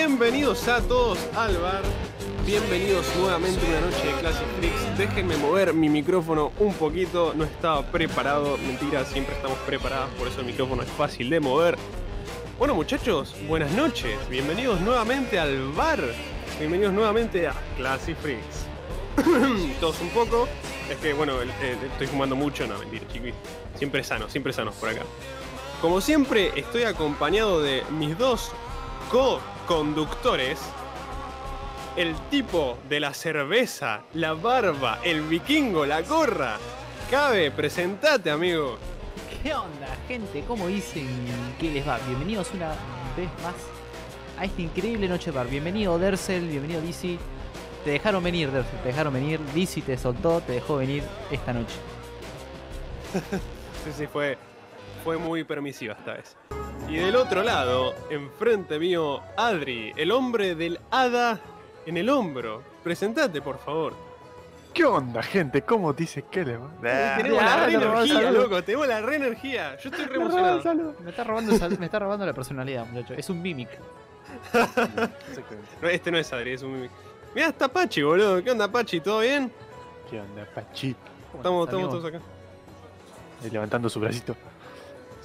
Bienvenidos a todos al bar. Bienvenidos nuevamente a una noche de Classic Freaks. Déjenme mover mi micrófono un poquito. No estaba preparado. Mentira, siempre estamos preparados. Por eso el micrófono es fácil de mover. Bueno, muchachos, buenas noches. Bienvenidos nuevamente al bar. Bienvenidos nuevamente a Classic Freaks. Todos un poco. Es que, bueno, estoy fumando mucho. No, mentira, chiquis. Siempre sanos, siempre sanos por acá. Como siempre, estoy acompañado de mis dos co-conductores. El tipo de la cerveza, la barba, el vikingo, la gorra. Cabe, presentate, amigo. ¿Qué onda, gente? ¿Cómo dicen que les va? Bienvenidos una vez más a esta increíble noche bar. Bienvenido Dersel, bienvenido Dizzy. Te dejaron venir, Dersel, te dejaron venir. Dizzy te soltó, te dejó venir esta noche. Sí, sí, fue, fue muy permisiva esta vez. Y del otro lado, enfrente mío, Adri, el hombre del hada en el hombro. Presentate, por favor. ¿Qué onda, gente? ¿Cómo dice que le va? tenemos la re te robó el energía, saludo. loco. Tenemos la re energía. Yo estoy re emocionado. Me está robando, me está robando la personalidad, muchacho. Es un mimic. Exactamente. No, este no es Adri, es un. Mirá, está Pachi, boludo. ¿Qué onda, Pachi? ¿Todo bien? ¿Qué onda, Pachi? ¿Cómo Estamos, estamos todos acá. Ahí levantando su bracito.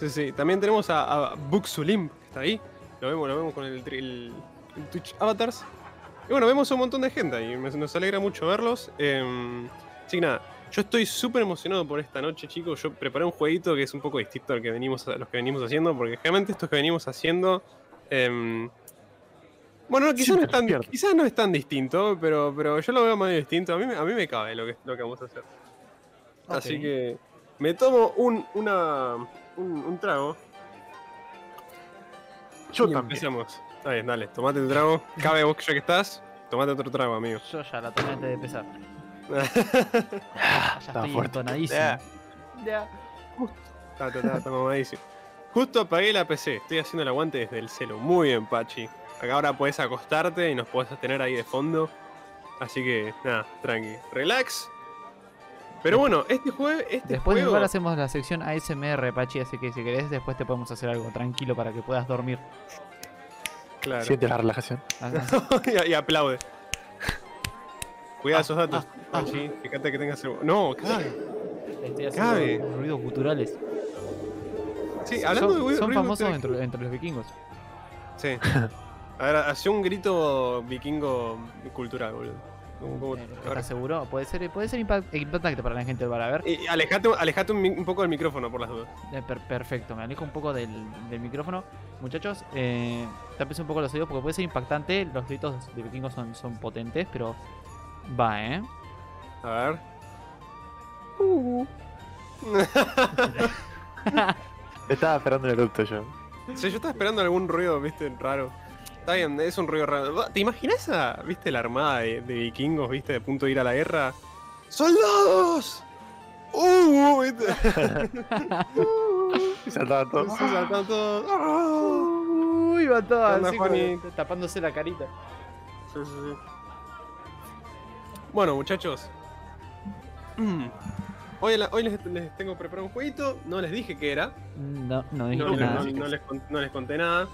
Sí, sí. También tenemos a, a Buxulim, que está ahí. Lo vemos, lo vemos con el, el- el Twitch Avatars. Y bueno, vemos un montón de gente ahí. Nos alegra mucho verlos. Eh, así que nada, yo estoy súper emocionado por esta noche, chicos. Yo preparé un jueguito que es un poco distinto al que venimos a, los que venimos haciendo, porque generalmente estos que venimos haciendo. em, bueno, no, quizás, no es tan, quizás no es tan distinto, pero, pero yo lo veo medio distinto. A mí, me- a mí me cabe lo que, lo que vamos a hacer. Así que me tomo un, una, un, un trago. Yo y también. empezamos. Está bien, dale, tomate tu trago. Cabe vos ya que estás, tomate otro trago, amigo. Yo ya la tomé antes de empezar. Ah, Ya Está estoy entonadísimo. Ya. Ya. Está, está, está, está mamadísimo. Justo apagué la PC, estoy haciendo el aguante desde el celo. Muy bien, Pachi. Acá ahora podés acostarte y nos podés tener ahí de fondo. Así que, nada, tranqui. Relax. Pero bueno, este juego. Este Después juego... igual hacemos la sección ASMR, Pachi, así que si querés después te podemos hacer algo tranquilo para que puedas dormir. Claro. Siente la relajación. Ah, y, y aplaude. Cuida Ah, esos datos, ah, ah. Pachi. Fíjate que tengas el. No, cabe. Estoy haciendo Cabe. ruidos guturales. Sí, hablando son de son ruido famosos entre, entre los vikingos. Sí. A ver, hacía un grito vikingo cultural, boludo. Como- como- Eh. ¿Estás seguro? Puede ser, puede ser impact- impactante para la gente del bar. A ver, Y alejate, alejate un, poco del micrófono por las dudas. Eh, per- perfecto, me alejo un poco del, del micrófono. Muchachos, eh, tápense un poco los oídos porque puede ser impactante. Los gritos de vikingos son, son potentes, pero va, ¿eh? A ver. Estaba esperando el eructo yo. Sí, yo estaba esperando algún ruido, viste, raro. Está bien, es un ruido raro. ¿Te imaginas a, viste, la armada de, de vikingos, viste, de punto de ir a la guerra? ¡Soldados! ¡Uh! ¿viste? Y saltaba todo. Se saltan todos. ¡Ah! Uy, va todo ¿Qué onda, así como tapándose la carita. Sí, sí, sí. Bueno, muchachos. Mm. Hoy, la- hoy les, les tengo preparado un jueguito. No les dije qué era. No, no dijiste no, nada. no, no les, no les conté nada.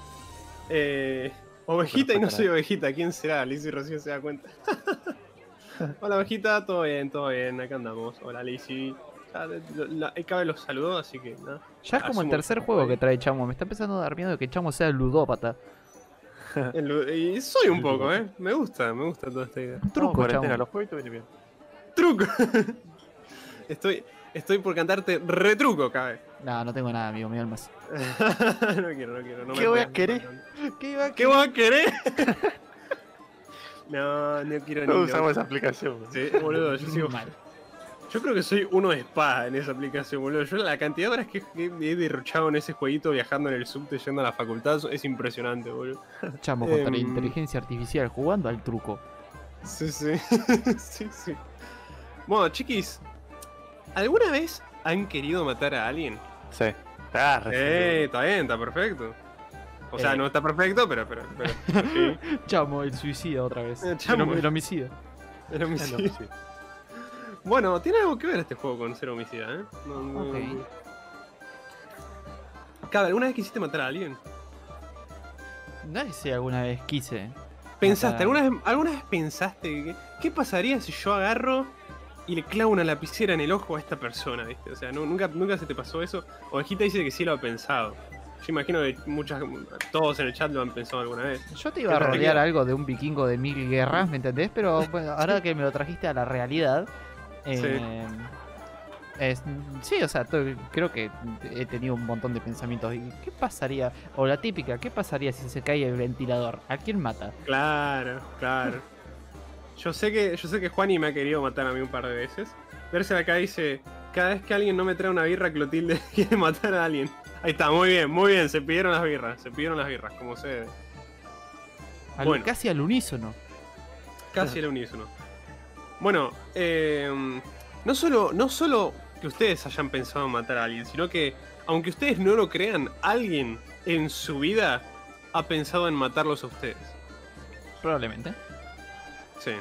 Eh, ovejita y no soy ovejita. ¿Quién será? Lizzy recién se da cuenta. Hola, ovejita. Todo bien, todo bien. Acá andamos. Hola, Lizzy. Ya, la- la- el cabe los saludó, así que nada. Ya es como el tercer juego que trae Chamo. Me está empezando a dar miedo de que Chamo sea ludópata. El- Y soy un poco, ¿eh? Me gusta, me gusta toda esta idea. Truco, Chamo. los jueguitos vienen bien. ¡Truco! estoy, estoy por cantarte retruco, cabe. No, no tengo nada, amigo, mi almas. no quiero, no quiero. No ¿Qué me voy a querer? no. ¿Qué iba ¿Qué vas a querer? no, no quiero No ni usamos esa aplicación. Sí, boludo, yo sigo. Mal. Yo creo que soy uno de espada en esa aplicación, boludo. Yo la cantidad de horas que que he derrochado en ese jueguito viajando en el subte yendo a la facultad es impresionante, boludo. Chamo contra la Em. inteligencia artificial jugando al truco. Sí, sí. sí, sí. Bueno, chiquis, ¿alguna vez han querido matar a alguien? Sí. Ah. Eh, está bien, está perfecto. O sea, Eh. no está perfecto, pero, pero, pero, sí. Chamo, el suicida otra vez. Eh, Chamo. El, el homicida. El sí. Bueno, tiene algo que ver este juego con ser homicida, ¿eh? No, no- Ok. Cabe, ¿alguna vez quisiste matar a alguien? No si alguna vez quise. ¿Pensaste, Matar. alguna vez, alguna vez pensaste que, qué pasaría si yo agarro y le clavo una lapicera en el ojo a esta persona, viste? O sea, ¿nu- nunca, nunca se te pasó eso. Ovejita dice que sí lo ha pensado. Yo imagino que muchas, todos en el chat lo han pensado alguna vez. Yo te iba a rodear algo de un vikingo de mil guerras, ¿me entendés? Pero bueno, ahora que me lo trajiste a la realidad. eh, es- sí, o sea, creo que he tenido un montón de pensamientos. ¿Y ¿Qué pasaría? O la típica, ¿qué pasaría si se cae el ventilador? ¿A quién mata? Claro, claro. Yo sé que, yo sé que Juani me ha querido matar a mí un par de veces. Verse acá dice, cada vez que alguien no me trae una birra, Clotilde quiere matar a alguien. Ahí está, muy bien, muy bien, se pidieron las birras, se pidieron las birras, como se debe. Al- Bueno. Casi al unísono. Casi el unísono. Bueno, eh, no, solo, no solo que ustedes hayan pensado en matar a alguien, sino que, aunque ustedes no lo crean, alguien en su vida ha pensado en matarlos a ustedes. Probablemente. Sí,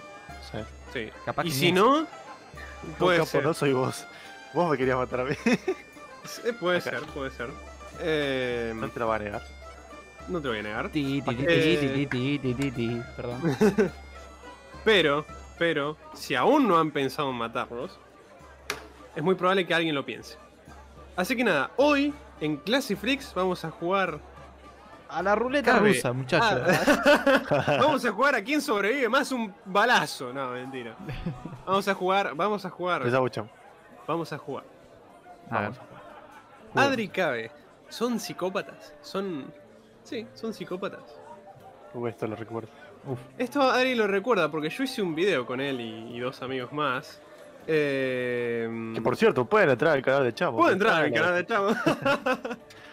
Sí. sí. Capaz y que si no. puede ser. no soy vos. Vos me querías matar a mí. Sí, puede Acá. ser, puede ser. Eh, No te lo va a negar. no te voy a negar. Ti, ti, ti, Eh. Perdón. Pero, pero, si aún no han pensado en matarlos, es muy probable que alguien lo piense. Así que nada, hoy en Classy Freaks vamos a jugar. A la ruleta rusa, muchachos. Ah, vamos a jugar a quién sobrevive más un balazo. No, mentira. Vamos a jugar, vamos a jugar. Vamos a jugar. A ver. Vamos. Adri Cabe, ¿son psicópatas? Son. Sí, son psicópatas. Uh, esto lo recuerdo. Uf. Esto Adri lo recuerda porque yo hice un video con él y, y dos amigos más. Eh, Que por cierto, pueden entrar al canal de Chamo. Puedo entrar al canal de Chavo.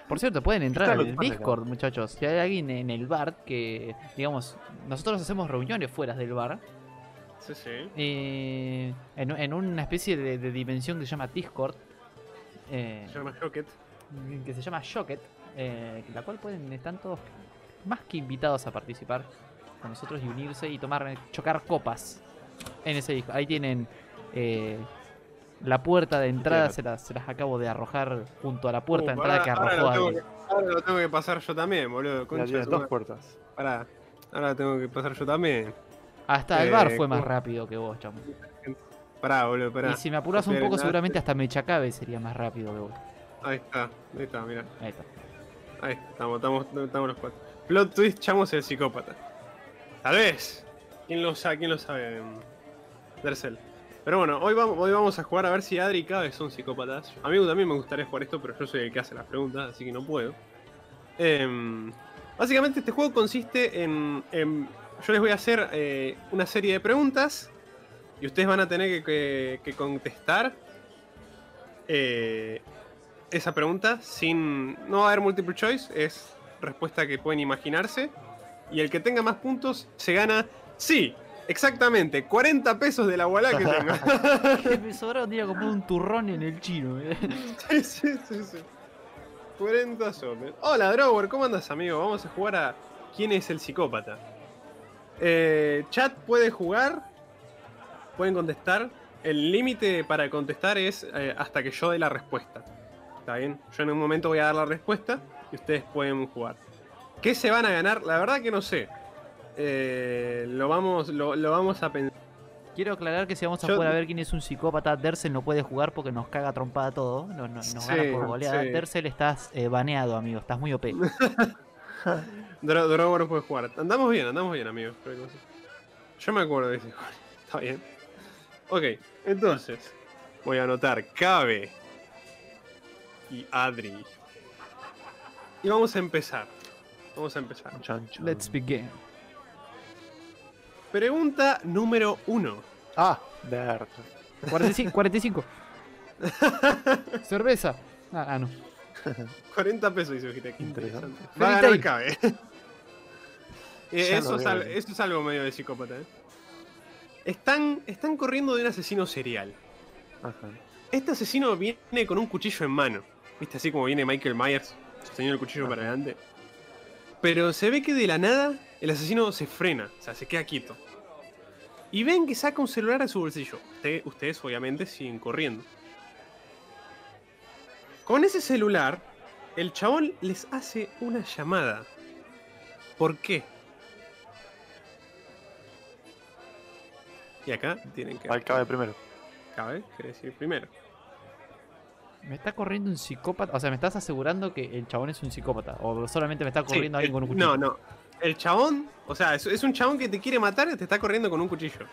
Por cierto, pueden entrar al Discord, muchachos. Si hay alguien en el bar que, digamos, nosotros hacemos reuniones fuera del bar. sí, sí. eh, en, en una especie de, de dimensión que se llama Discord. eh, Se llama Rocket. que se llama Shocket. eh, la cual pueden, están todos más que invitados a participar con nosotros y unirse y tomar, chocar copas en ese disco. Ahí tienen eh, la puerta de entrada, se las, se las acabo de arrojar junto a la puerta de Uh, entrada ahora- que ahora arrojó lo tengo alguien. que- Ahora lo tengo que pasar yo también, boludo. Concha dos puertas. Pará. Ahora lo tengo que pasar yo también. Hasta el bar Eh, fue más rápido que vos, chamo. Pará, boludo, pará. Y si me apuras un poco, seguramente hasta Mechacabe sería más rápido que vos. Ahí está, ahí está, mira. Ahí está. Ahí estamos, estamos, estamos los cuatro. Plot twist, Chamos el psicópata. Tal vez. ¿Quién lo sabe? ¿Quién lo sabe? Dercel. Pero bueno, hoy vamos, hoy vamos a jugar a ver si Adri y Cabe son psicópatas. A mí también me gustaría jugar esto, pero yo soy el que hace las preguntas, así que no puedo. Em, básicamente este juego consiste en, Yo les voy a hacer eh, una serie de preguntas y ustedes van a tener que contestar eh, esa pregunta sin... No va a haber multiple choice, es respuesta que pueden imaginarse. Y el que tenga más puntos se gana... Sí, exactamente, 40 pesos de la walá que tenga. me sobraron ir a comprar un turrón en el chino. eh. sí, sí, sí, sí. 40 soles. Hola, Drower, ¿cómo andas, amigo? Vamos a jugar a ¿Quién es el psicópata? Eh, chat puede jugar, pueden contestar. El límite para contestar es eh, hasta que yo dé la respuesta. ¿Está bien? Yo en un momento voy a dar la respuesta y ustedes pueden jugar. ¿Qué se van a ganar? La verdad que no sé. Eh, lo, vamos, lo, lo vamos a pensar. Quiero aclarar que si vamos a Yo- jugar a ver quién es un psicópata, Dersel no puede jugar porque nos caga trompada todo. No, no- nos Sí, gana por goleada. sí. Dersel estás eh, baneado, amigo. Estás muy OP. Dro- no puede jugar. Andamos bien, andamos bien, cosa. Yo me acuerdo de ese juego. Está bien. Ok, entonces. Voy a anotar Cabe y Adri. Y vamos a empezar. Vamos a empezar. Chan, chan. Let's begin. Pregunta número uno. Ah, nerd. 45. 45. Cerveza. Ah, ah, no. 40 pesos dice Ojita. Qué Interesante. interesante. Va a ganar Fairy Cabe. Eh, eso, es veo. al- eso es algo medio de psicópata, ¿eh? Están, están corriendo de un asesino serial. Ajá. Este asesino viene con un cuchillo en mano. ¿Viste? Así como viene Michael Myers, sosteniendo el cuchillo para adelante. Pero se ve que de la nada el asesino se frena, o sea, se queda quieto. Y ven que saca un celular de su bolsillo. Usted- ustedes obviamente siguen corriendo. Con ese celular, el chabón les hace una llamada. ¿Por qué? Y acá tienen que... Al cabe primero. Cabe, quiere decir primero. Me está corriendo un psicópata. O sea, me estás asegurando que el chabón es un psicópata. O solamente me está corriendo Sí, alguien con un cuchillo. No, no. El chabón, o sea, es, es un chabón que te quiere matar y te está corriendo con un cuchillo.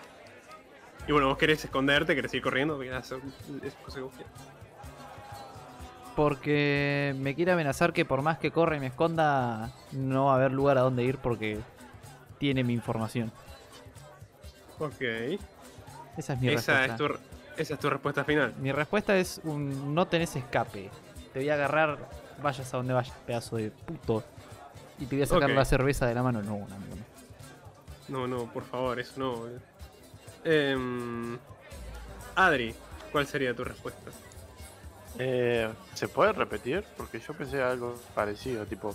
Y bueno, vos querés esconderte, querés ir corriendo, porque hacer es cosa que vos quieras. Porque me quiere amenazar que por más que corra y me esconda, no va a haber lugar a donde ir porque tiene mi información. Ok. Esa es mi Esa respuesta. es, tu, esa es tu respuesta final. Mi respuesta es un no tenés escape. Te voy a agarrar, vayas a donde vayas, pedazo de puto. Y te voy a sacar la cerveza de la mano. No, no, amigo, no. No, no, por favor, eso no. Em, Adri, ¿cuál sería tu respuesta? Eh, ¿Se puede repetir? Porque yo pensé algo parecido, tipo.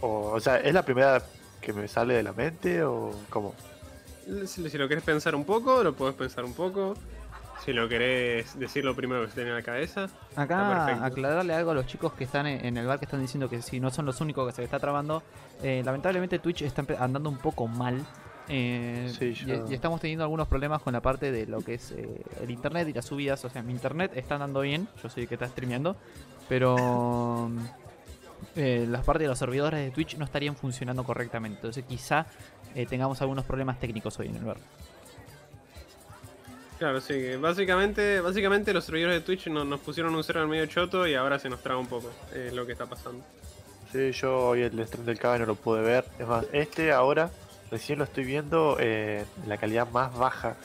O, o sea, ¿es la primera que me sale de la mente o cómo? Si, si lo querés pensar un poco, lo podés pensar un poco. Si lo querés decir lo primero que se te viene a la cabeza. Acá aclararle algo a los chicos que están en en el bar que están diciendo que si no son los únicos que se les está trabando. eh, lamentablemente Twitch está andando un poco mal. eh, Sí, y- yo- y, estamos teniendo algunos problemas con la parte de lo que es eh, el internet y las subidas. O sea, mi internet está andando bien. Yo soy el que está streameando. Pero eh, las partes de los servidores de Twitch no estarían funcionando correctamente. Entonces quizá eh, tengamos algunos problemas técnicos hoy en el bar. Claro, sí, que básicamente, básicamente los servidores de Twitch no- nos pusieron un server medio choto y ahora se nos traba un poco eh, lo que está pasando. Sí, yo hoy el stream del cabe no lo pude ver. Es más, este ahora recién lo estoy viendo eh, en la calidad más baja.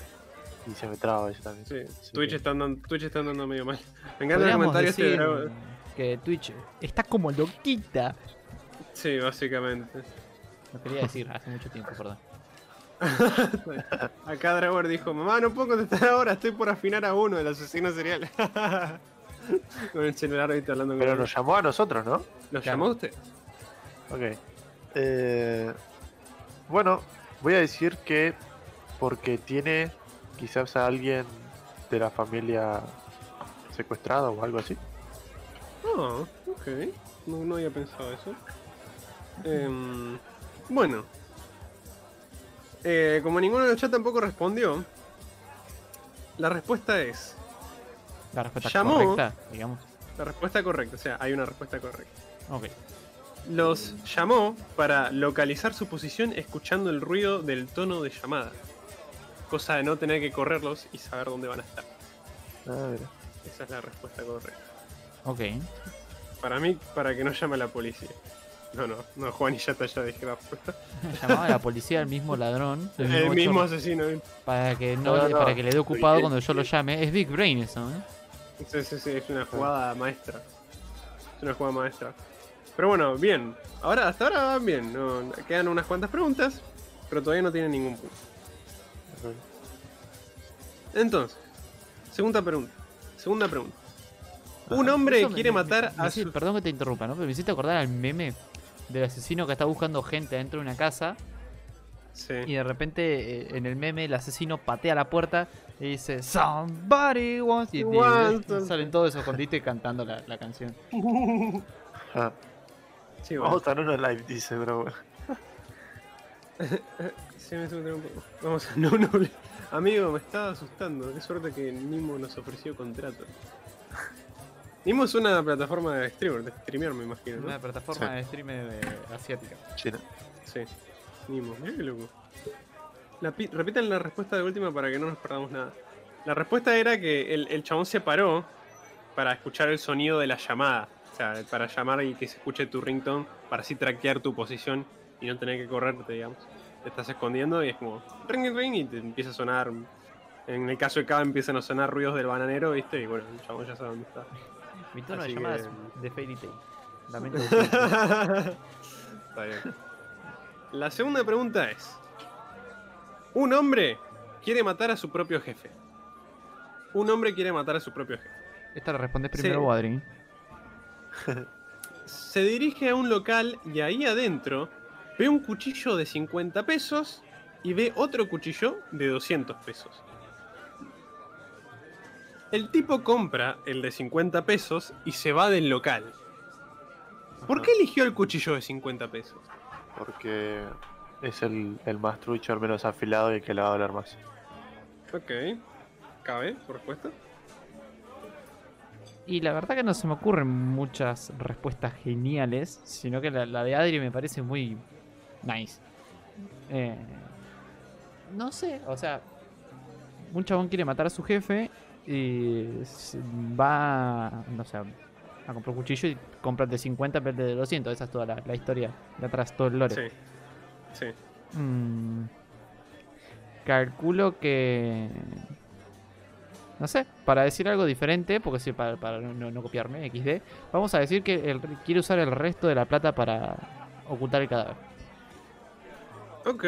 Y se me traba eso también. Sí, Twitch, que- está andando, Twitch está andando medio mal. Me encanta el comentario este de decir Dragon- que Twitch está como loquita. Sí, básicamente. Lo quería decir hace mucho tiempo, perdón. Acá Dragon dijo, mamá, no puedo contestar ahora, estoy por afinar a uno del asesino serial. con el celular ahorita hablando con Pero él. nos llamó a nosotros, ¿no? ¿Lo Claro. llamó usted? Ok. Eh, bueno, voy a decir que porque tiene quizás a alguien de la familia secuestrado o algo así. Ah, ok. No, no había pensado eso. Em, bueno. Eh, como ninguno de los chat tampoco respondió, la respuesta es. La respuesta Llamó. correcta, digamos. La respuesta correcta, o sea, hay una respuesta correcta. Ok. Los llamó para localizar su posición escuchando el ruido del tono de llamada. Cosa de no tener que correrlos y saber dónde van a estar. Ah, mira. Esa es la respuesta correcta. Ok. Para mí, para que no llame a la policía. No, no, no, Juan y Yata ya la respuesta. Llamaba a la policía al mismo ladrón. El mismo chorro, asesino. Para que, no, No, le- no, para que le dé ocupado cuando yo lo llame. Es Big Brain eso, ¿eh? Sí, sí, sí, es una jugada maestra. Es una jugada maestra. Pero bueno, bien. Ahora, hasta ahora van bien. No, quedan unas cuantas preguntas, pero todavía no tienen ningún punto. Entonces, segunda pregunta. Segunda pregunta. Un hombre quiere me- matar me a su... Perdón que te interrumpa, ¿no? Pero me hiciste acordar al meme del asesino que está buscando gente dentro de una casa y Sí. de repente eh, en el meme el asesino patea la puerta y dice Somebody wants y, y- y salen todos esos escondites cantando la, la canción. Ah, Sí, bueno. Vamos a uno live, dice, bro. Sí, me tengo un poco. Vamos a no, no. Amigo, me estaba asustando. Qué suerte que Nimo nos ofreció contrato. Nimo es una plataforma de streamer, de streamear, me imagino, ¿no? Una plataforma Sí. de streamer eh, asiática. China. Sí. Nimo, mirá qué loco. La pi- repitan la respuesta de última para que no nos perdamos nada. La respuesta era que el, el chabón se paró para escuchar el sonido de la llamada. O sea, para llamar y que se escuche tu ringtone, para así traquear tu posición y no tener que correrte, digamos. Te estás escondiendo y es como ring ring y te empieza a sonar. En el caso de K empiezan a sonar ruidos del bananero, ¿viste? Y bueno, el chabón ya sabe dónde está. Mi de Así llamada que- es de Fairy Tail. Lamento. Está bien. La segunda pregunta es: Un hombre quiere matar a su propio jefe. Un hombre quiere matar a su propio jefe. Esta la respondes primero Sí. Adri. Se dirige a un local y ahí adentro ve un cuchillo de 50 pesos y ve otro cuchillo de 200 pesos. El tipo compra el de 50 pesos y se va del local. ¿Por qué eligió el cuchillo de 50 pesos? porque es el, el más trucho, el menos afilado y el que le va a doler más. Ok. ¿Cabe, por respuesta? Y la verdad que no se me ocurren muchas respuestas geniales, sino que la, la de Adri me parece muy nice. Eh, no sé, o sea, un chabón quiere matar a su jefe y va, no sé, a comprar un cuchillo y compra el de 50 en vez de 200. Esa es toda la, la historia de atrás, todo el lore. Sí. Sí. Mm, calculo que. No sé, para decir algo diferente, porque sí, para, para no, no copiarme, XD, vamos a decir que el- quiere usar el resto de la plata para ocultar el cadáver. Ok,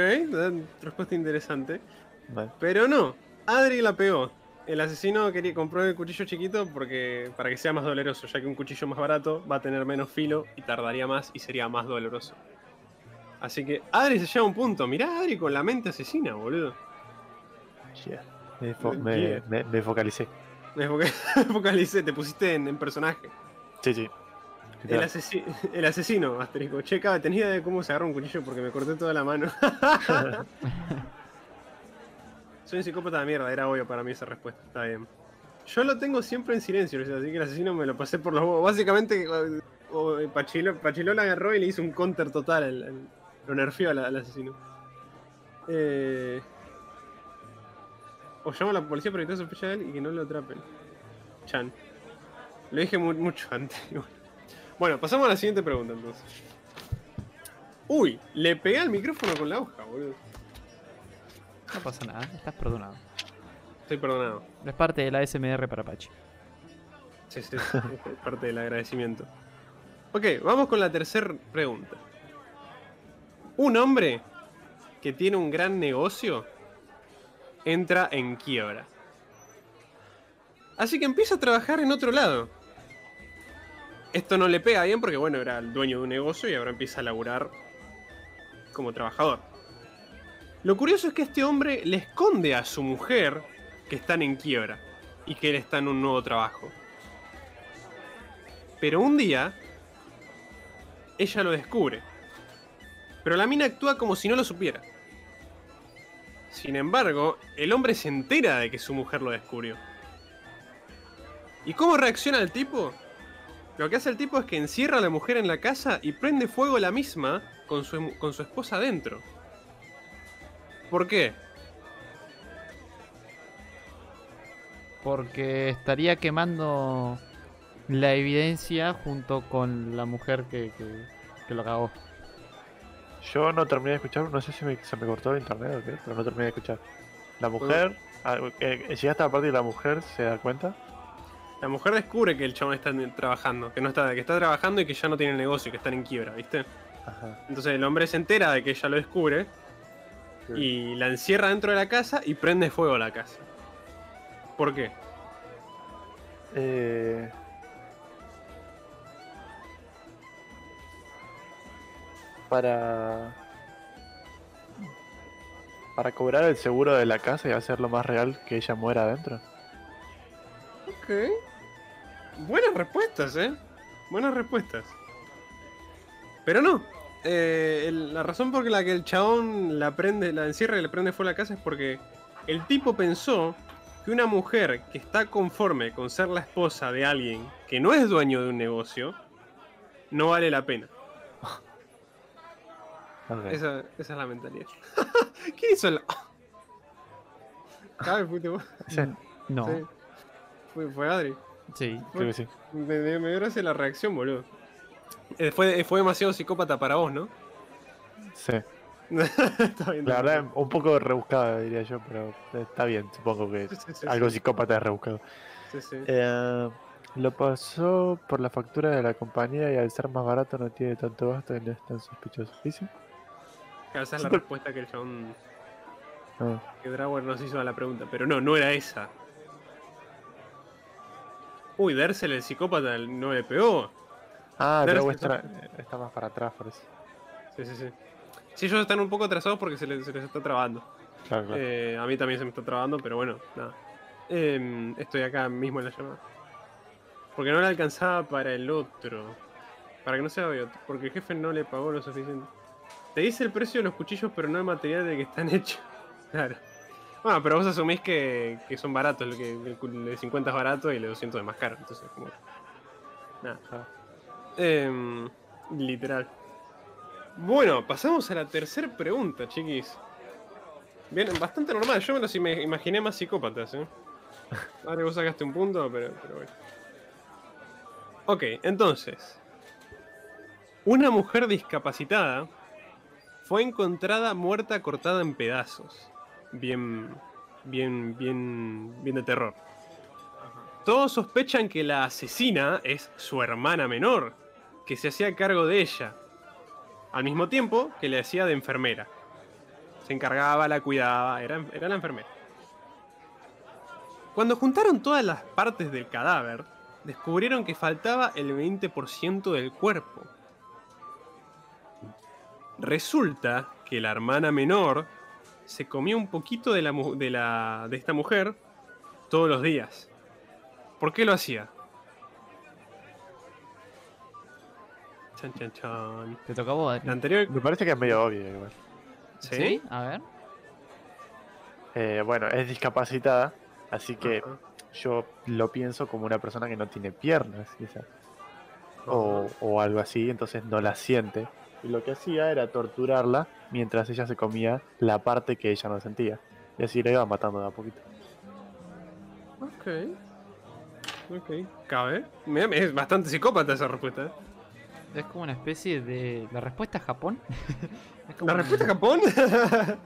respuesta interesante. Vale. Pero no, Adri la pegó. El asesino quería comprar el cuchillo chiquito porque para que sea más doloroso, ya que un cuchillo más barato va a tener menos filo y tardaría más y sería más doloroso. Así que Adri se lleva un punto. Mirá Adri con la mente asesina, boludo. Yeah. Me, fo- me- Yeah. me- me focalicé. Me foca- focalicé, te pusiste en, en personaje. Sí, sí. El, asesi- el asesino, asterisco. Che, cabe, tenía idea de cómo se agarra un cuchillo porque me corté toda la mano. Soy un psicópata de mierda, era obvio para mí esa respuesta. Está bien. Yo lo tengo siempre en silencio, así que el asesino me lo pasé por los huevos. Básicamente, eh, Pachilo, Pachilo la agarró y le hizo un counter total. al- al- lo nerfeó al, asesino. Eh, o llamo a la policía para evitar sospecha de él y que no lo atrapen. Chan. Lo dije mu- mucho antes. Bueno, pasamos a la siguiente pregunta entonces. Uy, le pegué al micrófono con la hoja, boludo. No pasa nada, estás perdonado. Estoy perdonado. Es parte de la SMR para Pachi. Sí, sí, sí, es parte del agradecimiento. Ok, vamos con la tercera pregunta. Un hombre que tiene un gran negocio entra en quiebra. Así que empieza a trabajar en otro lado. Esto no le pega bien porque, bueno, era el dueño de un negocio y ahora empieza a laburar como trabajador. Lo curioso es que este hombre le esconde a su mujer que están en quiebra y que él está en un nuevo trabajo. Pero un día, ella lo descubre. Pero la mina actúa como si no lo supiera. Sin embargo, el hombre se entera de que su mujer lo descubrió. ¿Y cómo reacciona el tipo? Lo que hace el tipo es que encierra a la mujer en la casa y prende fuego la misma con su, con su esposa adentro. ¿Por qué? Porque estaría quemando la evidencia junto con la mujer que, que, que lo cagó. Yo no terminé de escuchar, no sé si me- se me cortó el internet o qué, pero no terminé de escuchar. La mujer, ah, eh, llegaste a la parte de la mujer, se da cuenta. La mujer descubre que el chabón está trabajando, que no está, que está trabajando y que ya no tiene negocio, que están en quiebra, ¿viste? Ajá. Entonces el hombre se entera de que ella lo descubre y la encierra dentro de la casa y prende fuego a la casa. ¿Por qué? Eh... Para... Para cobrar el seguro de la casa y hacerlo más real que ella muera adentro. Ok. Buenas respuestas, ¿eh? Buenas respuestas. Pero no. Eh, el- la razón por la que el chabón la prende, la encierra y le prende fuego a la casa es porque el tipo pensó que una mujer que está conforme con ser la esposa de alguien que no es dueño de un negocio no vale la pena. Esa, esa es la mentalidad. ¿Quién hizo la.? Cabe, No, Sí. Fue, fue Adri. sí. creo que sí. Me, me, me dio gracia la reacción, boludo. Eh, fue, fue demasiado psicópata para vos, ¿no? Sí. Está bien. La verdad, un poco rebuscada diría yo, pero está bien, supongo que Sí, sí, sí, algo sí. psicópata es rebuscado. Sí, sí. Eh, lo pasó por la factura de la compañía y al ser más barato no tiene tanto gasto y no es tan sospechoso. ¿Dice? Claro, esa es la respuesta que el chabón. Ah, que Drawer nos hizo a la pregunta. Pero no, no era esa. Uy, Dersel, el psicópata, no le pegó. Ah, Debe pero ser está, está más para atrás, por eso. Sí, sí, sí. Sí, ellos están un poco atrasados porque se les, se les está trabando. Claro, claro. Eh, a mí también se me está trabando, pero bueno, nada. Em, estoy acá mismo en la llamada. Porque no le alcanzaba para el otro. Para que no sea obvio, porque el jefe no le pagó lo suficiente. Te dice el precio de los cuchillos, pero no el material del que están hechos. Claro. Bueno, pero vos asumís que, que son baratos, el, que, el de 50 es barato y el de 200 es más caro. Entonces, como. Nada. Em, literal. Bueno, pasamos a la tercera pregunta, chiquis. Bien, bastante normal. Yo me los ima- imaginé más psicópatas, ¿eh? Ahora vos sacaste un punto, pero, pero bueno. Ok, entonces. Una mujer discapacitada fue encontrada muerta cortada en pedazos. Bien, bien, bien, bien de terror. Todos sospechan que la asesina es su hermana menor, que se hacía cargo de ella, al mismo tiempo que le hacía de enfermera. Se encargaba, la cuidaba, era, era la enfermera. Cuando juntaron todas las partes del cadáver, descubrieron que faltaba el 20% del cuerpo. Resulta que la hermana menor se comía un poquito de, la, de, la, de esta mujer todos los días. ¿Por qué lo hacía? Chan, chan, chan. Te toca a vos, La anterior. Me parece que es medio obvio igual. ¿Sí? A ver. Eh, bueno, es discapacitada, así que yo lo pienso como una persona que no tiene piernas, quizás. O, o algo así, entonces no la siente. Y lo que hacía era torturarla mientras ella se comía la parte que ella no sentía. Y así la iba matando de a poquito. Ok. Ok. Cabe. Mira, es bastante psicópata esa respuesta. ¿eh? Es como una especie de. La respuesta a Japón. Es como ¿La un- respuesta a Japón?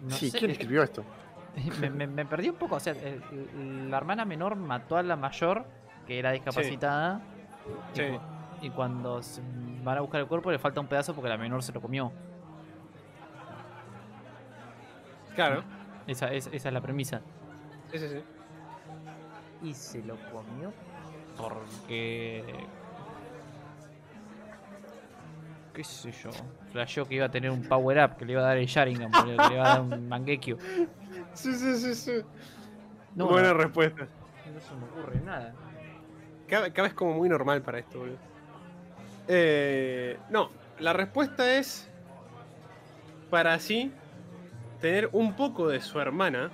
no sí, sé, ¿quién escribió esto? me, me- me perdí un poco. O sea, el- el- la hermana menor mató a la mayor, que era discapacitada. y Sí. Y, cuando se- van a buscar el cuerpo le falta un pedazo porque la menor se lo comió. claro. Esa, es- esa es la premisa. Sí, sí, sí. Y se lo comió porque. ¿Qué sé yo? Flasheó que iba a tener un power up, que le iba a dar el Sharingan, que le iba a dar un Mangekyo. Sí, sí, sí, sí. No, Buena no, respuesta. no se me ocurre nada. Cada, cada vez como muy normal para esto, boludo. Eh, no, la respuesta es para así tener un poco de su hermana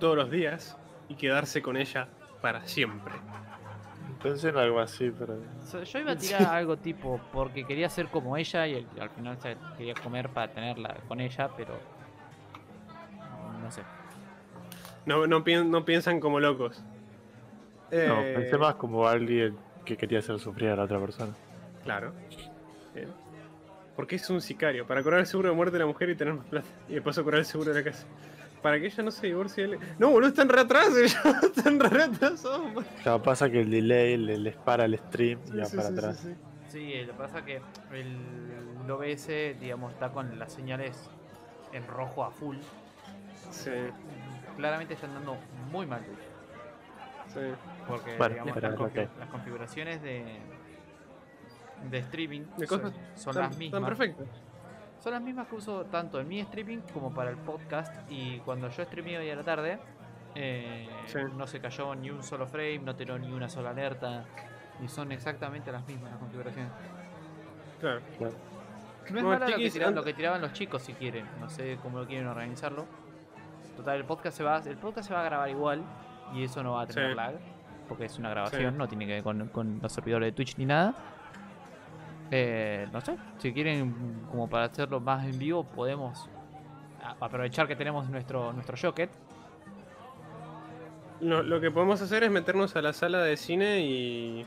todos los días y quedarse con ella para siempre. Pensé en algo así, pero. Yo iba a tirar algo tipo porque quería ser como ella y al, al final se quería comer para tenerla con ella, pero. No sé. No, no, pien- no piensan como locos. No, Eh, pensé más como alguien que quería hacer sufrir a la otra persona. Claro. Bien. Porque es un sicario. Para cobrar el seguro de muerte de la mujer y tener más plata. Y de paso cobrar el seguro de la casa. Para que ella no se divorcie. de él. No, boludo, están re atrás. ellos están re atrás. oh, man. Claro, pasa que el delay le- les para el stream y va sí, para sí, atrás. sí, sí. Sí, lo que pasa es que el OBS, digamos, está con las señales en rojo a full. Sí, Claramente están dando muy mal. Sí. Porque Bueno, digamos, las, configuraciones de, de streaming De son, cosas son Están, las mismas. están perfectos. Son las mismas que uso tanto en mi streaming como para el podcast. Y cuando yo streameo hoy a la tarde, eh, Sí. no se cayó ni un solo frame, no tiró ni una sola alerta. Y son exactamente las mismas las configuraciones. Claro. No es Bueno, malo lo que, tiraban, ant- lo que tiraban los chicos si quieren. No sé cómo lo quieren organizarlo. Total, el podcast se va, el podcast se va a grabar igual. Y eso no va a tener Sí. lag. Porque es una grabación, Sí. no tiene que ver con, con los servidores de Twitch ni nada. Eh, no sé, si quieren como para hacerlo más en vivo, podemos aprovechar que tenemos nuestro, nuestro Jocket. Lo, lo que podemos hacer es meternos a la sala de cine y.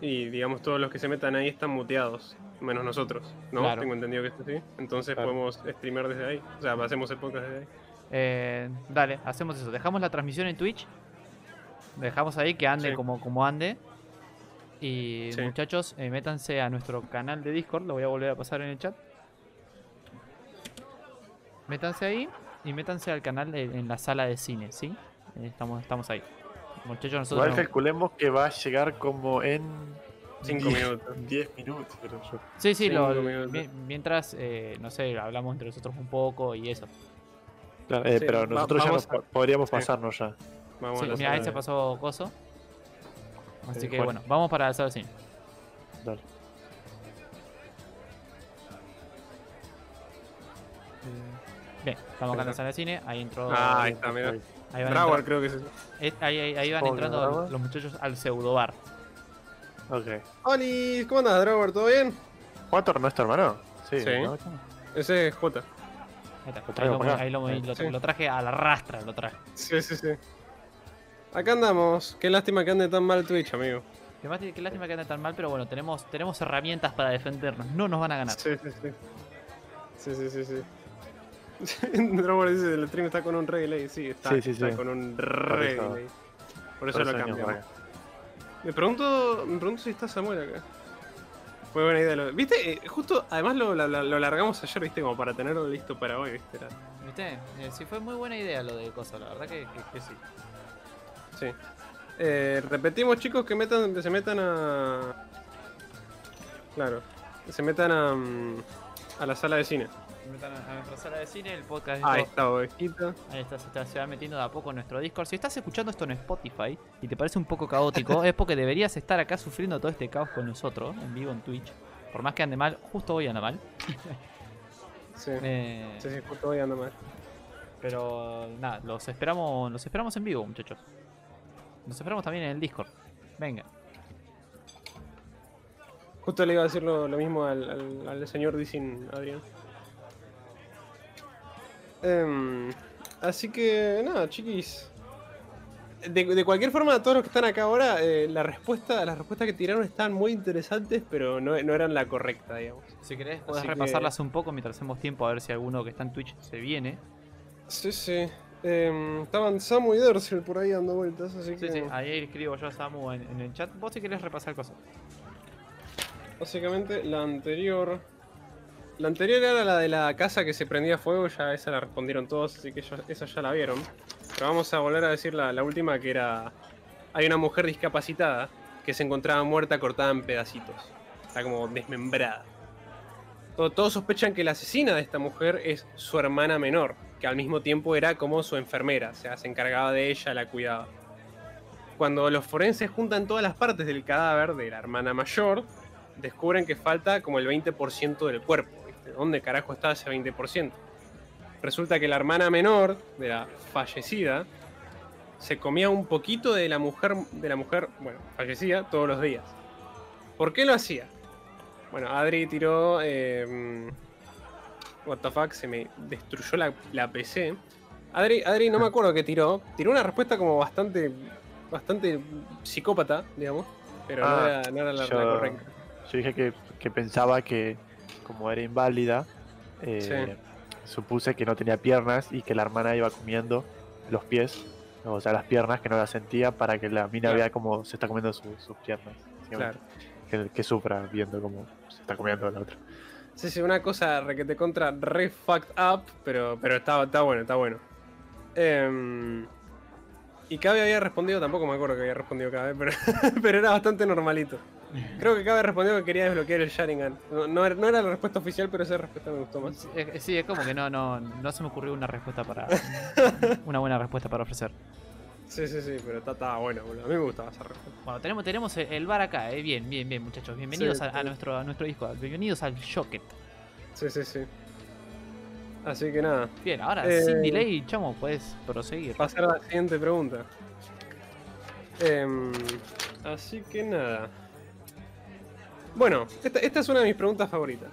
Y digamos, todos los que se metan ahí están muteados. Menos nosotros, ¿no? Claro. Tengo entendido que es así. Entonces Claro. podemos streamear desde ahí. O sea, hacemos el podcast desde ahí. Eh, dale, hacemos eso. Dejamos la transmisión en Twitch. Dejamos ahí que ande Sí. como, como ande. Y Sí. muchachos, eh, métanse a nuestro canal de Discord. Lo voy a volver a pasar en el chat. Métanse ahí y métanse al canal de- en la sala de cine, ¿sí? Eh, estamos, estamos ahí. Muchachos, nosotros. Igual calculemos que va a llegar como en Cinco 10 minutos. 10 minutos, pero yo. Sí, sí, lo- mientras, eh, no sé, hablamos entre nosotros un poco y eso. Claro, eh, Sí, pero va- nosotros ya nos a- podríamos sí. pasarnos ya. Vamos Sí, mira, ahí se pasó Coso. Así que bueno. vamos para el Sabercine. Dale. Eh, bien, estamos acá en la sala de cine, ahí entró. Ah, ahí está, mira. Ahí van, creo que es, es ahí, van entrando los muchachos al pseudo bar. Ok. Oli, ¿cómo andas, Drawer? ¿Todo bien? ¿Juator no es tu hermano? Sí. ¿no? Ese es Jota. Ahí, está, ahí, lo, ahí lo, lo, traje a la rastra, lo traje. Sí, sí, sí. Acá andamos. Qué lástima que ande tan mal Twitch, amigo. Qué, más- qué lástima que ande tan mal, pero bueno, tenemos, tenemos herramientas para defendernos. No nos van a ganar. Sí, sí, sí. Sí, sí, sí, sí. Drawer dice el stream está con un relay. Sí, está, Sí, sí, está sí. con un relay. Por eso Por lo eso cambiamos. Me pregunto, me pregunto si está Samuel acá. Fue buena idea. Lo... ¿Viste? Eh, justo, además lo, lo, lo largamos ayer, ¿viste? Como para tenerlo listo para hoy, ¿viste? Era- ¿Viste? Eh, sí, fue muy buena idea lo de cosas, la verdad que, que- que sí. Sí. Eh, repetimos, chicos, que metan, que se metan a. Claro. Que se metan a. mm, a la sala de cine. Se metan a nuestra sala de cine, el podcast. Ahí está, ovejita. Ahí está, se, está- se va metiendo de a poco en nuestro Discord. Si estás escuchando esto en Spotify y te parece un poco caótico, es porque deberías estar acá sufriendo todo este caos con nosotros, en vivo en Twitch. Por más que ande mal, justo hoy anda mal. Sí. Eh, Sí, sí, justo hoy anda mal. Pero nada, los esperamos, los esperamos en vivo, muchachos. Los esperamos también en el Discord. Venga. Justo le iba a decir lo, lo mismo al, al, al señor Dicin Adrián. Em, así que nada, chiquis. De, de cualquier forma, todos los que están acá ahora, eh, la respuesta, las respuestas que tiraron estaban muy interesantes, pero no, no eran la correcta, digamos. Si querés, podés Así que- repasarlas un poco mientras hacemos tiempo a ver si alguno que está en Twitch se viene. Sí, sí. Em, estaban Samu y Dersel por ahí dando vueltas, así Sí, que sí, ahí escribo yo a Samu en, en el chat. Vos si querés repasar cosas. básicamente la anterior. La anterior era la de la casa que se prendía fuego, ya esa la respondieron todos, así que ya- esa ya la vieron. Pero vamos a volver a decir la, la última que era. Hay una mujer discapacitada que se encontraba muerta cortada en pedacitos. Está como desmembrada. Todo- todos sospechan que la asesina de esta mujer es su hermana menor, que al mismo tiempo era como su enfermera, o sea, se encargaba de ella, la cuidaba. Cuando los forenses juntan todas las partes del cadáver de la hermana mayor, descubren que falta como el 20% del cuerpo. ¿Dónde carajo está ese 20%? Resulta que la hermana menor de la fallecida se comía un poquito de la mujer, de la mujer, bueno, fallecida todos los días. ¿Por qué lo hacía? Bueno, Adri tiró. eh, what the fuck, se me destruyó la, la PC. Adri, Adri, no me acuerdo qué tiró. Tiró una respuesta como bastante. bastante psicópata, digamos. Pero no, Ah, era, no era la, la yo- correcta. Yo dije que, que pensaba que, como era inválida, eh, supuse que no tenía piernas y que la hermana iba comiendo los pies, o sea, las piernas que no las sentía para que la mina Claro. vea cómo se está comiendo su- sus piernas. Claro. Que, que sufra viendo cómo se está comiendo la otra. Sí, sí, una cosa re que te contra re fucked up, pero, pero está, está bueno, está bueno. Em, y Cabe había respondido, tampoco me acuerdo que había respondido Cabe, pero, pero era bastante normalito. Creo que Cabe respondió que quería desbloquear el Sharingan. No, no era, no era la respuesta oficial, pero esa respuesta me gustó más. Sí, es- Sí, es como que no, no, no se me ocurrió una respuesta para. una buena respuesta para ofrecer. Sí, sí, sí, pero está, estaba bueno, boludo. A mí me gustaba esa respuesta. Bueno, tenemos, tenemos el- bar acá, eh. Bien, bien, bien, muchachos. Bienvenidos Sí, a, nuestro, a nuestro disco. Bienvenidos al Shocket. Sí, sí, sí. Así que nada, Bien, ahora Eh, sin delay, chamo, puedes proseguir. pasar a la siguiente pregunta. Em, así que nada. Bueno, esta, esta es una de mis preguntas favoritas.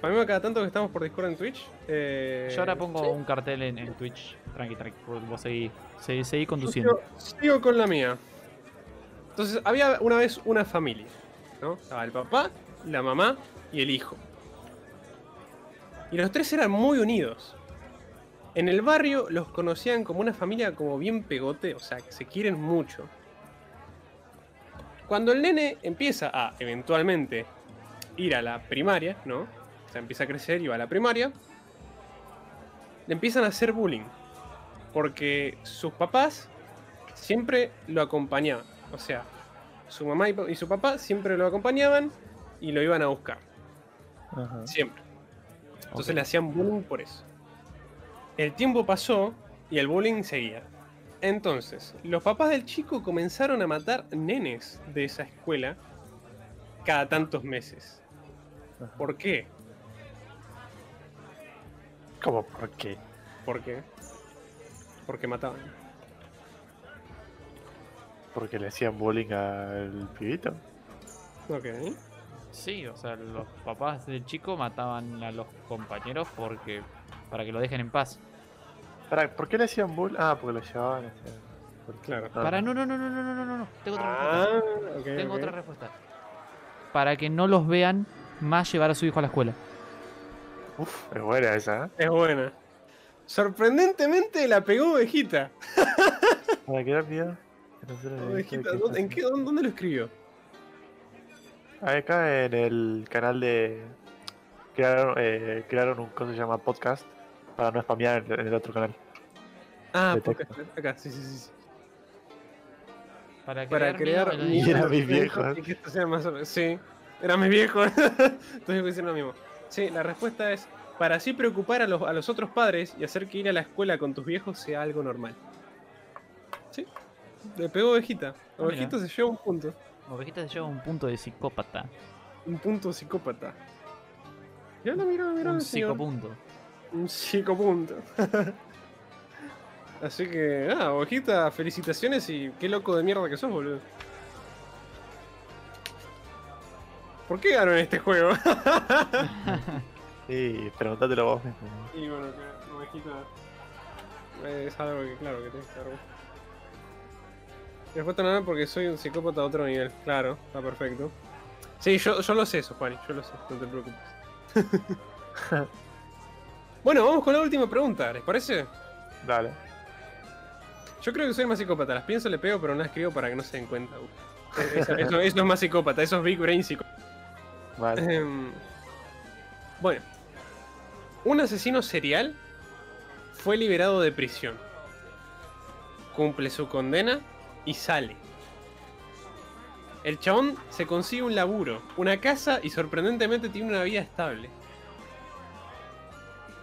Para mí, cada tanto que estamos por Discord en Twitch. eh, Yo ahora pongo sí, un cartel en, en Twitch. Tranqui, tranqui. Vos seguí, seguí, conduciendo. Sigo, sigo con la mía. Entonces, había una vez una familia. ¿no? Estaba el papá, la mamá y el hijo. Y los tres eran muy unidos. En el barrio los conocían como una familia como bien pegote, o sea, que se quieren mucho. Cuando el nene empieza a eventualmente ir a la primaria, ¿no? Sea, empieza a crecer y va a la primaria, le empiezan a hacer bullying. Porque sus papás siempre lo acompañaban. O sea, su mamá y su papá siempre lo acompañaban y lo iban a buscar. Siempre. Entonces le hacían bullying por eso. El tiempo pasó y el bullying seguía. Entonces, los papás del chico comenzaron a matar nenes de esa escuela cada tantos meses. ¿Por qué? ¿Cómo por qué? ¿Por qué? Porque mataban. Porque le hacían bullying al pibito. Ok. Sí, o sea, los papás del chico mataban a los compañeros porque para que lo dejen en paz. Pará, ¿Por qué le hacían bullying? Ah, porque lo llevaban. Claro. Ah. Para no, no, no, no, no, no, no, no, no. Tengo otra respuesta. Ah, ok. Tengo ok. otra respuesta. Para que no los vean más llevar a su hijo a la escuela. Uf, es buena esa, ¿eh? Es buena. Sorprendentemente la pegó Ovejita. Para se lo Ovejita, dedique, ¿dónde, ¿en qué, dónde, dónde lo escribió? Acá en el canal de. Crearon, eh, crearon un cosa que se llama podcast para no spamear en, el otro canal. Ah, texto. acá, sí, sí, sí. sí. Para Para crear, Y era mis viejos. Y que esto sea más. Sí, era mi viejo. Entonces a decir lo mismo. Sí, la respuesta es para así preocupar a los, a los otros padres y hacer que ir a la escuela con tus viejos sea algo normal. Sí, le pegó ovejita. Ah, Ovejita se lleva un punto. Ovejita se lleva un punto de psicópata. Un punto psicópata. Ya lo mira, mira, un psicopunto. Un psicopunto. Así que, ah, ovejita, felicitaciones y qué loco de mierda que sos, boludo. ¿Por qué ganó en este juego? Y preguntátelo vos mismo. y bueno, que ovejita es algo que, claro, que tenés que dar vos. Respuesta nada porque soy un psicópata a otro nivel. Claro, está perfecto. Sí, yo, yo lo sé eso, Juani, yo lo sé, no te preocupes. bueno, vamos con la última pregunta, ¿les parece? Dale. Yo creo que soy más psicópata. Las pienso, le pego, pero no las escribo para que no se den cuenta. Eso, eso- eso es más psicópata, eso es Big Brain psicópata. Vale. Em, bueno, un asesino serial fue liberado de prisión. Cumple su condena y sale. El chabón se consigue un laburo, una casa y sorprendentemente tiene una vida estable.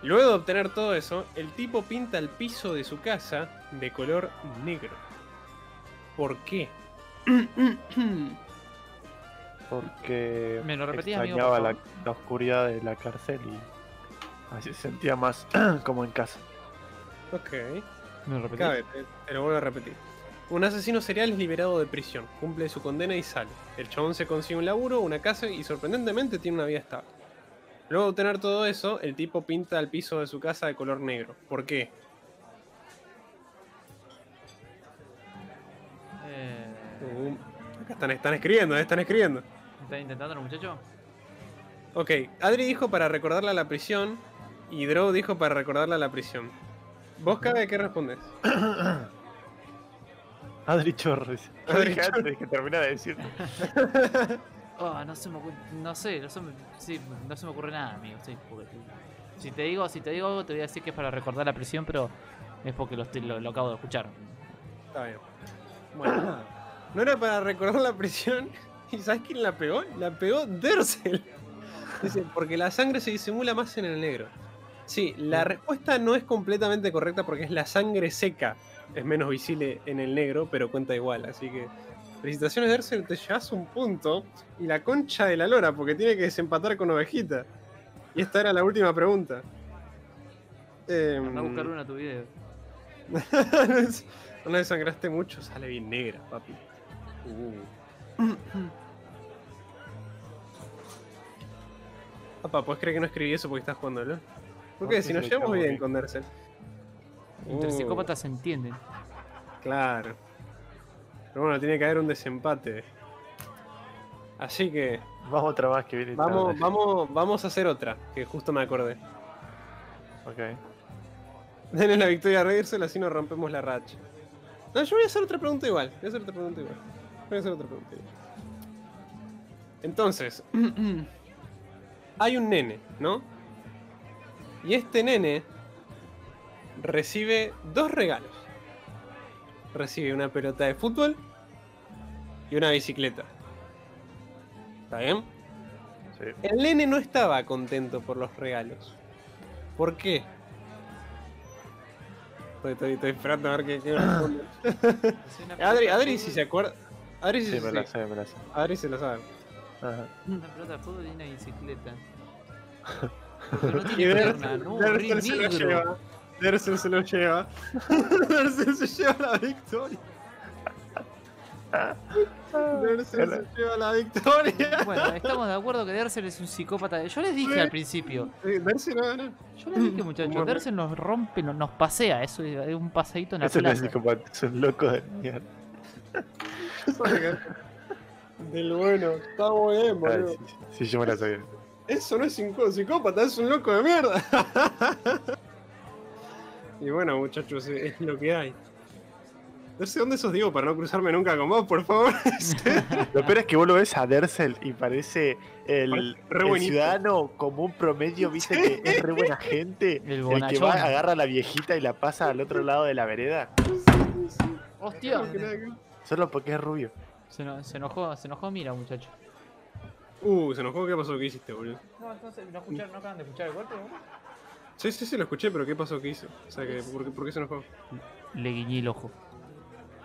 Luego de obtener todo eso, el tipo pinta el piso de su casa de color negro. ¿Por qué? Porque ¿Me lo repetías, amigo, extrañaba por la, oscuridad de la cárcel y así se sentía más como en casa. ok. ¿Me lo repetís? Cabe, te, te lo vuelvo a repetir. Un asesino serial es liberado de prisión, cumple su condena y sale. El chabón se consigue un laburo, una casa y sorprendentemente tiene una vida estable. Luego de obtener todo eso, el tipo pinta el piso de su casa de color negro. ¿Por qué? Eh, Uh, están, están escribiendo, eh, están escribiendo. ¿Está intentando el muchacho? Ok, Adri dijo para recordarla a la prisión y Drow dijo para recordarla a la prisión. ¿Vos, Cabe, qué respondes? Adri Chorro. Adri dije Chorro. antes que terminara de decir. Oh, no se me ocurre, no sé, no se me, sí, no se me ocurre nada, amigo. Sí, porque si te digo, si te digo algo, te voy a decir que es para recordar la prisión, pero es porque lo, estoy- lo, lo acabo de escuchar. Está bien. Bueno, no era para recordar la prisión. ¿Y sabes quién la pegó? La pegó Dersel. Dice, porque la sangre se disimula más en el negro. Sí, la respuesta no es completamente correcta porque es la sangre seca. Es menos visible en el negro, pero cuenta igual. Así que, felicitaciones Dersel, te llevas un punto. Y la concha de la lora, porque tiene que desempatar con ovejita. Y esta era la última pregunta. Anda a buscar una a tu video. no desangraste mucho, sale bien negra, papi. Uh. Papá, ¿puedes creer que no escribí eso porque estás jugando, ¿no? Porque No, si nos llevamos bien bien. con Dersel. Entre Uh, psicópatas se entienden. Claro. Pero bueno, tiene que haber un desempate. Así que Vamos otra más que viene. vamos, vamos, vamos a hacer otra, que justo me acordé. Ok. Denle la victoria a Dersel, así nos rompemos la racha. No, yo voy a hacer otra pregunta igual. Voy a hacer otra pregunta igual. Voy a hacer otra pregunta igual. Entonces, hay un nene, ¿no? Y este nene recibe dos regalos. Recibe una pelota de fútbol y una bicicleta. ¿Está bien? Sí. El nene no estaba contento por los regalos. ¿Por qué? Estoy, estoy- estoy esperando a ver qué, qué. Adri, Adri si se acuerda. Adri Sí, se me la sé, me la. Adri se lo sabe. Ajá. Una pelota de fútbol y una bicicleta. Pero no tiene pierna, no, re Dersel se lo lleva. Dersel se lo lleva. Dersel se lleva la victoria. Dersel se lleva la victoria. Bueno, estamos de acuerdo que Dersel es un psicópata. Yo les dije Sí. al principio. Dersel va a ganar. Yo les dije, muchachos. Dersel nos rompe, nos, nos pasea. Eso es un paseíto en la Eso no es plaza. psicópata, es un loco de mierda. Del bueno. Está muy bien, Ay, boludo. sí, sí, sí, yo me la sabía. Eso no es psicó- psicópata, es un loco de mierda. y bueno, muchachos, es lo que hay. No sé dónde sos, Diego, para no cruzarme nunca con vos, por favor. Lo peor es que vos lo ves a Dersel y parece el, el ciudadano común promedio, viste que es re buena gente. El El que va, agarra a la viejita y la pasa al otro lado de la vereda. Hostia. Solo porque es rubio. Se, eno- se enojó, se enojó, mira, muchacho. Uh, se enojó, ¿qué pasó? ¿Qué hiciste, boludo? No, entonces, ¿no, escucharon, ¿no acaban de escuchar el golpe? Sí, sí, sí, lo escuché, pero ¿qué pasó? ¿Qué hizo? O sea, que, ¿por, qué, por qué se enojó? Le guiñé el ojo.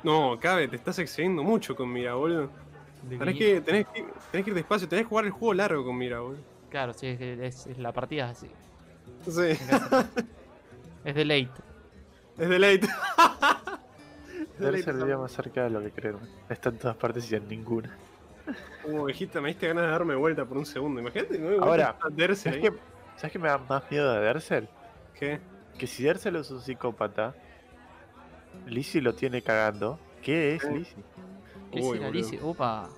No, Cabe, te estás excediendo mucho con Mira, boludo. Tenés que, tenés, que, tenés que ir despacio, tenés que jugar el juego largo con Mira, boludo. Claro, sí, es, que es- es- la partida es así. Sí, Es de late. es de late. Es de Dersel late, vivía más cerca de lo que creo. Está en todas partes y en ninguna. Como ovejita, me diste ganas de darme vuelta por un segundo. Imagínate, ¿no? Ahora, Dersel ¿Sabes qué, ¿Sabes qué me da más miedo de Dersel? ¿Qué? Que si Dersel es un psicópata, Lizzie lo tiene cagando. ¿Qué es. Lizzie? ¿Qué Uy, será, boludo. Lizzie? Opa.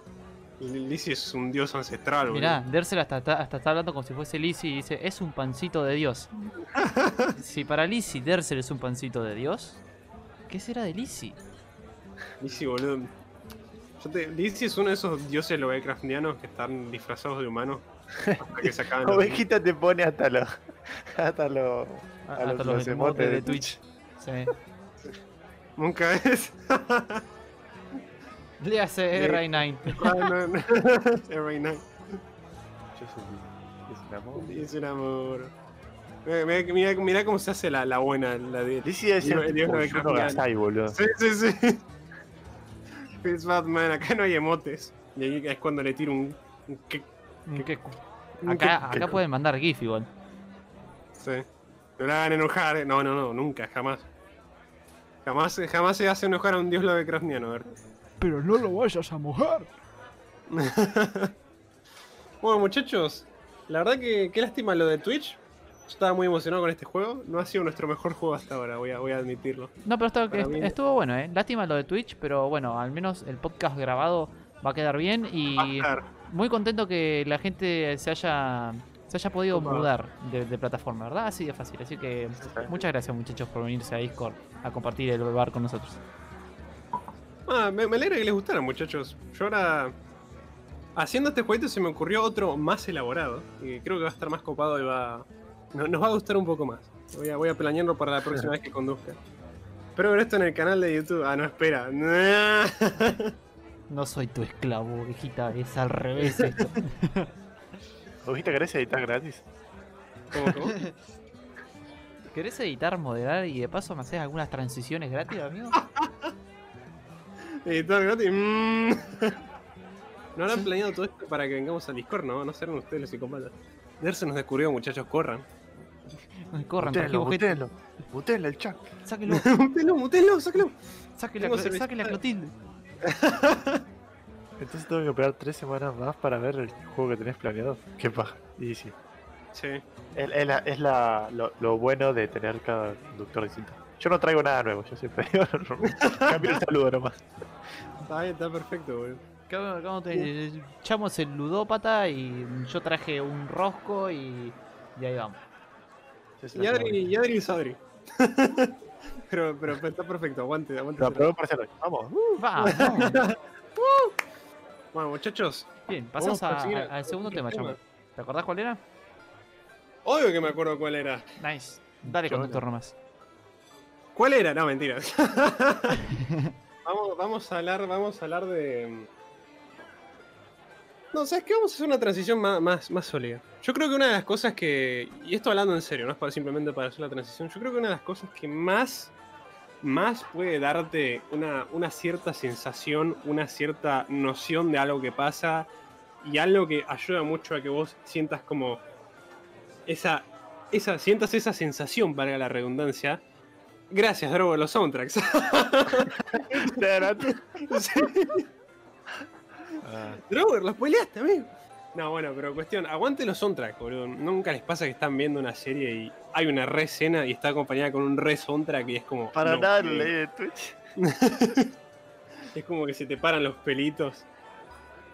Lizzie es un dios ancestral, boludo. Mirá, Dersel hasta, está- hasta está hablando como si fuese Lizzie y dice, es un pancito de Dios. si para Lizzie Dersel es un pancito de Dios, ¿qué será de Lizzie? Lizzie, boludo. Yo te... Lizzie es uno de esos dioses Lovecraftianos que están disfrazados de humanos. Hasta que se acaban los- Ovejita te pone hasta los. Hasta los. A- A hasta los- los, los emotes de de Twitch. Sí. Nunca es. Le hace R9. Ah, no, no. Every night. Yo soy Lizzie. Es un amor. Es un amor. Mira, mira cómo se hace la, la buena, la de. Lizzie es el lo. Gasai, boludo. Sí, sí, sí. It's Batman, acá no hay emotes. Y ahí es cuando le tiro un. un kick. Mm, ¿Qué- un Acá, acá pueden mandar GIF igual. Sí. No la hagan enojar. eh. No, no, no, nunca, jamás. Jamás, jamás se hace enojar a un dios Lovecraftiano, a ver. Pero no lo vayas a mojar. Bueno, muchachos, la verdad que qué lástima lo de Twitch. Yo estaba muy emocionado con este juego. No ha sido nuestro mejor juego hasta ahora, voy a, voy a admitirlo. No, pero est- mí- estuvo bueno, ¿eh? Lástima lo de Twitch, pero bueno, al menos el podcast grabado va a quedar bien y estar. muy contento que la gente se haya se haya podido Opa. mudar de, de plataforma, ¿verdad? Así de fácil. Así que muchas gracias muchachos por venirse a Discord a compartir el bar con nosotros. Ah, me, me alegra que les gustara, muchachos. Yo ahora. Haciendo este jueguito se me ocurrió otro más elaborado. Y creo que va a estar más copado y va. No- nos va a gustar un poco más. Voy a, voy a planearlo para la próxima vez que conduzca. Espero ver esto en el canal de YouTube. Ah, no, espera. No soy tu esclavo, viejita, es al revés esto. Ovejita, ¿querés editar gratis? ¿Cómo, cómo? ¿Querés editar, moderar y de paso me haces algunas transiciones gratis, amigo? Editor gratis. mm. ¿No habrán planeado todo esto para que vengamos al Discord? No, no serán ustedes los psicópatas. Ver se nos descubrió, muchachos, corran. Ay, Corran, Mutenlo, mutenlo. Mutenlo el chat. Sáquelo, mutenlo, mutenlo, sáquelo. Clo- cerveza. sáquela Clotilde. Entonces tengo que esperar tres semanas más para ver el juego que tenés planeado. Qué paja. Y sí. Sí. Es, es la, es la- lo, lo bueno de tener cada conductor distinto. Yo no traigo nada nuevo, yo siempre digo, cambio el saludo nomás. Está bien, está perfecto, boludo. Acá te- Echamos el ludópata y yo traje un rosco y, y ahí vamos. Es Y la Adri, nueva. y Adri es Adri. pero, pero, pero está perfecto, aguante, aguante. Lo parcial hoy. Vamos. Vamos. Bueno, muchachos, Bien, pasamos Vamos a a- al segundo tema, tema. chamo. ¿Te acordás cuál era? obvio que me acuerdo cuál era. Nice. Dale, Qué conductor nomás. ¿Cuál era? No, mentira. vamos, vamos a hablar, vamos a hablar de. No, ¿sabes qué? Vamos a hacer una transición más, más, más sólida. Yo creo que una de las cosas que. Y esto hablando en serio, no es para, simplemente para hacer la transición. Yo creo que una de las cosas que más. Más puede darte una, una cierta sensación, una cierta noción de algo que pasa y algo que ayuda mucho a que vos sientas como esa esa, sientas esa sensación, valga la redundancia. Gracias, Drogo, los soundtracks. Sí. Ah, Drogo, lo spoileaste, amigo. No, bueno, pero cuestión, aguante los soundtracks, boludo. Nunca les pasa que están viendo una serie y hay una re escena y está acompañada con un re soundtrack y es como. para no, leí de Twitch. Es como que se te paran los pelitos.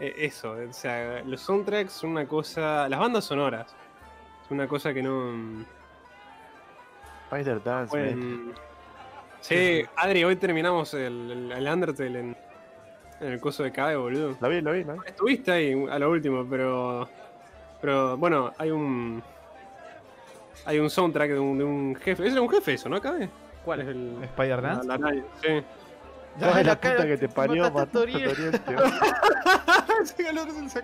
Eh, eso, o sea, los soundtracks son una cosa. Las bandas sonoras. Es una cosa que no. Spider Dance, pueden- Sí, Adri, hoy terminamos el, el, el Undertale en, en el coso de Cabe, boludo. Lo vi, lo vi, ¿no? Estuviste ahí a lo último, pero. Pero bueno, hay un. Hay un soundtrack de un, de un jefe. Es un jefe eso, ¿no? Cabe. ¿Cuál es el. ¿Spider-Dance? la- la- sí. La puta que te parió, mataste a mató a Toriel. Toriel, tío. Ese calor se.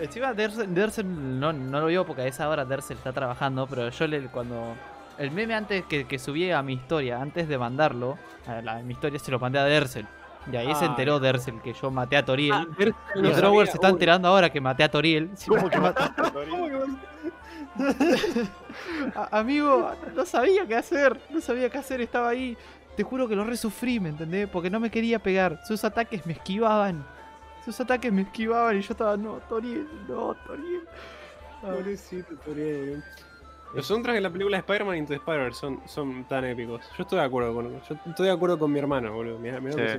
Encima Dersel, Dersel no, no lo vio porque a esa hora Dersel está trabajando, pero yo le, cuando... El meme antes que, que subí a mi historia, antes de mandarlo, a la, mi historia se lo mandé a Dersel. Y ahí se enteró Dersel que yo maté a Toriel. Ah, y no Drower se está Uy, enterando ahora que maté a Toriel. Sí, ¿Cómo que mataste a Toriel? ¿cómo que a- amigo, no sabía qué hacer. No sabía qué hacer, estaba ahí. Te juro que lo resufrí, ¿me entendés? Porque no me quería pegar. Sus ataques me esquivaban. Sus ataques me esquivaban y yo estaba, no, Toriel, no, Toriel. Pobrecito Toriel. Los soundtracks de la película de Spider-Man Into the Spider-Verse son, son tan épicos. Yo estoy de acuerdo con yo estoy de acuerdo con mi hermano, boludo. Mirá, mirá lo que Sí.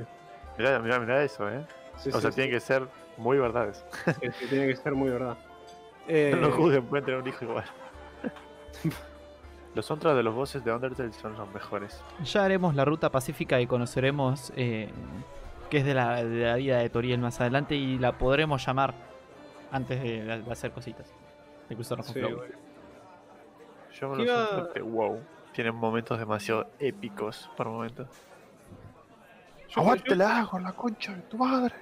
Mirá, mirá, mirá eso, eh. Sí, O sí, sea, sí, tiene que ser muy verdades. sí, sí, tiene que ser muy verdad. Eh, No lo juzguen, pueden tener un hijo igual. Los soundtracks de los bosses de Undertale son los mejores. Ya haremos la ruta pacífica y conoceremos eh, qué es de la, de la vida de Toriel más adelante y la podremos llamar antes de, de hacer cositas. De cruzarnos con sí, Flow. Yo me ¿Qué los iba- WoW. Tienen momentos demasiado épicos por momentos. Yo- ¡Aguante yo- la con la concha de tu madre!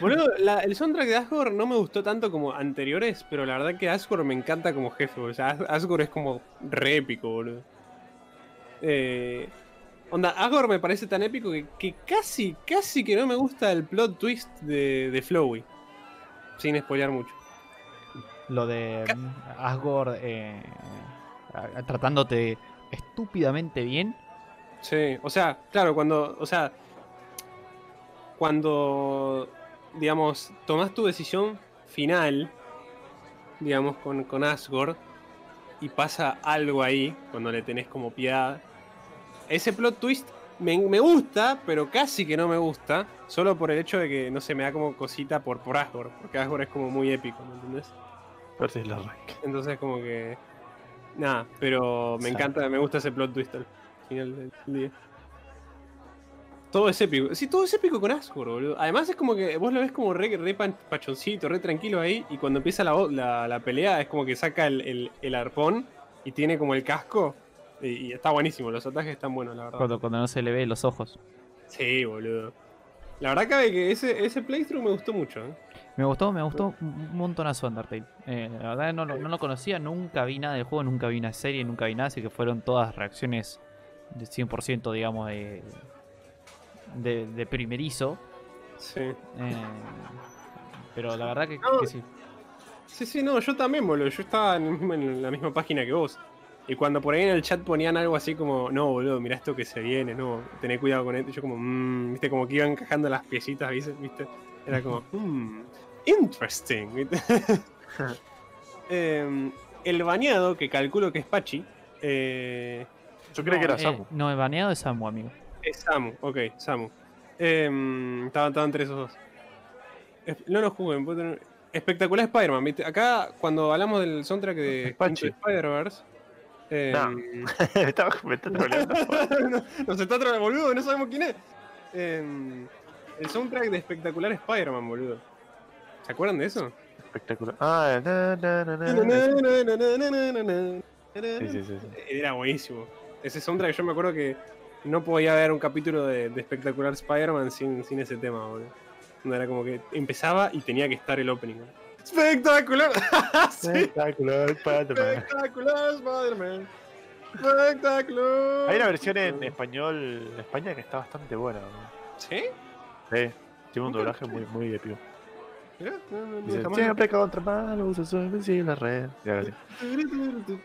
Boludo, la- el soundtrack de Asgore no me gustó tanto como anteriores, pero la verdad que Asgore me encanta como jefe, o sea, As- Asgore es como re épico, boludo. Eh, onda, Asgore me parece tan épico que, que casi, casi que no me gusta el plot twist de, de Flowey. Sin spoilear mucho. Lo de mm, Asgore eh, tratándote estúpidamente bien. Sí, o sea, claro, cuando, o sea, cuando, digamos, tomás tu decisión final, digamos, con, con Asgore, y pasa algo ahí, cuando le tenés como piedad, ese plot twist me, me gusta, pero casi que no me gusta, solo por el hecho de que, no sé, me da como cosita por, por Asgore, porque Asgore es como muy épico, ¿me entendés? A ver si es la. Entonces como que... Nada, pero me Exacto. encanta, me gusta ese plot twist al final del día. Todo es épico. Sí, todo es épico con Asgore, boludo. Además es como que vos lo ves como re, re pachoncito, re tranquilo ahí. Y cuando empieza la, la, la pelea es como que saca el, el- el arpón y tiene como el casco. Y, y está buenísimo, los ataques están buenos, la verdad. Cuando, cuando no se le ve los ojos. Sí, boludo. La verdad cabe que ese, ese playthrough me gustó mucho. ¿eh? Me gustó, me gustó un montonazo Undertale. Eh, la verdad no, no lo conocía, nunca vi nada del juego, nunca vi una serie, nunca vi nada, así que fueron todas reacciones de 100% digamos de, de, de primerizo. Sí. eh, pero la verdad que, No. que sí. Sí, sí, no, yo también, boludo. Yo estaba en, la misma página que vos. Y cuando por ahí en el chat ponían algo así como, no, boludo, mirá esto que se viene, no, tené cuidado con esto. Yo como, mmm, viste, como que iban encajando las piecitas, ¿viste? ¿viste? Era como, mmm, interesting, ¿viste? Em, el bañado, que calculo que es Pachi, eh, Yo creí que era Eh, Samu. no, el baneado es Samu, amigo. Es Samu, ok, Samu. Em, estaban, estaban entre esos dos. No nos juguen, tener- espectacular Spider-Man, ¿viste? Acá, cuando hablamos del soundtrack de Spider-Verse. em, No. me está troleando. no- Nos está trabajando, boludo, no sabemos quién es. Em, el soundtrack de espectacular Spider-Man, boludo. ¿Se acuerdan de eso? Espectacular. Ah, na, na, na, na, Na, na. na, na, na, na, na, na. Sí, sí, sí. sí. Era buenísimo. Ese soundtrack yo me acuerdo que no podía ver un capítulo de, de espectacular Spider-Man sin, sin ese tema, boludo. No era como que empezaba y tenía que estar el opening. boludo. ¡Espectacular! sí, Espectacular, Spider-Man. espectacular Spider-Man. Espectacular. Hay una versión en español en España que está bastante buena. ¿no? ¿Sí? Sí, tiene un doblaje muy, muy épico. No, no, no, Dice, siempre contra malo, usa su invencible red. Y ahora sí.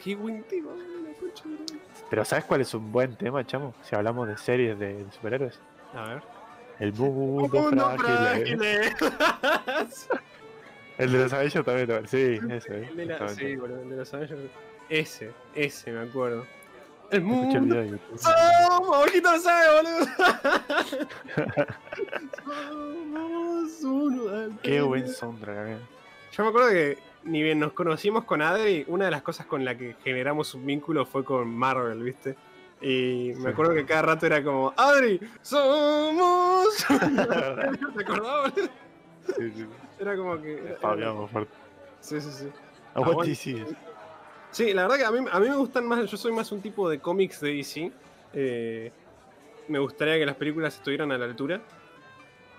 Qué buen tema, la concha de la- Pero ¿sabes cuál es un buen tema, chamo? Si hablamos de series de superhéroes. A ver. El mundo, Mundo frágil. eh. El de los Avengers también, lo- sí, ese. eh, El de la- sí, boludo, el de los Avengers. Ese, ese me acuerdo. El el mundo. YouTube. ¡Somos! ¡Ojito lo sabe, boludo! Somos uno Qué buen soundtrack, amigo. Yo me acuerdo que ni bien nos conocimos con Adri, una de las cosas con la que generamos un vínculo fue con Marvel, ¿viste? Y me acuerdo que cada rato era como, Adri, somos. ¿Te acordabas? Sí, sí. Era como que. Fabián, fuerte. Sí, sí, sí. Aguante Aguante. y sigue. Sí, la verdad que a mí, a mí me gustan más, yo soy más un tipo de cómics de DC. Eh, me gustaría que las películas estuvieran a la altura.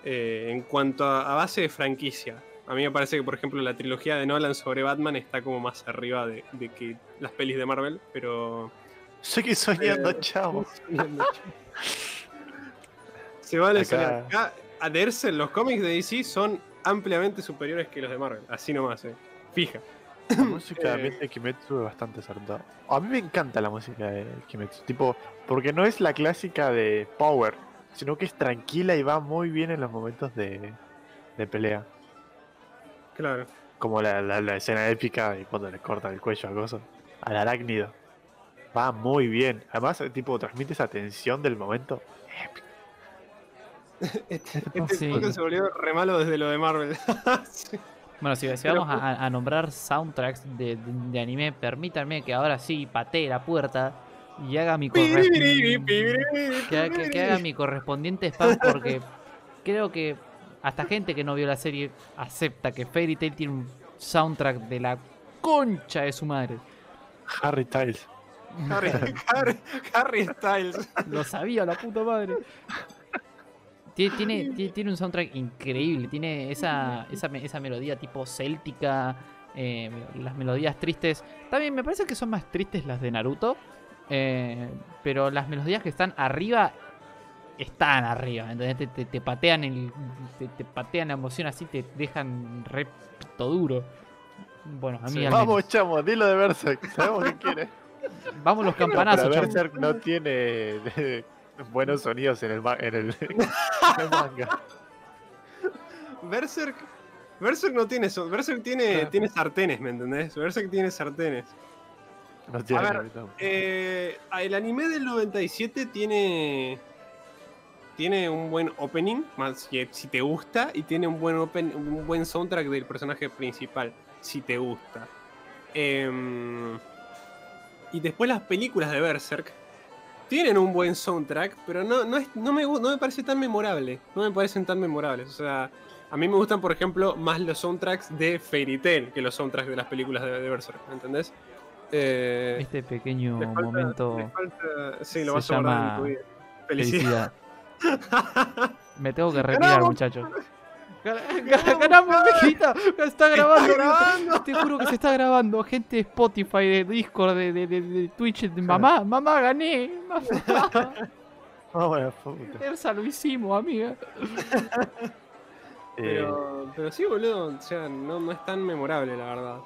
Eh, en cuanto a, a base de franquicia, a mí me parece que, por ejemplo, la trilogía de Nolan sobre Batman está como más arriba de, de que las pelis de Marvel, pero... Seguí soñando, Eh, chavo. Se vale Acá- soñar. Acá, a los cómics de DC son ampliamente superiores que los de Marvel. Así nomás, eh. Fija. La música Eh. de Kimetsu es bastante acertada. A mí me encanta la música de Kimetsu. Tipo, porque no es la clásica de Power, sino que es tranquila y va muy bien en los momentos de, de pelea. Claro. Como la, la- la escena épica y cuando le cortan el cuello a Gozo. Al arácnido. Va muy bien. Además, tipo, transmite esa tensión del momento. Épico. Este, Oh, este sí. se volvió re malo desde lo de Marvel. Sí. Bueno, si, si vamos a, a- a nombrar soundtracks de, de- de anime, permítanme que ahora sí patee la puerta y haga mi correspondiente. que, ha- que- que haga mi correspondiente spam porque creo que hasta gente que no vio la serie acepta que Fairy Tail tiene un soundtrack de la concha de su madre. Harry Styles. Harry, Harry, Harry Styles. Lo sabía la puta madre. Tie- Tiene, tie- tiene un soundtrack increíble, tiene esa, esa, esa melodía tipo céltica, eh, las melodías tristes. También me parece que son más tristes las de Naruto, eh, pero las melodías que están arriba están arriba, ¿entendés? Te, te- te patean el, te, te patean la emoción así, te dejan re pito duro. Bueno, a mí Sí. al Vamos, menos. chamo, dilo de Berserk. Sabemos que quiere. Vamos los Pero campanazos, chamo. Berserk no tiene eh, buenos sonidos en el, ma- en el, en el manga. Berserk. Berserk no tiene eso. Berserk tiene, tiene sartenes, ¿me entendés? Berserk tiene sartenes. No tiene A ver. Eh, el anime del 97 tiene. Tiene un buen opening, más si, si te gusta, y tiene un buen, open, un buen soundtrack del personaje principal, si te gusta. Em, y después las películas de Berserk tienen un buen soundtrack, pero no, no, es- no, me, no me parece tan memorable. No me parecen tan memorables. O sea, a mí me gustan, por ejemplo, más los soundtracks de Fairy Tail que los soundtracks de las películas de, de Berserk, ¿me entendés? Eh, Este pequeño falta- momento falta- sí, lo se vas a guardar en llama tu vida. Felicidad. felicidad. Me tengo que retirar, ¡Ganamos! muchachos. Gan- Ganamos, Vegeta. Está grabando. grabando! Te juro que se está grabando. Gente de Spotify, de Discord, de, de, de- de Twitch. de mamá, mamá, gané. Mamá. La puta. Ersa, lo hicimos, amiga. Eh, Pero, pero sí, boludo, o sea, no, no es tan memorable, la verdad.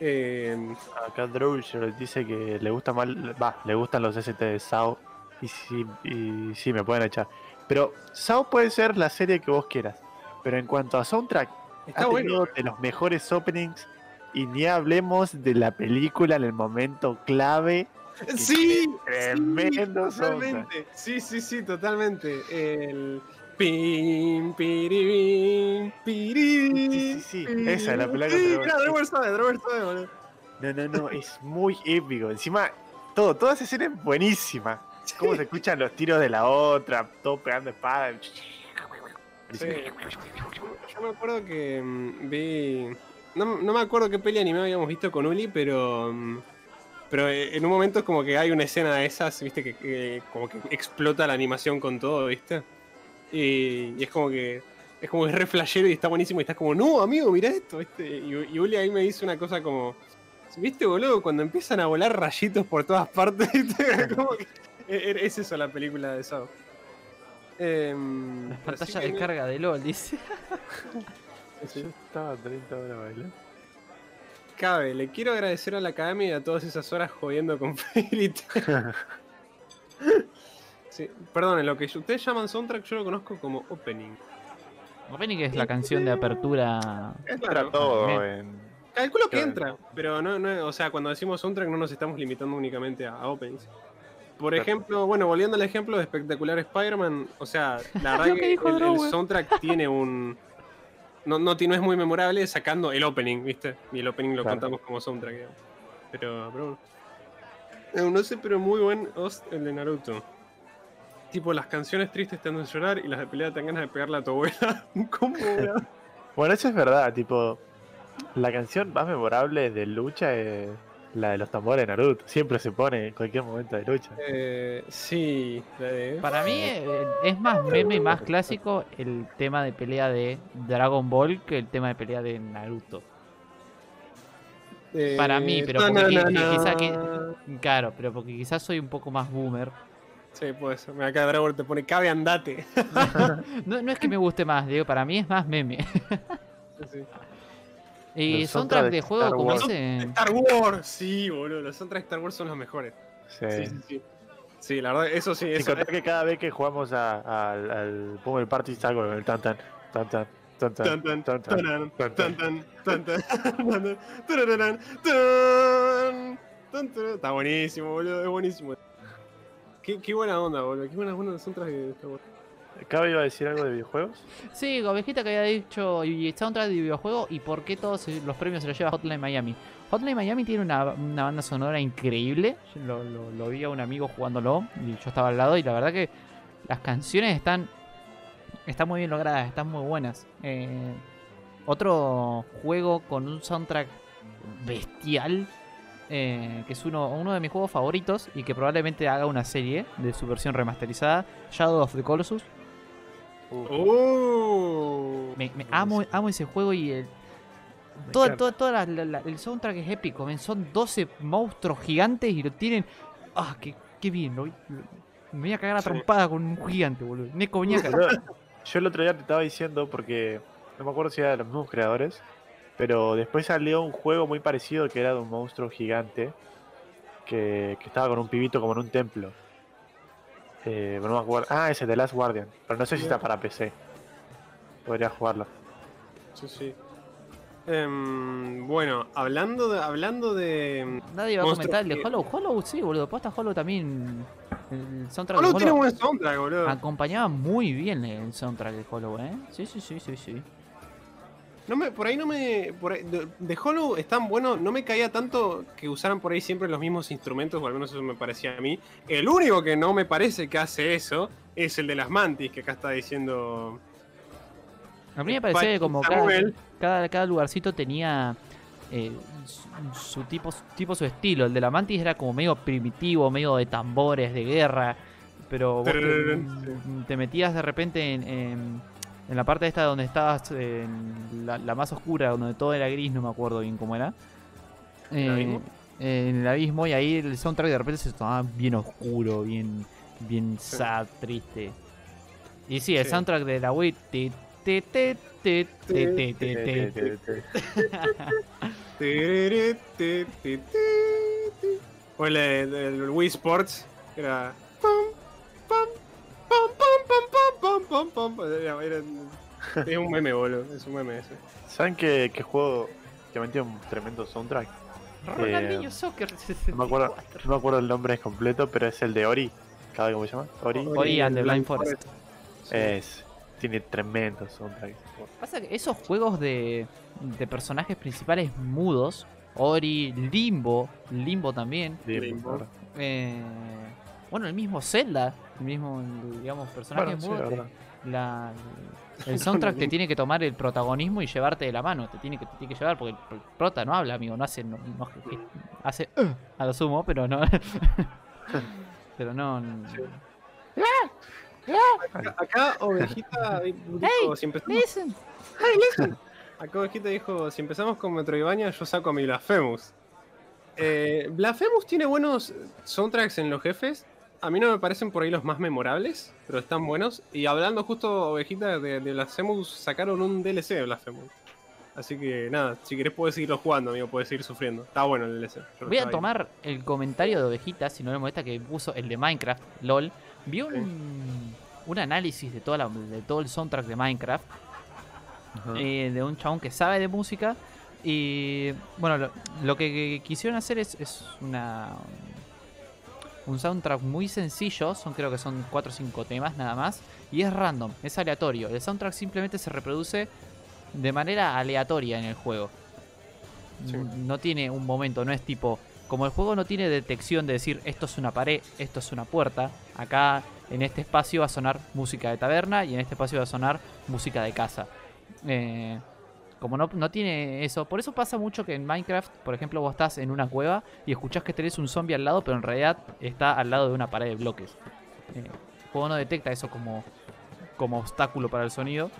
Eh, acá Drowser dice que le gusta mal, va, le gustan los ST de Sao y sí, y sí me pueden echar. Pero Sao puede ser la serie que vos quieras. Pero en cuanto a soundtrack, está ha bueno. de los mejores openings y ni hablemos de la película en el momento clave. Sí, Tremendo sí, totalmente. Sí, sí, sí, totalmente. El pim, piribim, piribim, Sí, sí, sí, sí. Esa es la película Sí, era Dragon sabe, Dragon sabe, boludo. No, no, no, es muy épico. Encima, todo, toda esa escena es buenísima. Cómo se escuchan los tiros de la otra, todo pegando espada. Sí. Yo me acuerdo que mm, vi. No, no me acuerdo qué peli anime habíamos visto con Uli, pero. mm, Pero eh, en un momento es como que hay una escena de esas, viste, que, que como que explota la animación con todo, viste. Y, y es como que. Es como que es re flashero y está buenísimo y estás como, no, amigo, mira esto, viste. Y, y Uli ahí me dice una cosa como. ¿Viste, boludo? Cuando empiezan a volar rayitos por todas partes, ¿viste? Como que- es eso la película de Sao. Em, La pantalla de carga de LOL, dice. Yo estaba 30 horas bailando. Cabe, le quiero agradecer a la academia y a todas esas horas jodiendo con Fairy. Sí, perdón, lo que ustedes llaman soundtrack yo lo conozco como opening. Opening es la canción de apertura. Entra todo en. Calculo que Claro. entra, pero no, no, o sea, cuando decimos soundtrack no nos estamos limitando únicamente a, a openings. Por ejemplo, bueno, volviendo al ejemplo de espectacular Spider-Man, o sea, la verdad que, que dijo el, soundtrack tiene un. No, no, no es muy memorable sacando el opening, ¿viste? Y el opening lo Claro. contamos como soundtrack, digamos. Pero, pero bueno. Eh, No sé, pero muy buen host el de Naruto. Tipo, las canciones tristes te hacen llorar y las de pelea te dan ganas de pegarle a tu abuela. ¿Cómo? Bueno, eso es verdad, tipo. La canción más memorable de lucha es la de los tambores de Naruto. Siempre se pone en cualquier momento de lucha. Eh, sí, la de- Para mí eh, es más meme y más clásico el tema de pelea de Dragon Ball que el tema de pelea de Naruto. Eh, Para mí, pero porque quizá que- Claro, pero porque quizás soy un poco más boomer. Sí, ser. Mira, acá Dragon te pone cabe andate. No, no es que me guste más, digo, para mí es más meme. Sí, sí. Y Los soundtrack soundtracks de de juego Star como Wars. ese. Star Wars, sí, boludo. Los soundtracks de Star Wars son los mejores. Sí. Sí, sí, sí. Sí, la verdad, eso sí, Sin eso. contar que cada vez que jugamos a- al, al Boomer Party salgo con el tan tan tan tan tan Tan, tan tan, tan tanan, tan tan, tan. tan, tan, tan, tan, tarararán, tan, tan, tan. Está buenísimo, boludo, es buenísimo. Qué, qué buena onda, boludo. Qué buenas buenas soundtracks de Star Wars. ¿Cabe iba a decir algo de videojuegos? Sí, Ovejita que había dicho y soundtrack de videojuego y por qué todos los premios se los lleva Hotline Miami. Hotline Miami tiene una, una banda sonora increíble. Lo- lo vi a un amigo jugándolo y yo estaba al lado y la verdad que las canciones están están muy bien logradas, están muy buenas. Eh, otro juego con un soundtrack bestial eh, que es uno, uno de mis juegos favoritos y que probablemente haga una serie de su versión remasterizada, Shadow of the Colossus. Oh. Me, me amo, amo ese juego y el, toda, toda, toda la- la- el soundtrack es épico. men. Son 12 monstruos gigantes y lo tienen. ¡Ah, qué, qué bien! lo- lo- me voy a cagar a Sí. trompada con un gigante, boludo. Neko. Boludo, Yo el otro día te estaba diciendo porque no me acuerdo si era de los mismos creadores, pero después salió un juego muy parecido que era de un monstruo gigante que, que estaba con un pibito como en un templo. Eh, no me acuerdo. Ah, ese de Last Guardian, pero no sé si está para PC. Podría jugarlo. Sí, sí. Em, bueno, hablando de. Hablando de. Nadie va a comentar el de Hollow. Hollow, sí, boludo. Posta Hollow también. El soundtrack Hollow de tiene buen soundtrack, boludo. acompañaba muy bien el soundtrack de Hollow, ¿eh? Sí, sí, sí, sí, sí. No me, por ahí no me. Por ahí- Hollow es tan bueno, no me caía tanto que usaran por ahí siempre los mismos instrumentos, o al menos eso me parecía a mí. El único que no me parece que hace eso es el de las mantis, que acá está diciendo. A mí me parecía que como cada, cada, cada lugarcito tenía eh, su, su tipo, su tipo, su estilo. El de la mantis era como medio primitivo, medio de tambores, de guerra. Pero vos te, metías de repente en, en- en la parte esta donde estabas, en la, la más oscura, donde todo era gris, no me acuerdo bien cómo era. ¿El Eh, abismo? en el abismo y ahí el soundtrack de repente se tornaba bien oscuro, bien, bien sad, triste. Y sí, el Sí. soundtrack de la Wii. ti, ti. Tere, te, te, te, te. O el de- del Wii Sports, que era. pam, pam, pam, pam, pam, pam. Era- era- Es un meme, boludo. Es un meme ese. ¿Saben qué, juego que metió un tremendo soundtrack? Ronaldinho Eh, Soccer No me, acuerdo, 64. no me acuerdo el nombre completo, pero es el de Ori. ¿Cada cómo se llama? Ori. Ori and the Blind Forest. Es. Tiene tremendo soundtrack. Pasa que esos juegos de, personajes principales mudos, Ori, Limbo, Limbo también, Limbo. eh, bueno, el mismo Zelda, el mismo, digamos, personajes Bueno, sí, la te- verdad. la- el soundtrack te tiene que tomar el protagonismo y llevarte de la mano, te tiene que, te tiene que llevar, porque el prota no habla, amigo, no hace, no, no- hace "Uh", a lo sumo, pero no, pero no, no- Acá, acá Ovejita dijo, si empezamos, Listen. acá Ovejita dijo, si empezamos con Metroidvania, yo saco a mi Blasphemous. Eh, Blasphemous tiene buenos soundtracks en los jefes. A mí no me parecen por ahí los más memorables, pero están buenos. Y hablando justo, Ovejita, de, de Blasphemous, sacaron un DLC de Blasphemous. Así que nada, si querés puedes seguirlo jugando, amigo, puedes seguir sufriendo. Está bueno el DLC. Voy a tomar el comentario de Ovejita, si no le molesta, que puso el de Minecraft, LOL. Vi un, un análisis de, toda la- de todo el soundtrack de Minecraft, eh, de un chabón que sabe de música. Y bueno, lo, lo que quisieron hacer es, es una un soundtrack muy sencillo, son creo que son 4 o 5 temas nada más, y es random, es aleatorio. El soundtrack simplemente se reproduce de manera aleatoria en el juego. Sí. No tiene un momento, no es tipo, como el juego no tiene detección de decir esto es una pared, esto es una puerta, acá en este espacio va a sonar música de taberna y en este espacio va a sonar música de casa. Eh, como no, no tiene eso, por eso pasa mucho que en Minecraft, por ejemplo, vos estás en una cueva y escuchás que tenés un zombie al lado, pero en realidad está al lado de una pared de bloques. Eh, el juego no detecta eso como, como obstáculo para el sonido.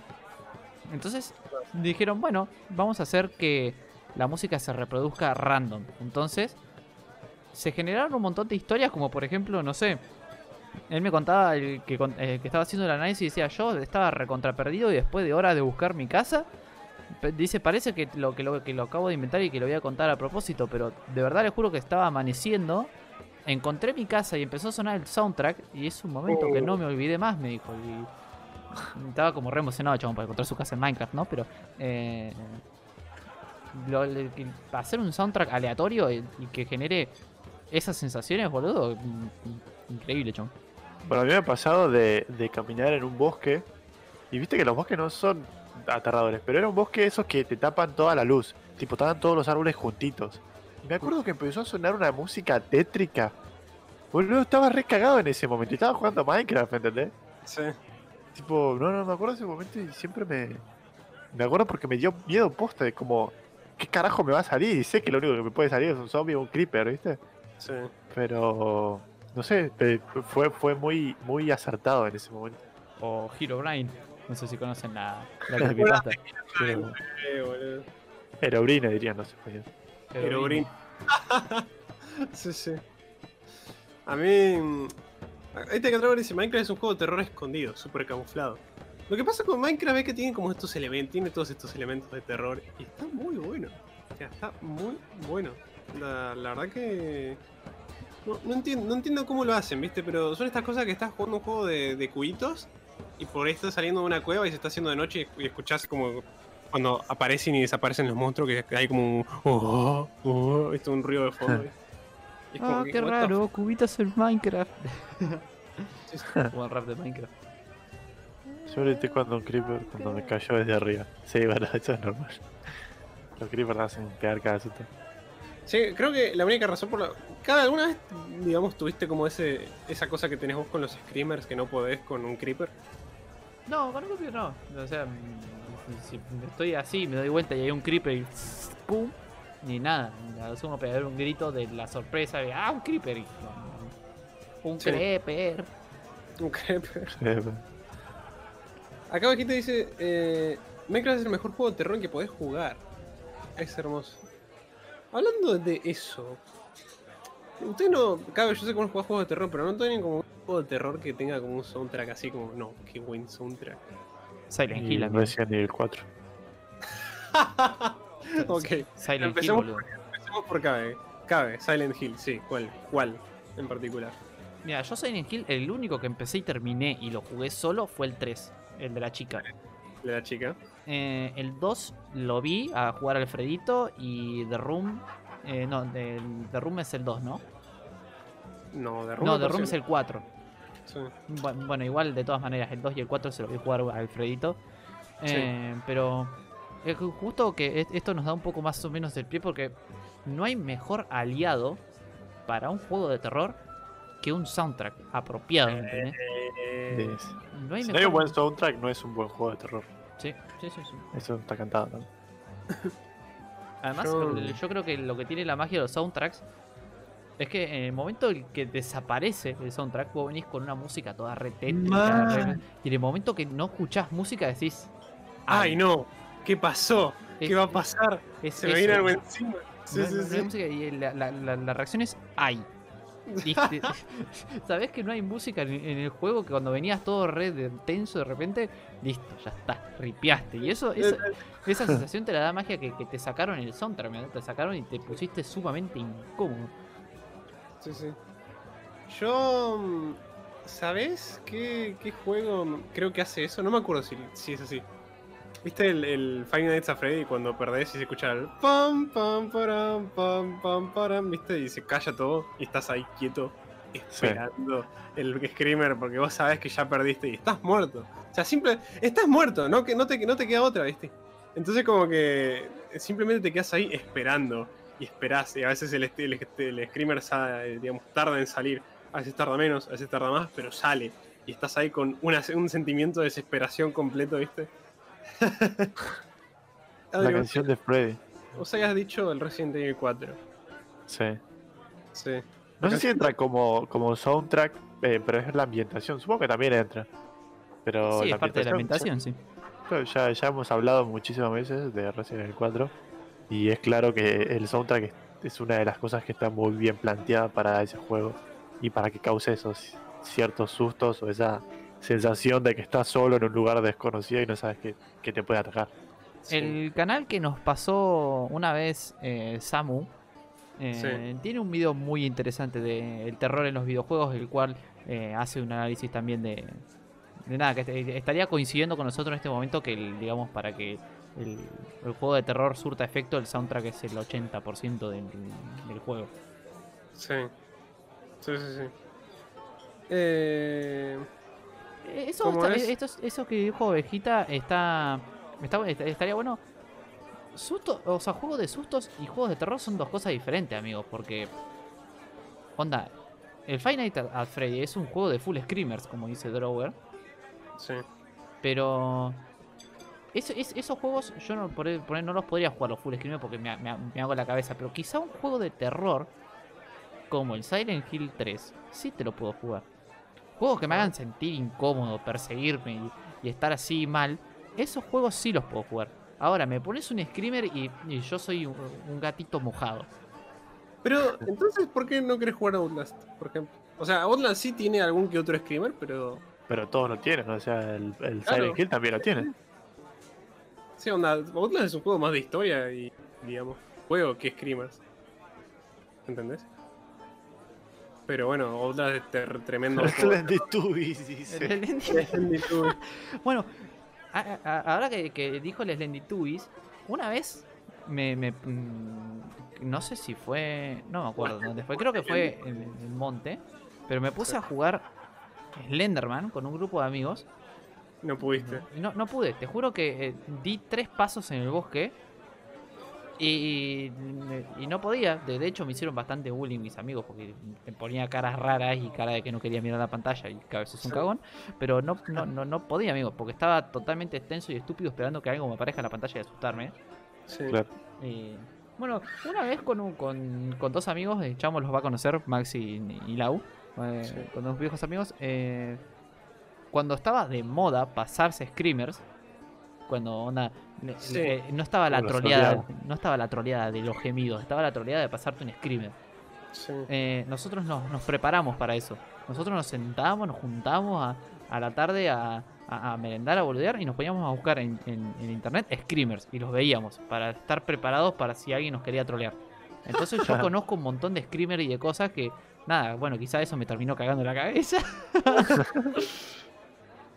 Entonces dijeron, bueno, vamos a hacer que la música se reproduzca random. Entonces se generaron un montón de historias, como por ejemplo, no sé, él me contaba el que, que estaba haciendo el análisis y decía, yo estaba recontra perdido y después de horas de buscar mi casa, dice, parece que lo, que, lo, que lo acabo de inventar y que lo voy a contar a propósito, pero de verdad les juro que estaba amaneciendo, encontré mi casa y empezó a sonar el soundtrack y es un momento que no me olvidé más, me dijo. Y estaba como re emocionado, chabón, para encontrar su casa en Minecraft, ¿no? Pero... Eh, hacer un soundtrack aleatorio y, que genere esas sensaciones, boludo, mm, increíble, chon. Bueno, a mí me ha pasado de caminar en un bosque. Y viste que los bosques no son aterradores, pero era un bosque esos que te tapan toda la luz. Tipo, estaban todos los árboles juntitos. Y me acuerdo que empezó a sonar una música tétrica. Boludo, estaba re cagado en ese momento. Y estaba jugando a Minecraft, ¿entendés? Sí. Tipo, no, no, me acuerdo de ese momento y siempre me. Me acuerdo porque me dio miedo posta de como. ¿Qué carajo me va a salir? Y sé que lo único que me puede salir es un zombie o un creeper, ¿viste? Sí. Pero. No sé, fue, fue muy, muy acertado en ese momento. O Herobrine, no sé si conocen la, la creepypasta. Pero, boludo. Herobrine dirían los españoles. Herobrine. sí, sí. A mí. mm, Este que traigo dice Minecraft es un juego de terror escondido, súper camuflado. Lo que pasa con Minecraft es que tiene como estos elementos, tiene todos estos elementos de terror y está muy bueno. O sea, está muy bueno. La, la verdad que. No, no entiendo, no entiendo cómo lo hacen, ¿viste? Pero son estas cosas que estás jugando un juego de, de cubitos y por ahí estás saliendo de una cueva y se está haciendo de noche y escuchás como cuando aparecen y desaparecen los monstruos que hay como un. Oh, oh, esto un ruido de fondo. Y es como Ah, que, qué raro, cubitos en Minecraft. Como el rap de Minecraft. Yo grité cuando un creeper cuando me cayó desde arriba. Sí, bueno, eso es normal. Los creepers hacen pegar cada susto. Sí, creo que la única razón por la. Cada alguna vez, digamos, tuviste como ese esa cosa que tenés vos con los screamers que no podés con un creeper. No, con un creeper no. O sea, si estoy así, me doy vuelta y hay un creeper y ¡pum! Ni nada. Asumo pegar un grito de la sorpresa de ¡Ah, un creeper! Y, no, un Sí. creeper. Un creeper. Acá abajito dice: eh, Minecraft es el mejor juego de terror que podés jugar. Es hermoso. Hablando de eso. Ustedes no. Cabe, yo sé cómo jugar juegos de terror, pero no tienen como un juego de terror que tenga como un soundtrack así como. No, qué buen soundtrack. Silent Hill. Resident Evil 4. ok. Silent Hill, Empecemos boludo. Empecemos por Cabe. Cabe, Silent Hill, sí. ¿Cuál? ¿Cuál en particular? Mira, yo Silent Hill, el único que empecé y terminé y lo jugué solo fue el 3, el de la chica. De la chica. Eh, el 2 lo vi a jugar Alfredito y The Room. eh, no, The, The Room es el 2, ¿no? No, de Room. No, The Room es el 4. sí. Bu- Bueno, igual de todas maneras, el 2 y el 4 se lo vi jugar a Alfredito. Eh, Pero es justo que es- esto nos da un poco más o menos el pie porque no hay mejor aliado para un juego de terror que un soundtrack apropiado, ¿entendés? Eh, Sí. No hay Si no mejor... hay un buen soundtrack, no es un buen juego de terror. Sí, sí, sí, sí. Eso está cantado también. Además, yo creo que lo que tiene la magia de los soundtracks es que en el momento en que desaparece el soundtrack, vos venís con una música toda re tétrica, Man. re- y en el momento que no escuchás música decís... Ay, no. ¿Qué pasó? ¿Qué va a pasar? Es Se me viene algo encima. Sí, no, sí, no- sí. música y la, la- la- la reacción es ay. ¿Sabés que no hay música en, en el juego? Que cuando venías todo re tenso de repente, listo, ya está, ripiaste. Y eso, esa, esa sensación te la da magia que, que te sacaron el soundtrack, ¿me Te sacaron y te pusiste sumamente incómodo. Sí, sí. Yo. mm, ¿Sabes qué, qué juego creo que hace eso? No me acuerdo si, si es así. ¿Viste el, el Five Nights at Freddy cuando perdés y se escucha el pam pam param pam pam param, ¿viste? Y se calla todo y estás ahí quieto esperando el screamer porque vos sabés que ya perdiste y estás muerto. O sea, simple, estás muerto, no que no te, no te queda otra, ¿viste? Entonces como que simplemente te quedas ahí esperando y esperás y a veces el, el, el screamer digamos, tarda en salir, a veces tarda menos, a veces tarda más, pero sale y estás ahí con una- un sentimiento de desesperación completo, ¿viste? La Adri, canción de Freddy. Vos habías dicho el Resident Evil 4. Sí. Sí. No sé si entra como, como soundtrack, eh, pero es la ambientación. Supongo que también entra. Pero sí, es parte de la ambientación, sí. Ya, claro, ya, ya hemos hablado muchísimas veces de Resident Evil 4. Y es claro que el soundtrack es, una de las cosas que está muy bien planteada para ese juego. Y para que cause esos ciertos sustos o esa sensación de que estás solo en un lugar desconocido y no sabes que, que te puede atacar. Sí. El canal que nos pasó una vez eh, Samu eh, tiene un video muy interesante de el terror en los videojuegos, el cual eh, hace un análisis también de, de nada, que est- estaría coincidiendo con nosotros en este momento que, digamos, para que el, el juego de terror surta efecto, el soundtrack es el 80% del, del juego. Sí. Sí, sí, sí. Eh, Eh, Eso, ¿Cómo está- es? esto es- eso que dijo Ovejita está, está- est- estaría bueno. Susto, o sea, juegos de sustos y juegos de terror son dos cosas diferentes, amigos, porque onda, el Five Nights at at Freddy es un juego de full screamers, como dice Drower, sí. pero es- es- esos juegos yo no, por, por ahí no los podría jugar los full screamers porque me, me- me hago la cabeza, pero quizá un juego de terror como el Silent Hill 3 sí te lo puedo jugar. Juegos que me hagan sentir incómodo, perseguirme y, y estar así mal, esos juegos sí los puedo jugar. Ahora, me pones un screamer y, y yo soy un, un gatito mojado. Pero, entonces, ¿por qué no querés jugar Outlast, por ejemplo? O sea, Outlast sí tiene algún que otro screamer, pero. Pero todos lo tienen, o sea, el, el Claro. Silent Hill también lo tiene. Sí, onda, Outlast es un juego más de historia y, digamos, juego que screamers. ¿Entendés? Pero bueno, Outlast es ter- tremendo. Teletubbies, dice. bueno, a- a- ahora que, que dijo el Slendy Tubbies, una vez me, me- mm, no sé si fue, no me acuerdo dónde fue, creo que fue en el monte, pero me puse a jugar Slenderman con un grupo de amigos No pudiste. no, no pude, te juro que eh, di tres pasos en el bosque y, y no podía. De de hecho, me hicieron bastante bullying mis amigos porque me ponía caras raras y cara de que no quería mirar la pantalla y que a veces es un Sí. cagón. Pero no, no, no, no podía, amigo, porque estaba totalmente extenso y estúpido esperando que algo me aparezca en la pantalla y asustarme. Sí. Claro. Y, bueno, una vez con, un- con, con dos amigos, eh, Chamo los va a conocer, Max y, y Lau, eh, Sí. con dos viejos amigos, eh, cuando estaba de moda pasarse screamers, cuando Sí. eh, no estaba la troleada, no estaba la troleada de los gemidos, estaba la troleada de pasarte un screamer. Sí. Eh, nosotros nos, nos preparamos para eso. Nosotros nos sentábamos, nos juntábamos a, a la tarde a, a- a merendar, a boludear y nos poníamos a buscar en, en- en internet screamers y los veíamos para estar preparados para si alguien nos quería trolear. Entonces yo conozco un montón de screamers y de cosas que, nada, bueno, quizá eso me terminó cagando la cabeza.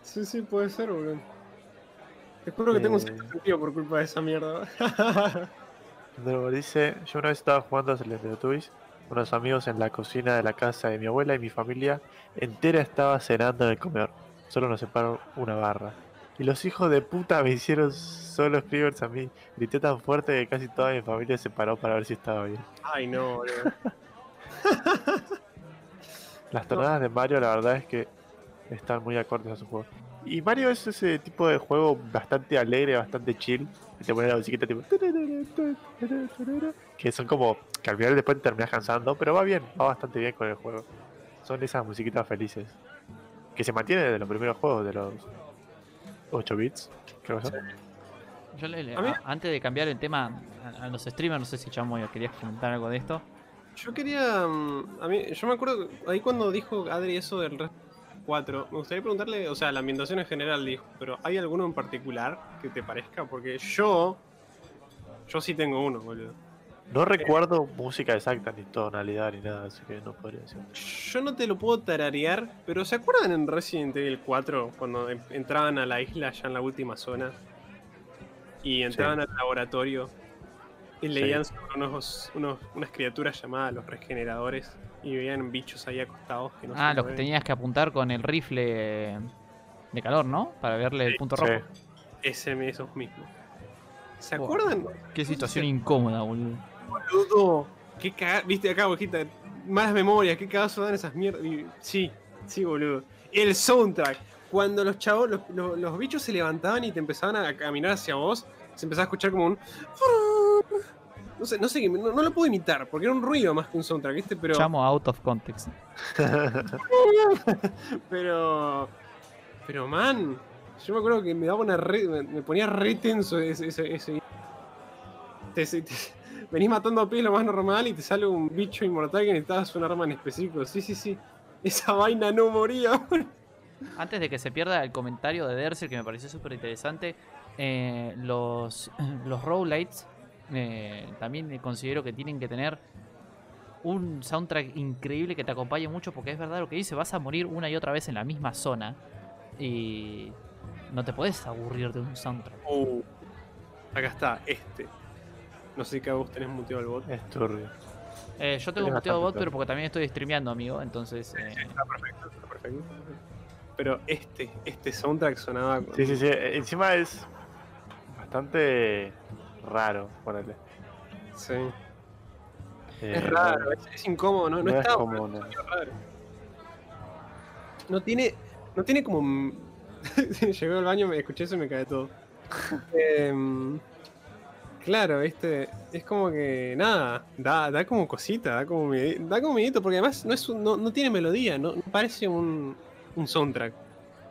Sí, sí, puede ser, boludo. Juro que tengo un Eh. sentido por culpa de esa mierda. Luego dice, yo una vez estaba jugando a Teletubbies, unos amigos en la cocina de la casa de mi abuela y mi familia entera estaba cenando en el comedor. Solo nos separó una barra. Y los hijos de puta me hicieron solo screamers a mí. Grité tan fuerte que casi toda mi familia se paró para ver si estaba bien. Ay, no, boludo. Las tonadas de Mario la verdad es que están muy acordes a su juego. Y Mario es ese tipo de juego bastante alegre, bastante chill. Que te pone la musiquita tipo... Que son como... Que al final después te terminas cansando, pero va bien, va bastante bien con el juego. Son esas musiquitas felices. Que se mantienen de los primeros juegos, de los 8 bits, creo que son. Yo le- A antes de cambiar el tema a, a los streamers, no sé si Chamo querías comentar algo de esto. Yo quería. mm, A mí, yo me acuerdo ahí cuando dijo Adri eso del Red 4. Me gustaría preguntarle, o sea, la ambientación en general dijo, pero ¿hay alguno en particular que te parezca? Porque yo. Yo sí tengo uno, boludo. No recuerdo música exacta, ni tonalidad, ni nada, así que no podría decir. Yo no te lo puedo tararear, pero ¿se acuerdan en Resident Evil 4 cuando en- entraban a la isla ya en la última zona? Y entraban al laboratorio y leían sobre unos, unos- unas criaturas llamadas los regeneradores y veían bichos ahí acostados que no Ah, los que tenías que apuntar con el rifle de calor, ¿no? Para verle el punto Sí. rojo. Ese, esos mismos. ¿Se acuerdan? Qué situación incómoda, boludo. Boludo. Qué. Viste acá, bojita. Malas memorias, qué cagazo dan esas mierdas. Sí, sí, boludo. El soundtrack. Cuando los chavos, los, los- los bichos se levantaban y te empezaban a caminar hacia vos, se empezaba a escuchar como un. No sé, no sé, no, no lo puedo imitar, porque era un ruido más que un soundtrack, ¿viste? Pero. Llamo out of context. Pero. Pero, man. Yo me acuerdo que me daba una re- me, ponía re tenso ese. ese, ese- te- venís matando a pie lo más normal y te sale un bicho inmortal que necesitabas un arma en específico. Sí, sí, sí. Esa vaina no moría. Antes de que se pierda el comentario de Derser, que me pareció súper interesante, eh, los, los roguelites eh, también considero que tienen que tener un soundtrack increíble que te acompañe mucho, porque es verdad lo que dice, vas a morir una y otra vez en la misma zona y no te puedes aburrir de un soundtrack. Uh, acá está, este. No sé qué vos tenés muteado el bot. es turbio. Eh, yo tengo muteado bot, pero porque también estoy streameando, amigo, entonces... eh, Está perfecto, está perfecto. Pero este, este soundtrack sonaba. con- Sí, sí, sí. eh, Encima es bastante raro, ponele. sí. Eh, Es raro, es, es incómodo, ¿no? No, no es como una- es raro. No tiene. No tiene como. Llegó al baño, me escuché eso y me cae todo. Em, claro, este. Es como que. Nada. Da, da como cosita, da como miedo, da como miedito, porque además no es un- no, no tiene melodía, no, no parece un, un soundtrack.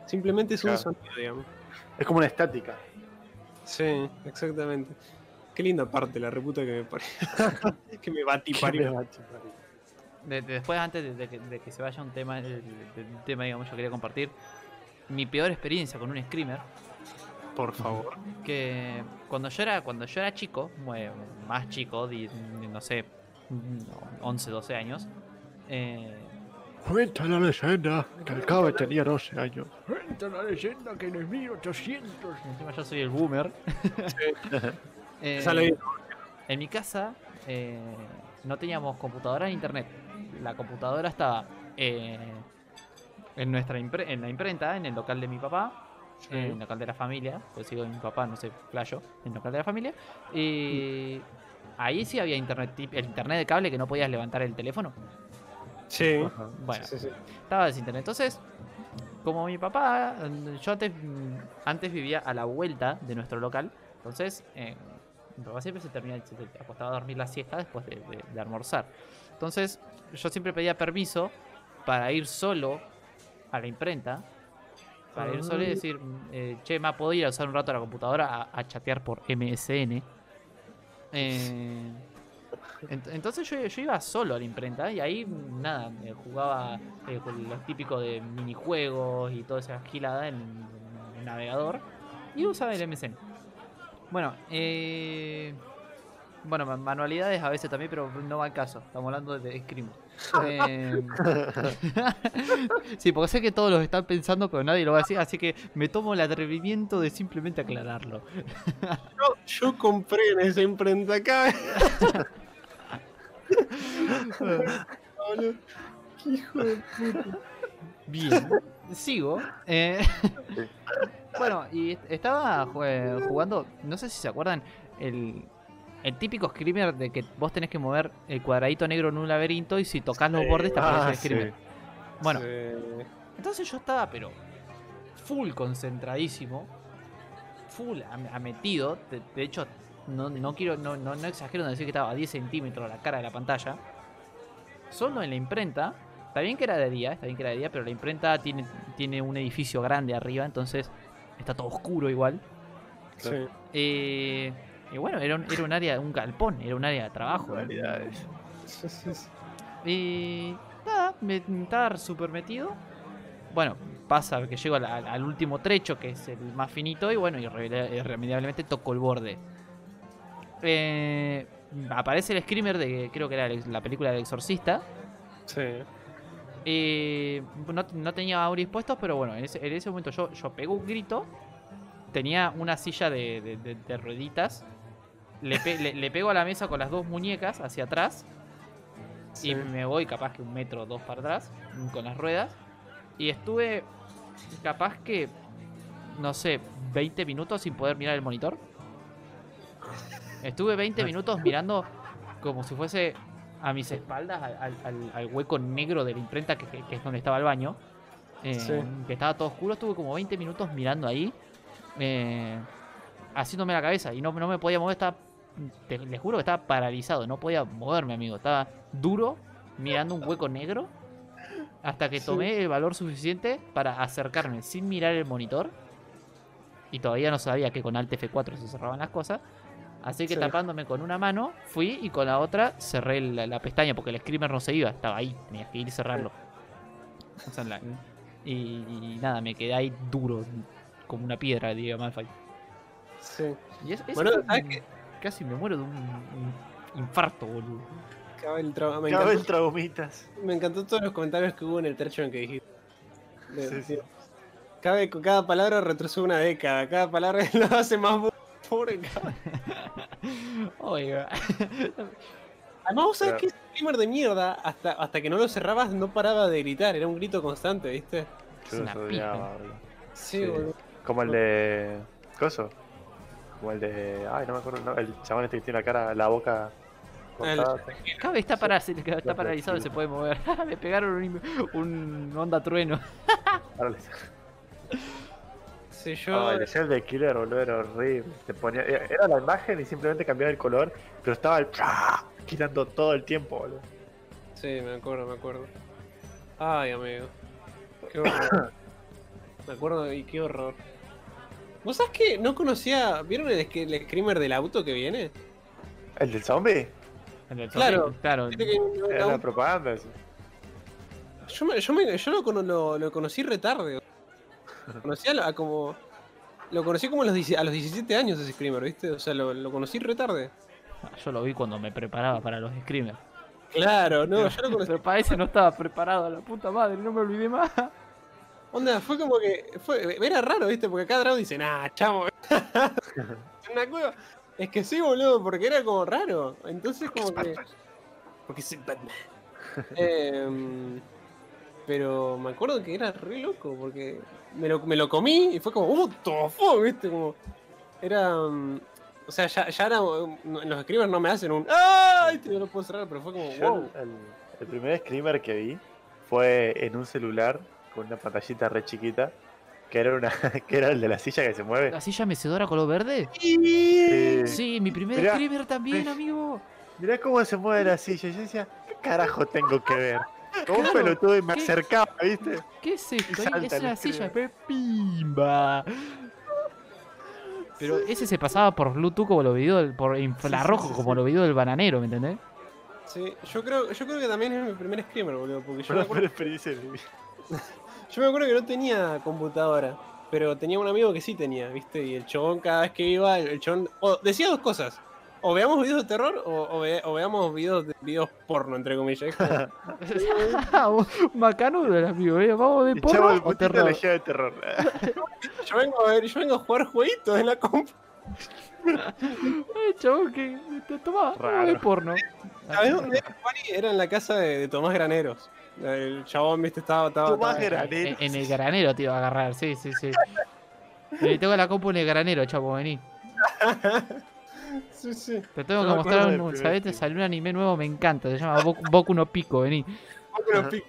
Simplemente es Claro. un sonido, digamos. Es como una estática. Sí, exactamente. Qué linda parte, la reputa que me parió. que me bati Qué parió. De- de- después, antes de, de que, de que se vaya un tema, el tema, digamos, yo quería compartir mi peor experiencia con un screamer. Por favor. Que cuando yo era, cuando yo era chico, bueno, más chico, di- no sé, 11, 12 años, eh, Cuenta la leyenda que el cabe tenía 12 años. Cuenta la leyenda que en el 1800. encima yo soy el boomer. Eh, Ya lo vi. en mi casa eh, no teníamos computadora ni internet. La computadora estaba eh, en nuestra impre- en la imprenta, en el local de mi papá, en el local de la familia, pues sigo de mi papá, no sé, playo, en el local de la familia. Y ahí sí había internet, el internet de cable que no podías levantar el teléfono. Sí. Bueno, Sí, sí, sí. estaba sin internet. Entonces, como mi papá, yo antes, mm, antes vivía a la vuelta de nuestro local, entonces eh, mi papá siempre se terminaba, se acostaba a dormir la siesta después de, de- de almorzar. Entonces, yo siempre pedía permiso para ir solo a la imprenta, para ir solo y Ah. decir, eh, che, ma, ¿puedo ir a usar un rato la computadora a, a chatear por MSN? Eh, ent- entonces yo, yo iba solo a la imprenta y ahí nada, eh, jugaba eh, con lo típico de minijuegos y toda esa gilada en, en el navegador y usaba el MSN. Bueno, eh, bueno, ma- manualidades a veces también, pero no va al caso. Estamos hablando de Scream. Eh, sí, porque sé que todos los están pensando, pero nadie lo va a decir, así que me tomo el atrevimiento de simplemente aclararlo. Yo, yo compré en esa imprenta acá. Hijo de puta. Bien, sigo. Eh, bueno, y est- estaba jugando, no sé si se acuerdan, el, el típico screamer de que vos tenés que mover el cuadradito negro en un laberinto y si tocas los Sí. bordes te aparece Ah, el screamer. sí. Bueno, Sí. entonces yo estaba, pero full concentradísimo, full ametido. De, de hecho, no, no quiero, no, no, no exagero en decir que estaba a 10 centímetros la cara de la pantalla. Solo en la imprenta. Está bien que era de día, está bien que era de día, pero la imprenta tiene, tiene un edificio grande arriba, entonces está todo oscuro igual. Sí. Eh, y bueno, era un, era un área, un galpón, era un área de trabajo. Realidades. Y nada, me estaba súper metido. Bueno, pasa que llego al, último trecho, que es el más finito, y bueno, irremedia- irremediablemente toco el borde. Eh, aparece el screamer de, creo que era la película del exorcista. Sí. Y no, no tenía auris puestos, pero bueno, en ese, en ese momento yo, yo pego un grito. Tenía una silla de, de- de- de rueditas. Le, pe- le- le pego a la mesa con las dos muñecas hacia atrás. Sí. Y me voy capaz que un metro o dos para atrás con las ruedas. Y estuve capaz que, no sé, 20 minutos sin poder mirar el monitor. Estuve 20 minutos mirando como si fuese a mis espaldas al, al- al- hueco negro de la imprenta que, es donde estaba el baño. eh, Sí. Que estaba todo oscuro. Estuve como 20 minutos mirando ahí. eh, haciéndome la cabeza. Y no, no me podía mover. Estaba, te, les juro que estaba paralizado. No podía moverme, amigo. Estaba duro mirando un hueco negro. Hasta que Sí. tomé el valor suficiente para acercarme sin mirar el monitor. Y todavía no sabía que con Alt F4 se cerraban las cosas. Así que Sí. tapándome con una mano, fui y con la otra cerré la, la pestaña porque el screamer no se iba, estaba ahí, tenías que ir y cerrarlo. O sea, en la- y, y nada, me quedé ahí duro, como una piedra, digo Malfoy. Sí. Y es, es Bueno, un- ¿sabes qué? casi me muero de un, un infarto, boludo. Cabe el tra- me, encantó, traumitas. me encantó todos los comentarios que hubo en el trecho en que dijiste. De- Sí, sí. Cabe, con cada palabra retrocede una década. Cada palabra lo hace más pobre. cabrón. Oiga. Además, vos sabés Pero- que ese streamer de mierda, hasta, hasta que no lo cerrabas, no paraba de gritar. Era un grito constante, ¿viste? Es una boludo. Sí, Sí. boludo. Como el de. ¿Coso? Como el de. Ay, no me acuerdo. no, el chabón este que tiene la cara, la boca. El-. Cabe está, para, está Lo paralizado y se puede mover. me pegaron un, un onda trueno. Sí, yo. Ay, el Shell de Killer, boludo, era horrible. Te ponía, era la imagen y simplemente cambiaba el color, pero estaba el girando todo el tiempo, boludo. Sí, me acuerdo, me acuerdo. Ay, amigo. Qué horror. me acuerdo y qué horror. ¿Vos sabés que no conocía. ¿Vieron el, el screamer del auto que viene? ¿El del zombie? El Claro. zombie, claro. Un- Era un- la propaganda. eso. Yo, me- yo, me- yo lo, cono- lo, lo conocí retarde. Conocí a, la- a como. Lo conocí como a los, 10 a los 17 años ese screamer, ¿viste? O sea, lo, lo conocí retarde. Yo lo vi cuando me preparaba para los screamers. Claro, no, yo lo conocí. Pero para ese no estaba preparado, la puta madre, no me olvidé más. Onda, fue como que. Fue, era raro, ¿viste? Porque cada round dice, nah, chamo. Una cueva. Es que sí, boludo, porque era como raro. Entonces, como que. Porque soy Batman. Em, pero me acuerdo que era re loco, porque me lo, me lo comí y fue como, ¡uh, tofu! ¿Viste? Como. Era. mm, o sea, ya, ya era. En los screamers no me hacen un. ¡Ay! Te lo puedo cerrar, pero fue como, Yo wow. el, el primer screamer que vi fue en un celular con una pantallita re chiquita, que era una que era el de la silla que se mueve. ¿La silla mecedora color verde? Sí. Sí, mi primer Mirá, screamer también, amigo. Mirá cómo se mueve la silla. Yo decía, ¿qué carajo tengo que ver? Como un Claro, pelotudo y me ¿qué? acercaba, ¿viste? ¿Qué es esto? salta Es una silla pimba. Pero ese se pasaba por Bluetooth como los videos, del- por infrarrojo sí, sí, como sí. los videos del bananero, ¿me entendés? Sí, yo creo, yo creo que también es mi primer screamer, boludo. Porque yo me acuerdo peor experiencia de mi vida. Yo me acuerdo que no tenía computadora, pero tenía un amigo que sí tenía, ¿viste? Y el chabón cada vez que iba, el chabón o decía dos cosas. O veamos videos de terror o, o ve- o veamos videos de videos porno, entre comillas. Macanudo el amigo, ¿eh? Vamos de chavo, porro el o terror. de terror. yo vengo a ver, yo vengo a jugar jueguitos en la compu. Eh, chabón, que te toma vamos de porno. ¿Sabés dónde era, Juani? Era en la casa de, de Tomás Graneros. El chabón, viste, estaba. estaba Tomás estaba- Granero. En, en el granero te iba a agarrar, sí, sí, sí. Vení, tengo la compu en el granero, chavo, vení. Sí, sí. Te tengo No que mostrar un, primer ¿sabés? Te stream. salió un anime nuevo, me encanta. Se llama Boku, Boku no Pico, vení. Boku no pico.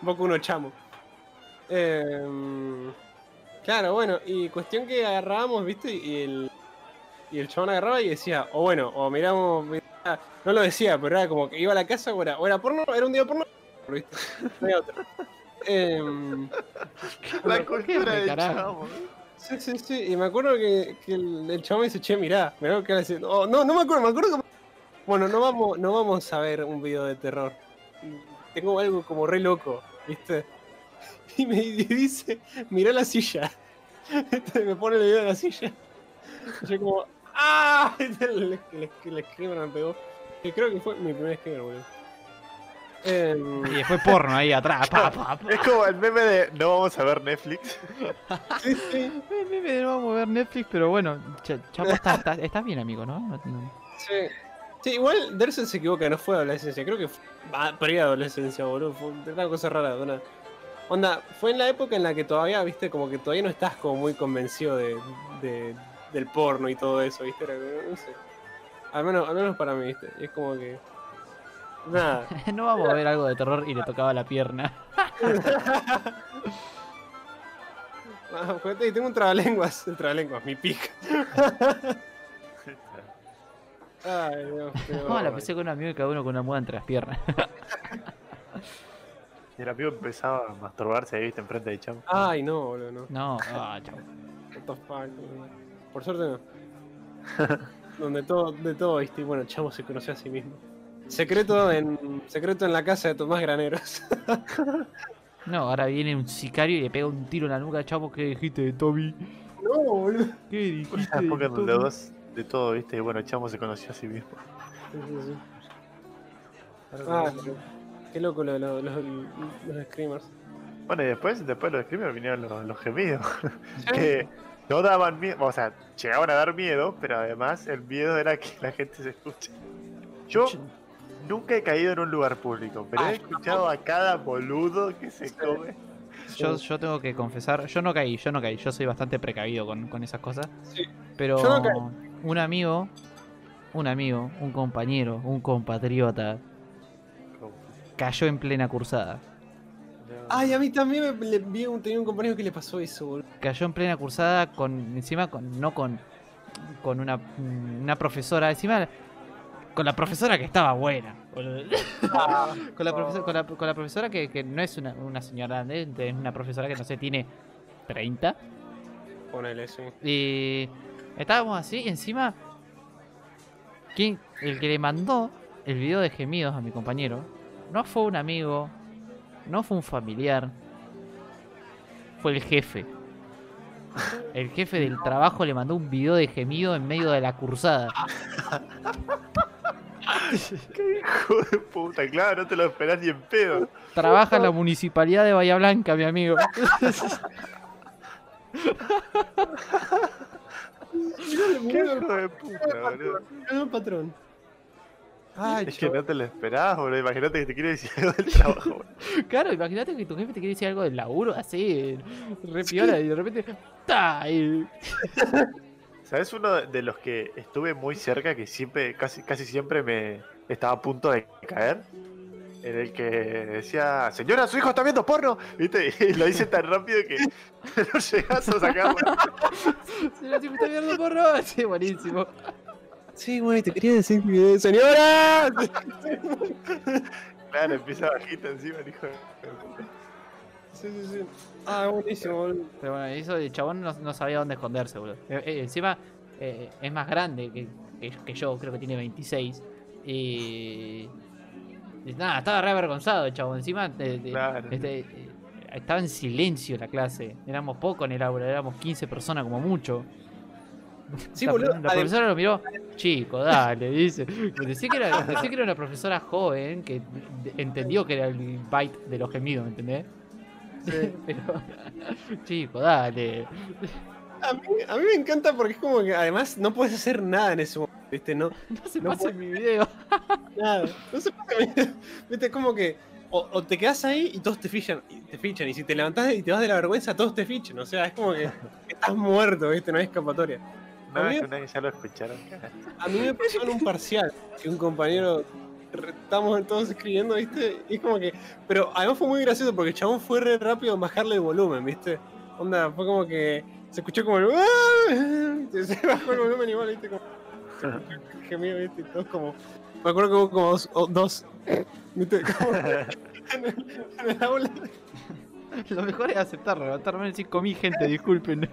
Boku no chamo. Em, claro, bueno, y cuestión que agarrábamos, ¿viste? Y el, y el chabón agarraba y decía, o bueno, o miramos, mirá- no lo decía, pero era como que iba a la casa o era, o era porno, era un día porno, ¿viste? No había otro. Em, La ¿Qué cultura del carajo? Sí, sí, sí, y me acuerdo que, el, el chabón me dice, che, mirá, mirá que así. Oh, no, no me acuerdo, me acuerdo que Bueno, no vamos, no vamos a ver un video de terror. Tengo algo como re loco, ¿viste? Y me dice, mirá la silla. Me pone el video de la silla. Yo como, ¡ah! Este, El, el, el screamer me pegó. Que creo que fue mi primer screamer, boludo. Em, Y después porno ahí atrás. pa, pa, pa. Es como el meme de no vamos a ver Netflix. sí, sí, Me- me- me- no vamos a ver Netflix, pero bueno, Cha- Chapo, estás está, bien, amigo, ¿no? No- no- sí. Sí, igual Dersen se equivoca, no fue adolescencia. Creo que fue ah, pre-adolescencia, boludo. Fue una cosa rara. Una... Onda, fue en la época en la que todavía, viste, como que todavía no estás como muy convencido de, de- del porno y todo eso, viste. Era no sé. Al menos, al menos para mí, viste. Y es como que. Nada. no vamos a ver algo de terror y le tocaba la pierna. Ah, juguete, y tengo un trabalenguas. El trabalenguas, mi pica. Ay, Dios mío. No, la empecé con un amigo y cada uno con una muda entre las piernas. Y el amigo empezaba a masturbarse ahí, viste, enfrente de Cham. Ay, no, boludo, no. No, ah, chao. What the fuck, boludo. Por suerte no. Donde todo, de todo, viste, y bueno, Chavo se conoció a sí mismo. Secreto en. Secreto en la casa de Tomás Graneros. No, ahora viene un sicario y le pega un tiro en la nuca, chavo. ¿Qué dijiste de Toby? no, boludo. ¿Qué dijiste de dos de todo, viste, y bueno, Chamo se conoció a sí mismo. Sí, sí, sí. Ah, qué loco lo de los, los, los screamers. Bueno, y después, después de los screamers vinieron los, los gemidos. que no daban miedo, o sea, llegaban a dar miedo, pero además el miedo era que la gente se escuche. Yo nunca he caído en un lugar público, pero Ah, he escuchado a cada boludo que se come. Yo, yo tengo que confesar, yo no caí, yo no caí, yo soy bastante precavido con, con esas cosas. Sí. Pero Yo no caí. un amigo, un amigo, un compañero, un compatriota, cayó en plena cursada. Ay, a mí también me, le, vi un, tenía un compañero que le pasó eso, boludo. Cayó en plena cursada con, encima con, no con, con una, una profesora, encima con la profesora que estaba buena. boludo. con, la profesora, con, la, con la profesora que, que no es una, una señora grande, es una profesora que no sé, tiene 30. Ponele, sí. Y estábamos así, y encima, ¿quién, el que le mandó el video de gemidos a mi compañero no fue un amigo, no fue un familiar, fue el jefe. El jefe del trabajo le mandó un video de gemido en medio de la cursada. Hijo de puta, claro, no te lo esperás ni en pedo. Trabaja en la municipalidad de Bahía Blanca, mi amigo. Qué hijo de puta, boludo. No, patrón. Ay, Es que no te lo esperás, boludo. Imagínate que te quiere decir algo del trabajo, boludo. Claro, imagínate que tu jefe te quiere decir algo del laburo, así, re piola, y de repente. ¡ta! ¿Sabes uno de los que estuve muy cerca que siempre, casi, casi siempre me estaba a punto de caer? En el que decía, señora, su hijo está viendo porno, ¿viste? Y lo dice tan rápido que no llegas a sacarlo. Señora, si me está viendo porro. Sí, buenísimo. Sí, güey, te quería decir que... ¡Señora! Claro, empieza bajito encima el hijo de. Sí, sí, sí. Ah, buenísimo, boludo. Pero bueno, eso el chabón no, no sabía dónde esconderse, boludo. Eh, eh, encima eh, es más grande que, que- que yo, creo que tiene 26. Y. nada, estaba re avergonzado el chabón. Encima de- de- Claro. este, estaba en silencio la clase. Éramos pocos en el aula, éramos 15 personas como mucho. Sí, la, boludo. la profesora lo miró, chico, dale, dice. Decí que, era, decí que era una profesora joven que entendió que era el bite de los gemidos, ¿me Pero, chico, dale. A mí, a mí me encanta porque es como que además no puedes hacer nada en ese momento, ¿viste? No, No se No pasa en mi video. nada. No se puede. ¿Viste? Es como que o, o te quedas ahí y todos te fichan, y te fichan. Y si te levantás y te vas de la vergüenza, todos te fichan. O sea, es como que estás muerto, ¿viste? No hay escapatoria. No, A mí- que ya lo escucharon. A mí me pasó en un parcial que un compañero estamos todos escribiendo, ¿viste? Y es como que. Pero además fue muy gracioso porque el chabón fue re rápido en bajarle el volumen, ¿viste? Onda, fue como que se escuchó como el. Se bajó el volumen igual, ¿viste? Como. Gemido, ¿viste? Y todos como. Me acuerdo que hubo como dos. dos ¿Viste? Como en, el, en el aula. Lo mejor es aceptarlo, levantarme y decir, comí gente, disculpen.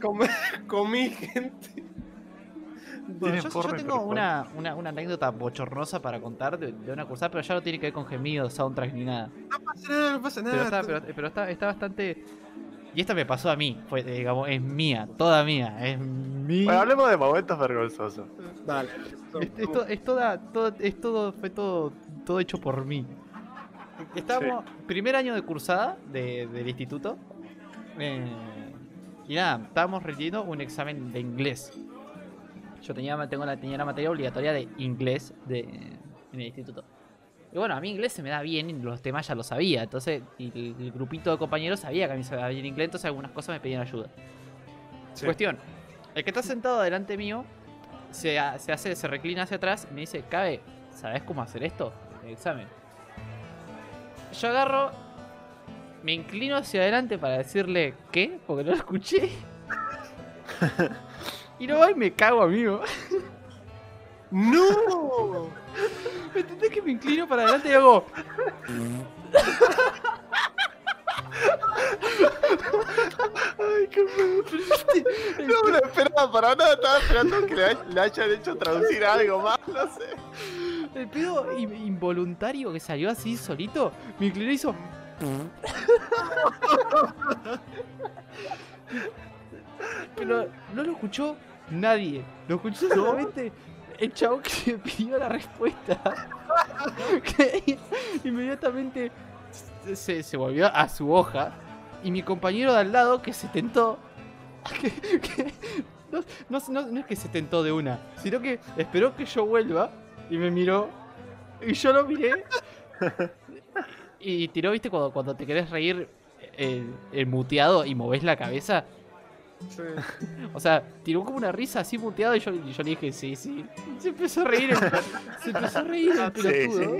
Comí, comí gente. Bueno, yo, yo tengo una, una, una anécdota bochornosa para contar de, de una cursada, pero ya no tiene que ver con gemidos, soundtracks ni nada. No pasa nada, no pasa Pero está, nada. pero, pero está, está bastante. Y esta me pasó a mí, fue, digamos, es mía, toda mía, es mi. Bueno, hablemos de momentos vergonzosos. Dale. Es, es to- es toda, todo, es todo, fue todo, todo hecho por mí. Estábamos, primer año de cursada de- del instituto. eh, y nada, estábamos rendiendo un examen de inglés. Yo tenía, tengo la, tenía la materia obligatoria de inglés de, en el instituto. Y bueno, a mí inglés se me da bien y los temas ya lo sabía. Entonces, y el, el grupito de compañeros sabía que a mí se me daba bien inglés, entonces algunas cosas me pedían ayuda. Sí. Cuestión. El que está sentado delante mío se, se hace, se reclina hacia atrás y me dice, Cabe, ¿sabes cómo hacer esto? El examen. Yo agarro, me inclino hacia adelante para decirle ¿qué? Porque no lo escuché. y no va y me cago, amigo. ¡No! ¿Me entendés que me inclino para adelante y hago? Ay, qué feo. No me lo esperaba para nada, estaba esperando que le, le hayan hecho traducir algo más, no sé. El pedo in- involuntario que salió así solito, me incliné y hizo. Pero no lo escuchó nadie. Lo escuchó solamente el chavo que me pidió la respuesta. Que inmediatamente se, se volvió a su hoja. Y mi compañero de al lado que se tentó. no, no- es que se tentó de una, sino que esperó que yo vuelva y me miró. Y yo lo miré. Y tiró, viste, cuando, cuando te querés reír el, el muteado y movés la cabeza. Sí. O sea, tiró como una risa así muteado y yo, y yo le dije, sí, sí. Se empezó a reír. el- se empezó a reír el pelotudo.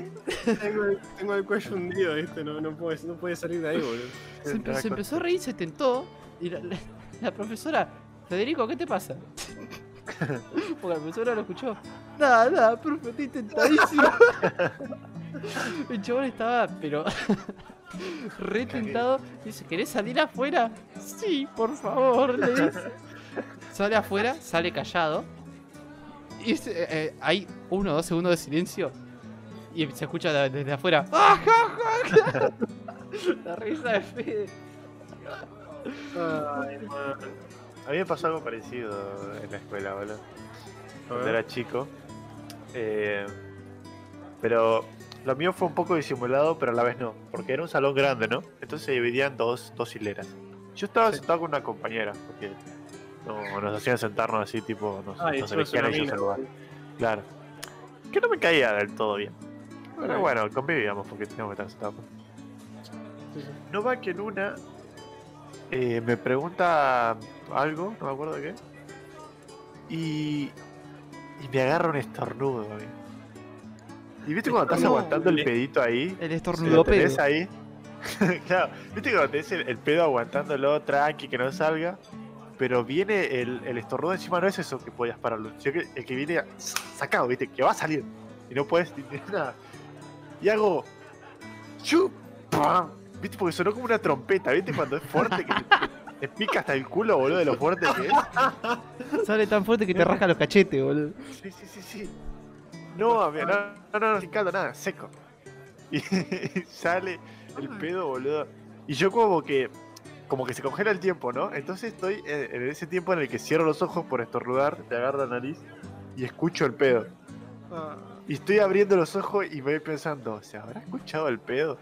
Tengo, el, tengo el cuello hundido, ¿viste? No, no, puede, no puede salir de ahí, boludo. Se, empe- se empezó a reír, se tentó. Y la, la- la profesora, Federico, ¿qué te pasa? Porque la profesora lo escuchó. Nada, nada, profe, estoy tentadísimo. El chabón estaba, pero. Re tentado. Dice, ¿querés salir afuera? Sí, por favor, le dice. Sale afuera, sale callado. Y eh, eh, hay uno o dos segundos de silencio. Y se escucha de- desde afuera. ¡Ah! La risa de Fede. Ay, man. A mí me pasó algo parecido en la escuela, boludo. Cuando era chico. Eh, pero lo mío fue un poco disimulado, pero a la vez no. Porque era un salón grande, ¿no? Entonces se dividían dos, dos hileras. Yo estaba Sí. sentado con una compañera, porque no, nos hacían sentarnos así, tipo, nos, Ay, nos sos elegían ellos el lugar. Claro. Que no me caía del todo bien. Pero bueno, convivíamos porque teníamos que estar sentados. Sí, sí. No va que en una eh, me pregunta algo, no me acuerdo de qué. Y, y me agarra un estornudo, amigo. Y viste cuando estás aguantando el pedito ahí. El estornudo pedo. ahí. claro, viste cuando tenés el, el pedo aguantándolo, tranqui, que no salga. Pero viene el, el estornudo encima, no es eso que podías pararlo. Sino que el que viene sacado, viste, que va a salir. Y no puedes ni nada. Y hago. ¡Chup! ¡Pam! ¿Viste? Porque sonó como una trompeta, ¿viste? Cuando es fuerte, que te pica hasta el culo, boludo, de lo fuerte que es. Sale tan fuerte que te rasca los cachetes, boludo. Sí, sí, sí, sí. No, amigo, no, no, no, no, sin caldo, nada, seco. Y sale el pedo, boludo. Y yo como que, como que se congela el tiempo, ¿no? Entonces estoy en, en ese tiempo en el que cierro los ojos por estornudar, te agarro la nariz y escucho el pedo. Ah, Y estoy abriendo los ojos y me voy pensando, ¿se habrá escuchado el pedo?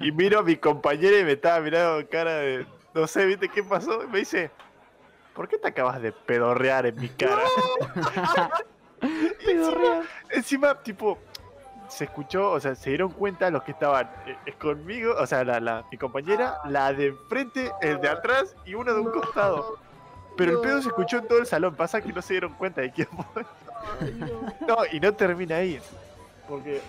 Y miro a mi compañera y me estaba mirando con cara de, no sé, ¿viste qué pasó? Y me dice, ¿por qué te acabas de pedorrear en mi cara? Encima, encima, tipo, se escuchó, o sea, se dieron cuenta los que estaban eh, conmigo, o sea, la, la- mi compañera, la de enfrente, el de atrás y uno de un costado. Pero el pedo se escuchó en todo el salón, pasa que no se dieron cuenta de quién fue. No, y no termina ahí. Porque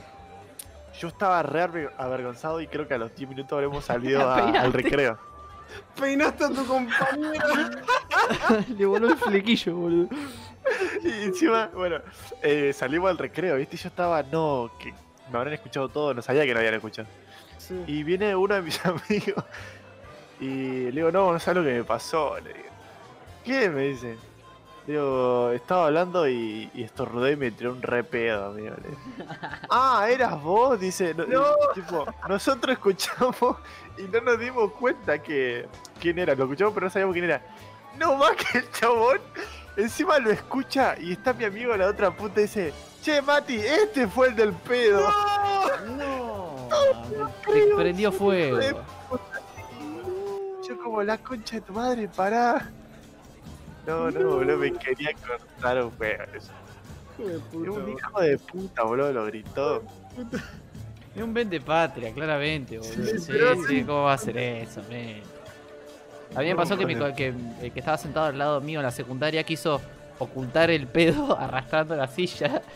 yo estaba re aver- avergonzado y creo que a los 10 minutos habremos salido a- al recreo. Peinaste a tu compañera. Le voló el flequillo, boludo. Y encima, bueno, eh, salimos al recreo, ¿viste? Y yo estaba, no, que me habrán escuchado todo, no sabía que no habían escuchado. Sí. Y viene uno de mis amigos y le digo, no, no sabes lo que me pasó. Le digo, ¿qué? Me dice. Digo, estaba hablando y, y estornudé y me tiró un re pedo, amigo. ah, eras vos, dice. No, tipo, nosotros escuchamos y no nos dimos cuenta que quién era. Lo escuchamos, pero no sabíamos quién era. No más que el chabón. Encima lo escucha y está mi amigo en la otra punta y dice: Che, Mati, este fue el del pedo. No. Te prendió fuego. Yo como la concha de tu madre, pará. No, no, boludo, me quería cortar un huevo. eso. Hijo de Era puta, un hijo de puta, boludo, lo gritó. Es un vende patria, claramente, boludo. Sí, sí, ¿cómo va a hacer eso, men? A mí me pasó que, mi co- que el que estaba sentado al lado mío en la secundaria quiso ocultar el pedo arrastrando la silla.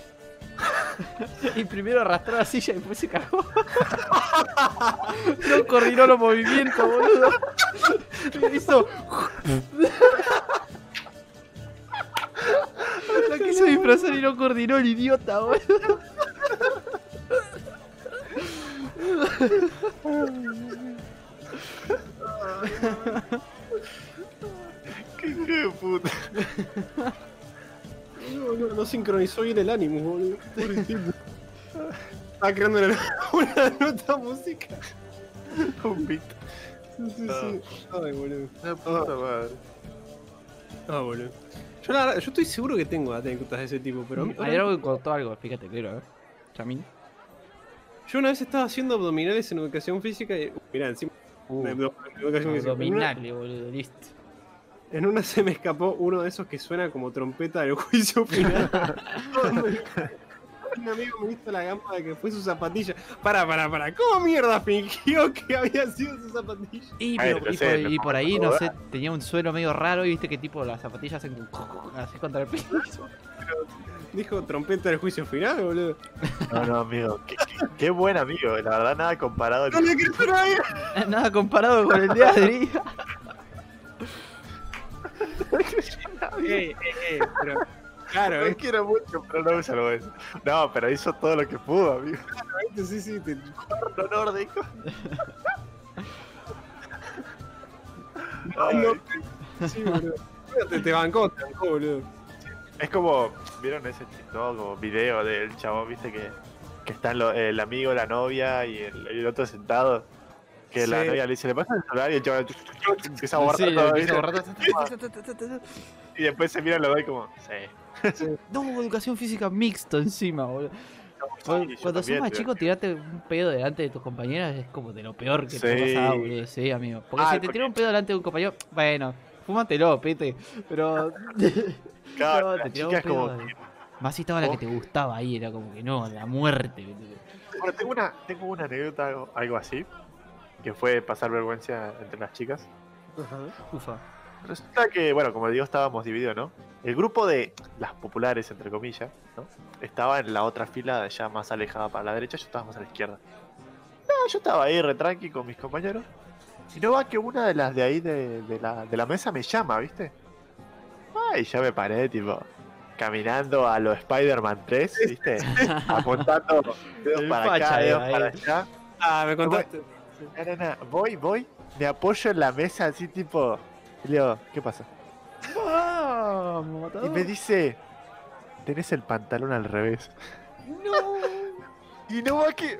Y primero arrastró la silla y después se cagó. No coordinó los movimientos, boludo. Y hizo. La quiso disfrazar y no coordinó el idiota, boludo. Qué hijo de puta. No, no, no sincronizó bien el ánimo, boludo. Estaba creando una, una nota música. Un beat. Sí, sí, sí. Ay, boludo. La puta madre. Ah, boludo. Yo, la verdad- yo estoy seguro que tengo anécdotas de ese tipo, pero. Ayer algo contó algo, fíjate, claro, a ver. Chamín. Yo una vez estaba haciendo abdominales en educación física y. Mirá, encima. Uh, abdominales, boludo, listo. en una se me escapó uno de esos que suena como trompeta del juicio final. Un amigo me hizo la gamba de que fue su zapatilla. Para, para, para. ¿Cómo mierda fingió que había sido su zapatilla? Y, Ay, pero- no y sé, por, no y por me ahí, no sé, tenía un suelo medio raro y viste que tipo las zapatillas hacen así contra el piso. Dijo trompeta del juicio final, boludo. No, no, amigo. Qué, qué- qué buen amigo. La verdad, nada comparado. No le quiero nadie. Nada comparado con el día de día. Eh, eh, eh, pero. Claro, Lo eh, quiero mucho, pero no me salvó eso. No, pero hizo todo lo que pudo, amigo. este sí, sí, te, No nórdico. no, no, sí, boludo. Te, te bancó, te bancó, boludo. Es como, ¿vieron ese TikTok o video del chabón, viste, que, que están lo- el amigo, la novia y el, y el otro sentado? Que la Sí. novia le dice, ¿le pasa el celular? Y el chabón empieza a borrar Sí, todo, ¿viste? borrar. Y después se miran los dos y como, sí. No, educación física mixto encima, boludo. Cuando, cuando sos más chico, tirarte un pedo delante de tus compañeras es como de lo peor que te Sí. pasa, boludo. Sí, amigo. Porque Ah, si te porque- tira un pedo delante de un compañero, bueno, fúmatelo, pete. Pero. Claro, No, te un es como pedo, que- Más si estaba la que Oh. te gustaba ahí, era como que no, la muerte. Bueno, tengo una, tengo una anécdota, algo, algo así, que fue pasar vergüenza entre las chicas. Ufa. Resulta que, bueno, como digo, estábamos divididos, ¿no? El grupo de las populares, entre comillas, ¿no? Estaba en la otra fila, ya más alejada para la derecha, yo estábamos a la izquierda. No, yo estaba ahí re tranqui con mis compañeros. Y no va que una de las de ahí de, de la, de la mesa me llama, ¿viste? Ah, y ya me paré, tipo, caminando a lo Spider-Man 3, ¿viste? Apuntando dedos para acá, dedos para allá. Ah, me contaste. No. Voy, voy, me apoyo en la mesa así tipo. Y le digo, ¿qué pasa? Vamos, Y me dice, tenés el pantalón al revés. No. Y no va que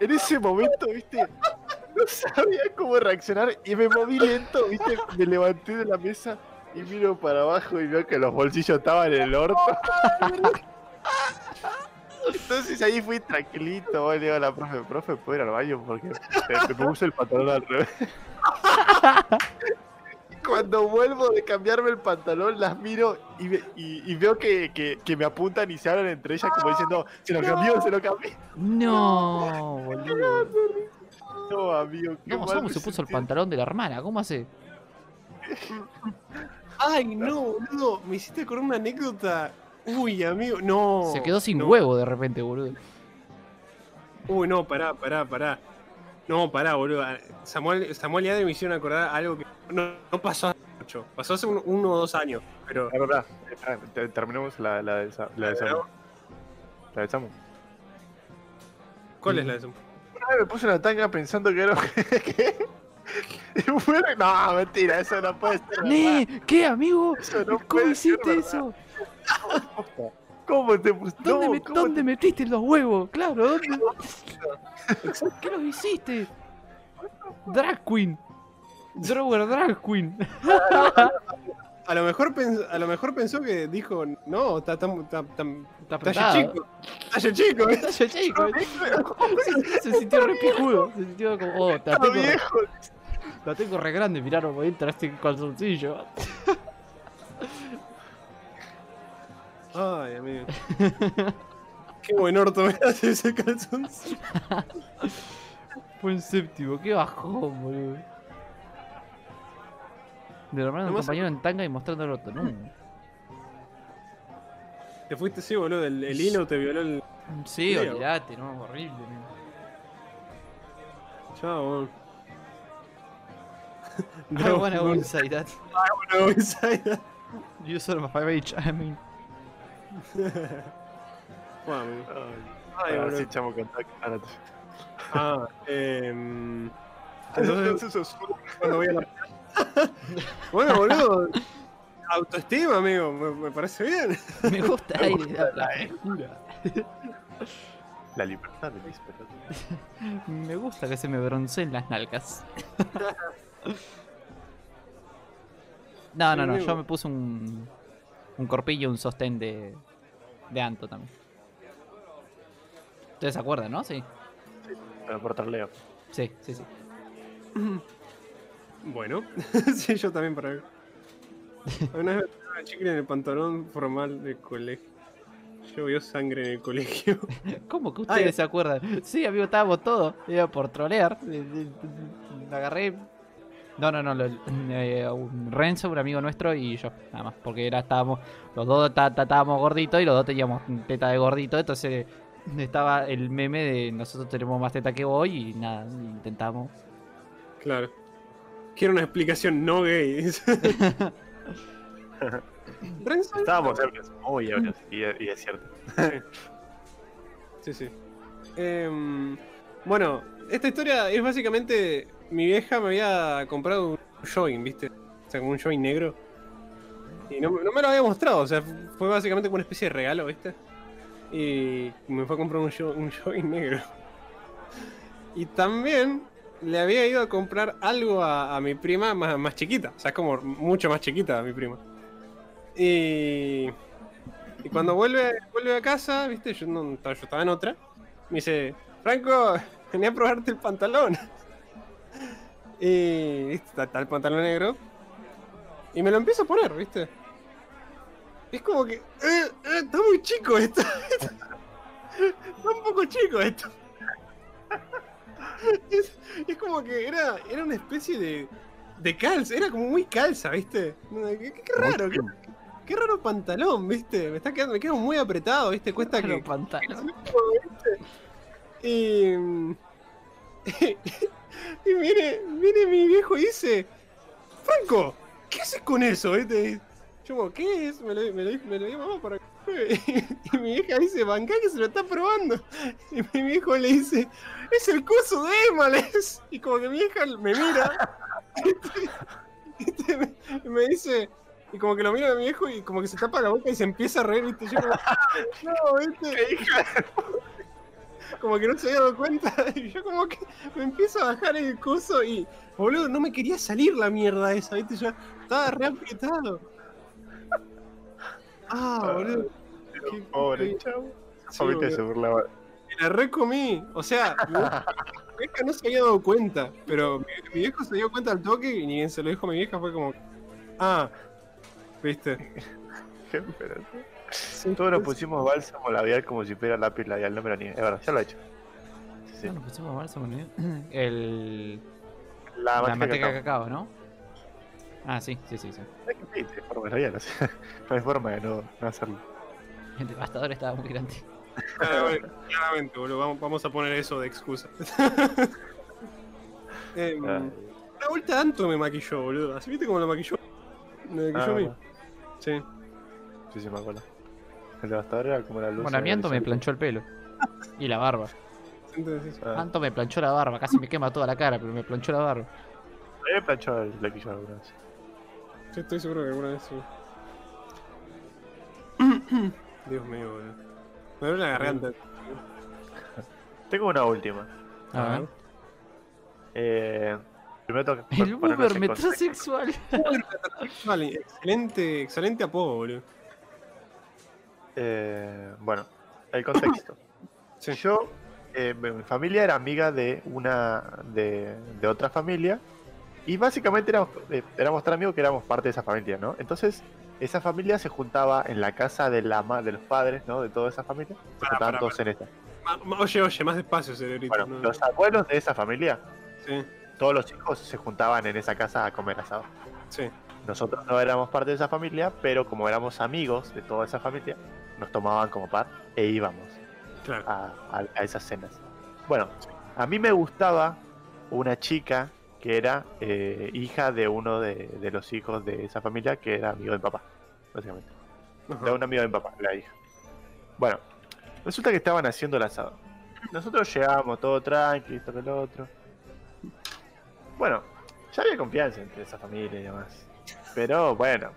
en ese momento, viste, no sabía cómo reaccionar y me moví lento, viste, me levanté de la mesa y miro para abajo y veo que los bolsillos estaban en el orto. Entonces ahí fui tranquilito, le digo a la profe, profe, ¿puedo ir al baño? Porque me puse el pantalón al revés. Cuando vuelvo de cambiarme el pantalón, las miro y, ve- y- y veo que, que- que me apuntan y se hablan entre ellas como diciendo, se lo cambió, se lo cambió. No, boludo. No, amigo, qué No, mal ¿cómo me se puso el pantalón de la hermana? ¿Cómo hace? Ay, no, boludo. Me hiciste con una anécdota. Uy, amigo, no. Se quedó sin no. huevo de repente, boludo. Uy, no, pará, pará, pará. No, pará, boludo. Ah, Samuel, Samuel y Adri me hicieron acordar algo que no, no pasó hace mucho. Pasó hace un- uno o dos años. Pero. La verdad, espera, te- terminemos la, la de, Sa- la de Samu. La de Samu. ¿Cuál es la de Samuel? Una vez me puse una tanga pensando que era. Y muere- No, mentira, eso no puede ser. ¿Qué, amigo? Eso no ¿Cómo puede ser hiciste eso? ¿Cómo te pus- ¿Dónde, no, me- ¿cómo dónde metiste los huevos? Claro, ¿dónde? ¿Qué los hiciste? Drag Queen. Drawer Drag Queen. A lo mejor pens- a lo mejor pensó que dijo, no, está tan está, tan- Está talla apretado. chico. Talla chico, ¿eh? Chico. Se, se sintió re pijudo. Se sintió como, oh, la Está tengo, re, viejo. la tengo re grande. Miraron, voy a entrar este calzoncillo. Ay, amigo. Qué buen orto me hace ese calzón. Fue en séptimo, qué bajón, boludo. De la mano un compañero en tanga y mostrando el otro. No. Te fuiste así, boludo. El, el hilo te violó el. Sí, Sí, olvidate, no, horrible. no. Chao, boludo. I wanna go inside that. no, inside. You son of a bitch, I mean. Bueno. Ay, boludo. sí, chamo, contá. Ah, Entonces, cuando voy a la. bueno, boludo. Autoestima, amigo. Me, me parece bien. Me gusta el aire, la, la. La libertad de mis pelotas. Me gusta que se me bronceen las nalgas. No, no, no, yo me puse un. Un corpillo, un sostén de. De Anto también. Ustedes se acuerdan, ¿no? Sí. Pero por troleo. Sí, sí, sí. Bueno, sí, yo también para ver. Una vez una chicle en el pantalón formal del colegio. Llovió sangre en el colegio. ¿Cómo que ustedes Ay. se acuerdan? Sí, amigo, estábamos todos. Iba por trolear. Eh, eh, eh, Agarré. No, no, no. lo- eh, un Renzo, un amigo nuestro, y yo, nada más. Porque era, estábamos. Los dos estábamos gorditos y los dos teníamos teta de gordito. Entonces estaba el meme de nosotros tenemos más teta que vos y nada, intentamos. Claro. Quiero una explicación no gay. Renzo. Estábamos ebrios, muy ebrios, y, y es cierto. Sí, sí. Em, bueno, esta historia es básicamente. Mi vieja me había comprado un jogging, ¿viste? O sea, como un jogging negro. Y no, me lo había mostrado, o sea, fue básicamente como una especie de regalo, ¿viste? Y me fue a comprar un, un jogging negro. Y también le había ido a comprar algo a, mi prima más, más chiquita, o sea, como mucho más chiquita a mi prima. Y. Cuando vuelve, vuelve a casa, viste, yo, yo estaba en otra, me dice, Franco, venía a probarte el pantalón. Y está, está el pantalón negro. Y me lo empiezo a poner, viste. Es como que, eh, eh, está muy chico esto. está un poco chico esto. es, es como que era, era una especie de, de calza, era como muy calza, viste. Qué, qué- qué raro, qué, qué raro pantalón, viste. Me está quedando, me quedo muy apretado, viste. Cuesta que, Los pantalones. y, y mire, mire mi viejo y dice, Franco, ¿qué haces con eso? ¿Viste? Yo ¿qué es? Me lo, me dio mamá para pruebe". Y mi vieja dice, Bancá que se lo está probando. Y mi viejo le dice, es el coso de Emales. Y como que mi vieja me mira. Me, me dice, y como que lo mira a mi viejo y como que se tapa la boca y se empieza a reír, ¿viste? Yo como, no, ¿viste? Como que no se había dado cuenta. Y yo como que me empiezo a bajar el coso y, boludo, no me quería salir la mierda esa, ¿viste? Yo estaba re apretado. Ah, boludo. Qué- Pobre chavo. sí, Ahorita se burlaba. Me la recomí. O sea, mi vieja no se había dado cuenta, pero mi, mi viejo se dio cuenta al toque y ni bien se lo dijo a mi vieja, fue como, ah, viste. Qué. Sí, Todos nos pusimos bálsamo labial como si fuera lápiz labial, no me lo niegues. Es verdad, ya lo he hecho. Sí, sí. No, nos pusimos bálsamo, ¿no? El. La, La manteca de cacao. cacao, ¿no? Ah, sí, sí, sí, sí. Es que sí, de forma labial, o sea, no hay forma de no, no hacerlo. El devastador estaba muy grande. Claramente, claramente, boludo. Vamos, vamos a poner eso de excusa. Em, Ah, Una vuelta tanto me maquilló, boludo. ¿Así viste cómo lo maquilló? Me maquilló ah, a mí. bueno. Sí. Sí, sí, me acuerdo. El devastador era como la luz. Bueno, a mí Anto me planchó el pelo. Y la barba. Entonces, Ah, Anto me planchó la barba, casi me quema toda la cara, pero me planchó la barba. me planchó el flequillo alguna vez. Yo estoy seguro que alguna vez sí. Dios mío, boludo. Me duele la garganta. Tengo una última. A ver. Eh, primero tengo que El contexto. metrosexual. Excelente, excelente apodo, boludo. Eh, bueno, el contexto. Sí. Yo, eh, mi familia era amiga de una de, de otra familia y básicamente éramos, eh, éramos tan amigos que éramos parte de esa familia, ¿no? Entonces, esa familia se juntaba en la casa de la de los padres, ¿no? De toda esa familia. Se Pará, juntaban pará, todos en esta. Oye, oye, más despacio, cerebrito. Bueno, no- los abuelos de esa familia, Sí, todos los hijos se juntaban en esa casa a comer asado. sí. Nosotros no éramos parte de esa familia, pero como éramos amigos de toda esa familia, nos tomaban como par e íbamos Claro. a, a- a esas cenas. Bueno, a mí me gustaba una chica que era eh, hija de uno de, de los hijos de esa familia que era amigo de mi papá, básicamente. Ajá. De un amigo de mi papá, la hija. Bueno, resulta que estaban haciendo el asado. Nosotros llegamos todo tranqui, esto que lo otro. Bueno, ya había confianza entre esa familia y demás. Pero bueno,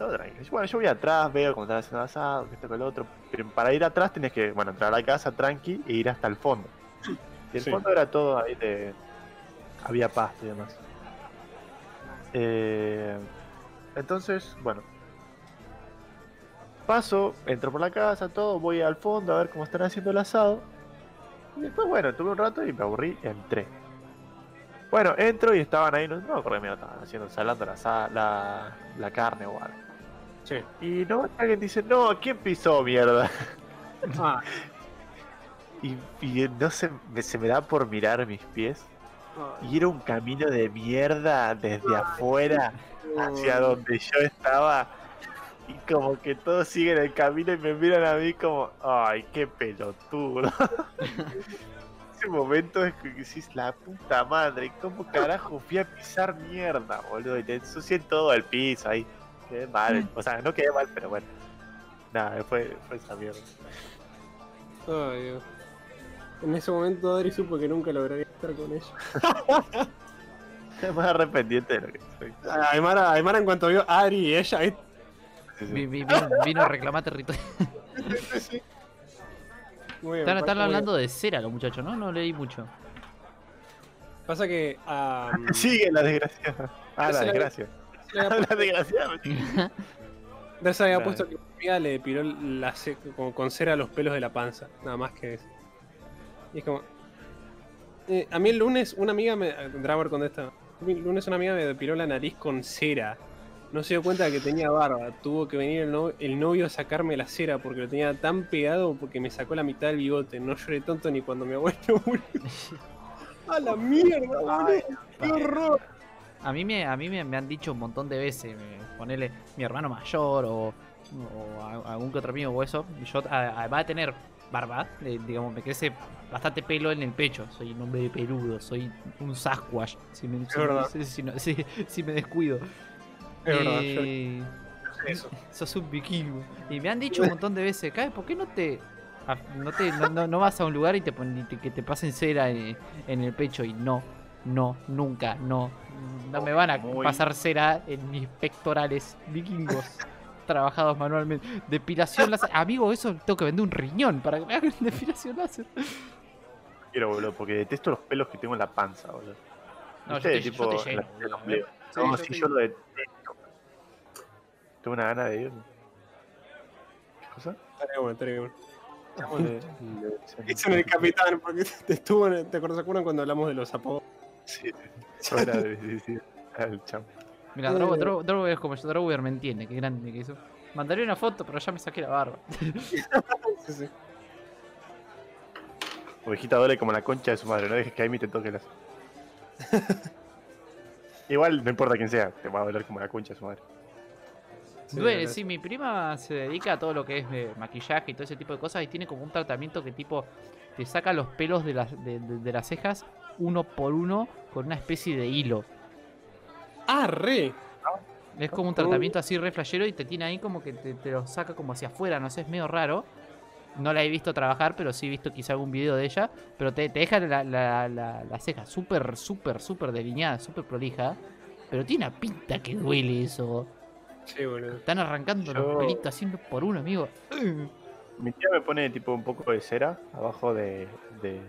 todo tranquilo. Bueno, yo voy atrás, veo cómo están haciendo el asado, que esto que lo otro. Pero para ir atrás tenés que, bueno, entrar a la casa tranqui e ir hasta el fondo. Y el Sí. fondo era todo ahí de. Había pasto y demás. Eh, entonces, bueno. Paso, entro por la casa, todo, voy al fondo a ver cómo están haciendo el asado. Y después, bueno, tuve un rato y me aburrí, entré. Bueno, entro y estaban ahí, no, no me acuerdo qué mierda estaban haciendo, salando la, sa- la, la carne o algo. Sí. Y no, alguien dice, no, ¿quién pisó mierda? Ah, Y, y no se, me- se me da por mirar mis pies. Y era un camino de mierda desde afuera hacia donde yo estaba. Y como que todos siguen el camino y me miran a mí como, ay, qué pelotudo. Ese momento es que decís, la puta madre, ¿cómo carajo fui a pisar mierda, boludo? Y te ensucié todo el piso ahí. Quedé mal. O sea, no quedé mal, pero bueno. Nada, fue, fue esa mierda. Ay, Dios. En ese momento Adri supo que nunca lograría estar con ella. Estoy más arrependiente de lo que soy. Aymara, Aymara en cuanto vio a Adri y ella, es- Sí, sí. Vino, vino a reclamar territorio. Muy bien, Están, están hablando de cera los muchachos, ¿no? No leí mucho. Pasa que. Sigue la desgracia. Ah, la- desgracia. Le había La desgracia. Darcy había Claro. puesto que mi amiga le depiló la como con cera los pelos de la panza, nada más que eso. Y es como. Eh, a mí el lunes una amiga me. Dramer contesta. a mí El lunes una amiga me depiló la nariz con cera. No se dio cuenta de que tenía barba. Tuvo que venir el, no- el novio a sacarme la cera porque lo tenía tan pegado porque me sacó la mitad del bigote. No lloré tonto ni cuando mi abuelo murió. ¡A la mierda, boludo! ¡Qué horror! A mí me, a mí me, me han dicho un montón de veces, me- ponele mi hermano mayor o, o a- algún que otro amigo o eso. Yo, a- además de tener barba, eh, digamos, me crece bastante pelo en el pecho. Soy un hombre peludo, soy un Sasquatch. Si me, si, verdad. si- si no- si- me descuido. Es verdad, yo- Eh, eso. sos un vikingo. Y me han dicho un montón de veces, "Kai, ¿por qué no te, no, te no, no- vas a un lugar y te, pon- y te- que te pasen cera en, en el pecho? Y no, no, nunca, no. No me van a Muy- pasar cera en mis pectorales vikingos trabajados manualmente. Depilación láser. Amigo, eso tengo que vender un riñón para que me hagan depilación láser. Quiero, boludo, porque detesto los pelos que tengo en la panza, boludo. No, yo te, yo tipo, te lleno. la-. ¿eh? No, yo sí, te- yo lo detesto. Tengo una gana de ir. ¿Qué cosa? Estaría bueno, estaría bueno. Eso en el capitán, porque te estuvo en- ¿Te acuerdas cuando hablamos de los apodos? Sí, fuera de decir al chamo. Mira, Drogo, Drogo, Drogo es como yo, Drogo me entiende, qué grande que eso. Mandaré una foto, pero ya me saqué la barba. Sí, sí. Ovejita duele como la concha de su madre, no dejes que Amy te toque las. Igual no importa quién sea, te va a doler como la concha de su madre. Sí, Duele, sí, mi prima se dedica a todo lo que es eh, maquillaje y todo ese tipo de cosas y tiene como un tratamiento que tipo te saca los pelos de las, de, de- de las cejas uno por uno con una especie de hilo. Ah, re. Es como un tratamiento así re flashero y te tiene ahí como que te, te lo saca como hacia afuera, no sé, es medio raro. No la he visto trabajar, pero sí he visto quizá algún video de ella. Pero te, te deja la, la, la, la ceja súper, súper, súper delineada, súper prolija. Pero tiene una pinta que duele eso. Sí, boludo. Están arrancando Yo- los pelitos haciendo por uno, amigo. Mi tía me pone tipo un poco de cera abajo de. de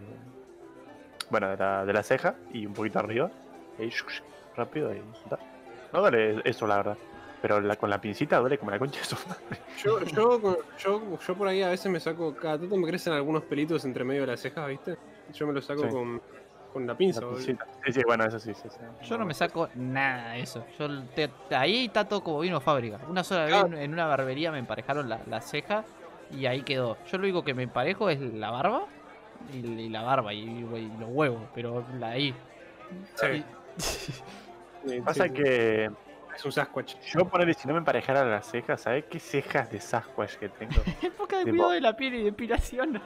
bueno, de la, de la ceja y un poquito arriba. Y shush, rápido y. No duele eso, la verdad. Pero la- con la pincita duele como la concha de su madre. Yo, yo, yo, yo por ahí a veces me saco, cada tanto me crecen algunos pelitos entre medio de las cejas, ¿viste? Yo me los saco Sí. con, con la pinza, La. Sí, sí, bueno, eso sí, sí, sí. Yo no me saco nada de eso. Yo te- ahí está todo como vino fábrica. Una sola vez Claro. en una barbería me emparejaron la, la ceja y ahí quedó. Yo lo único que me emparejo es la barba y, y la barba y, y los huevos, pero la ahí. Sí. Sí, Pasa que Es un Sasquatch. yo ponerle, si no me emparejara las cejas, ¿sabes qué cejas de Sasquatch que tengo? Época de Tipo- cuidado de la piel y depilación.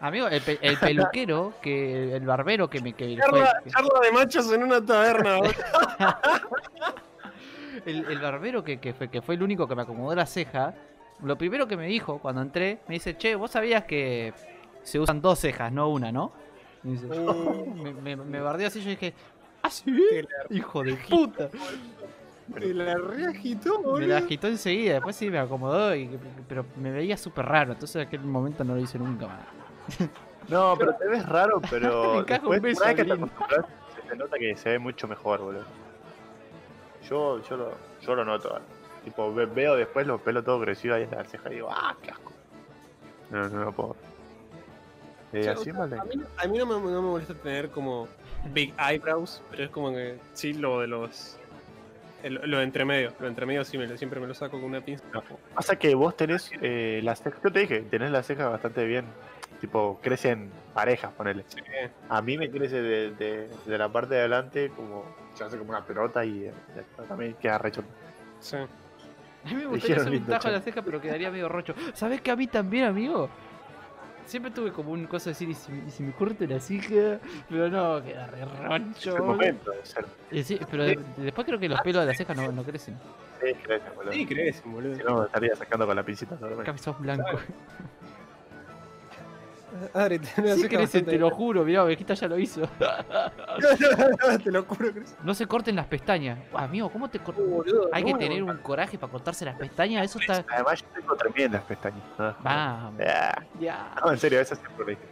Amigo, el, pe- el peluquero, que el barbero que me que fue, Charla, charla de machos en una taberna. El, el barbero que, que fue, que fue el único que me acomodó la ceja, lo primero que me dijo cuando entré, me dice, che, vos sabías que se usan dos cejas, no una, ¿no? Me, dice, me, me, me bardeó así, yo dije, ¿ah, sí? Hijo de puta. te la reagitó, boludo. Me la agitó enseguida, después sí me acomodó, y, pero me veía súper raro, entonces en aquel momento no lo hice nunca más. No, pero te ves raro, pero encaja un después, beso, una vez que te acostumbras, se te nota que se ve mucho mejor, boludo. Yo, yo, lo, yo lo noto. ¿eh? Tipo, ve- veo después los pelos todo crecidos ahí en la ceja y digo, ¡ah, qué asco! No, no lo puedo. Eh, así mal. a, mí, a mí no, me, no me molesta tener como big eyebrows, pero es como que sí, lo de los. el- lo de entre medio. Lo de entre medio sí me, lo- siempre me lo saco con una pinza. Pasa que vos tenés eh, las cejas, yo te dije, tenés las cejas bastante bien. Tipo, crecen parejas, ponele. Sí. A mí me crece de, de, de la parte de adelante como, se hace como una pelota y eh, también queda recho. sí. A mí me gustaría Dijeron hacer un tajo en che. la ceja, pero quedaría medio rocho. ¿Sabés que a mí también, amigo? Siempre tuve como un cosa de decir, ¿y si, y si me corto la ceja? Pero no, queda re Es rocho. el momento de ser. Eh, sí, pero de- después creo que los pelos de la ceja no, no crecen. Sí, crecen, boludo. Sí, crecen, boludo. Si no, me estaría sacando con la pincita. todo el Acá sos blanco. Adri, tenés Sí bastante- te lo juro, mirá, Ovejita ya lo hizo. te lo juro, crece. No se corten las pestañas. Amigo, ¿cómo te cortas? Boludo, Hay que no, tener un coraje para cortarse las pestañas, eso está... Además, yo tengo tremendas pestañas. ¿no? Vamos, Ah, ya. No, en serio, esa siempre lo dije.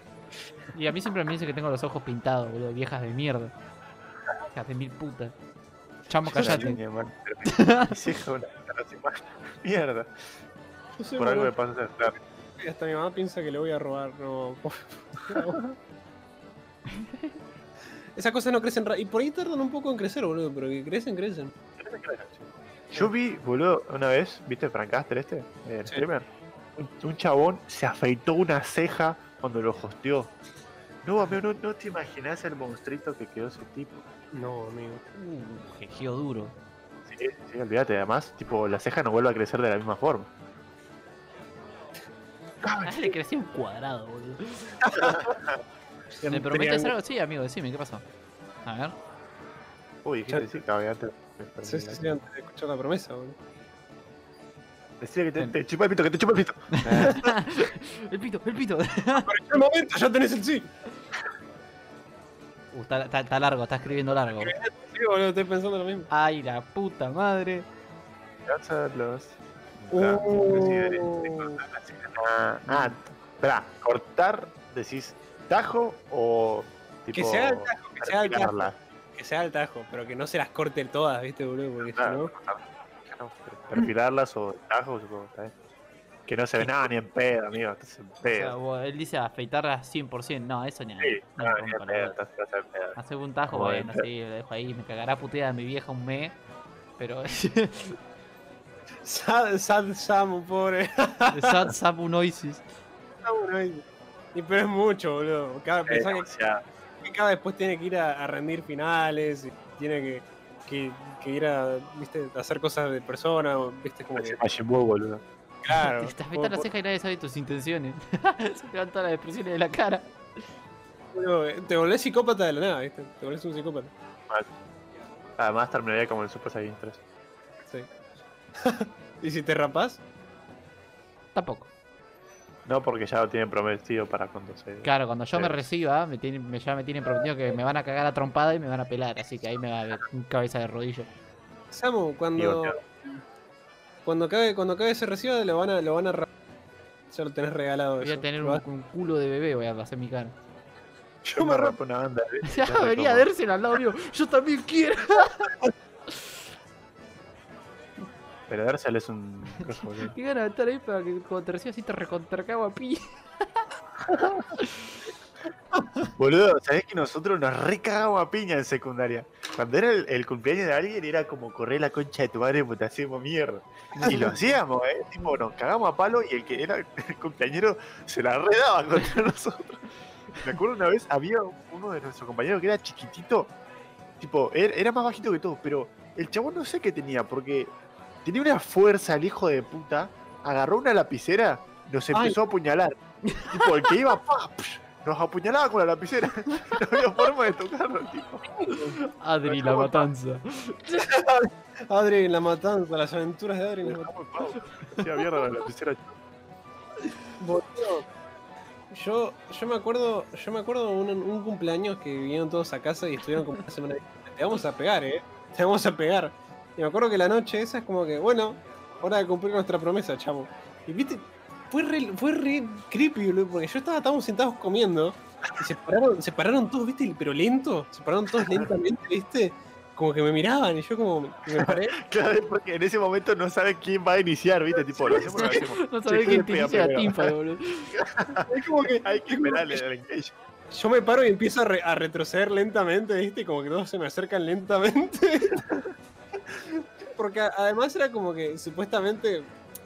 Y a mí siempre me dice que tengo los ojos pintados, boludo, viejas de mierda. Hijas de mil putas. Chamo, callate. línea, man, pero una. Mierda. Por algo me pasa a. Hasta mi mamá piensa que le voy a robar. No. Esas cosas no crecen Y por ahí tardan un poco en crecer, boludo. Pero que crecen, crecen. Yo vi, boludo, una vez, ¿viste Frank Caster este? El Sí. streamer. Un, un chabón se afeitó una ceja cuando lo hosteó. No, amigo, no, no te imaginas el monstruito que quedó ese tipo. No, amigo. Uh, duro. Sí, sí, olvídate. Además, tipo, la ceja no vuelve a crecer de la misma forma. Ah, le creció un cuadrado, boludo. ¿Me prometes algo? Sí, amigo, decime, ¿qué pasó? A ver. Uy, dijiste sí, cabe antes. Sí, sí, sí, antes de escuchar la promesa, boludo. Decía que te, te chupa el pito, que te chupa el pito. El pito, el pito. Pero en qué momento ya tenés el sí. Uh, está, está- está largo, está escribiendo largo. Sí, boludo, estoy pensando lo mismo. Ay, la puta madre. Cázalo. Uh. Ah, ah, espera, cortar, decís tajo o tipo. Que sea el tajo, que sea el tajo. perfilarla? Que sea el tajo, pero que no se las corte todas, ¿viste, boludo? Porque si Claro, no. perfilarlas o tajo, supongo. bien. Que no se ve nada ni en pedo, amigo. Estás en O sea, pedo. él dice afeitarla 100%. No, eso ni Sí, no, no, ni rompa en la pedo. bola. Estás estás en pedo. Hacer un tajo, bueno, de- sí, lo dejo ahí. Me cagará puteada mi vieja un mes. Pero. Sad, sad Samu, pobre. Sad Samu Noises. Samu no hay- Y pero es mucho, boludo. Cada, Es pensá que, cada después tiene que ir a, a rendir finales, y tiene que, que, que ir a, viste, a hacer cosas de persona, viste, como que, Buu, boludo. claro. Te afeitas la como- ceja y nadie sabe tus intenciones. Se te van todas las depresiones de la cara. boludo, Te volvés psicópata de la nada, viste. Te volvés un psicópata. Además terminaría como el Super Saiyan 3. Sí. ¿Y si te rapás? Tampoco. No, porque ya lo tienen prometido para cuando se. Claro, cuando yo me reciba, me tienen, me, ya me tienen prometido que me van a cagar a trompada y me van a pelar. Así que ahí me va a ver un cabeza de rodillo. Samu, cuando, cuando acabe, cuando acabe ese recibo lo van a, lo van a rapar. Ya lo tenés regalado. Voy a eso. tener un, culo de bebé, voy a hacer mi cara. Yo me rapo. una banda. ¿eh? Ya Ya venía a dársela al lado mío. Yo también quiero. Pero Darcel es un. Qué ganas de estar ahí para que cuando te recibas así te recontracago a pi. Boludo, ¿sabés que nosotros nos recagamos a piña en secundaria? Cuando era el, el cumpleaños de alguien era como correr la concha de tu madre porque te hacemos mierda. Y lo hacíamos, ¿eh? Tipo, nos cagamos a palo y el que era el cumpleañero se la redaba contra nosotros. Me acuerdo una vez, había uno de nuestros compañeros que era chiquitito. Tipo, era, era más bajito que todos, pero el chabón no sé qué tenía, porque tenía una fuerza el hijo de puta. Agarró una lapicera, nos empezó a apuñalar. Tipo, el que iba, pa, psh, nos apuñalaba con la lapicera. No había forma de tocarlo, tipo. Adri, la matanza. Adri la matanza, las aventuras de Adri la matanza. Mierda la lapicera. Yo, yo me acuerdo, yo me acuerdo un, un cumpleaños que vinieron todos a casa y estuvieron como una semana. Te vamos a pegar, eh. Te vamos a pegar. Y me acuerdo que la noche esa es como que, bueno, hora de cumplir nuestra promesa, chavo. Y viste, fue re, fue re creepy, boludo, porque yo estaba, estábamos sentados comiendo y se pararon, se pararon todos, viste, pero lento, se pararon todos lentamente, viste, como que me miraban y yo como me, paré. Claro, porque en ese momento no sabe quién va a iniciar, ¿viste? Tipo, lo hacemos, lo hacemos. No sí, quién te inicia la boludo. Es como que Hay que esperarle al engage. Yo me paro y empiezo a, re- a retroceder lentamente, ¿viste? Y como que todos se me acercan lentamente. Porque además era como que supuestamente.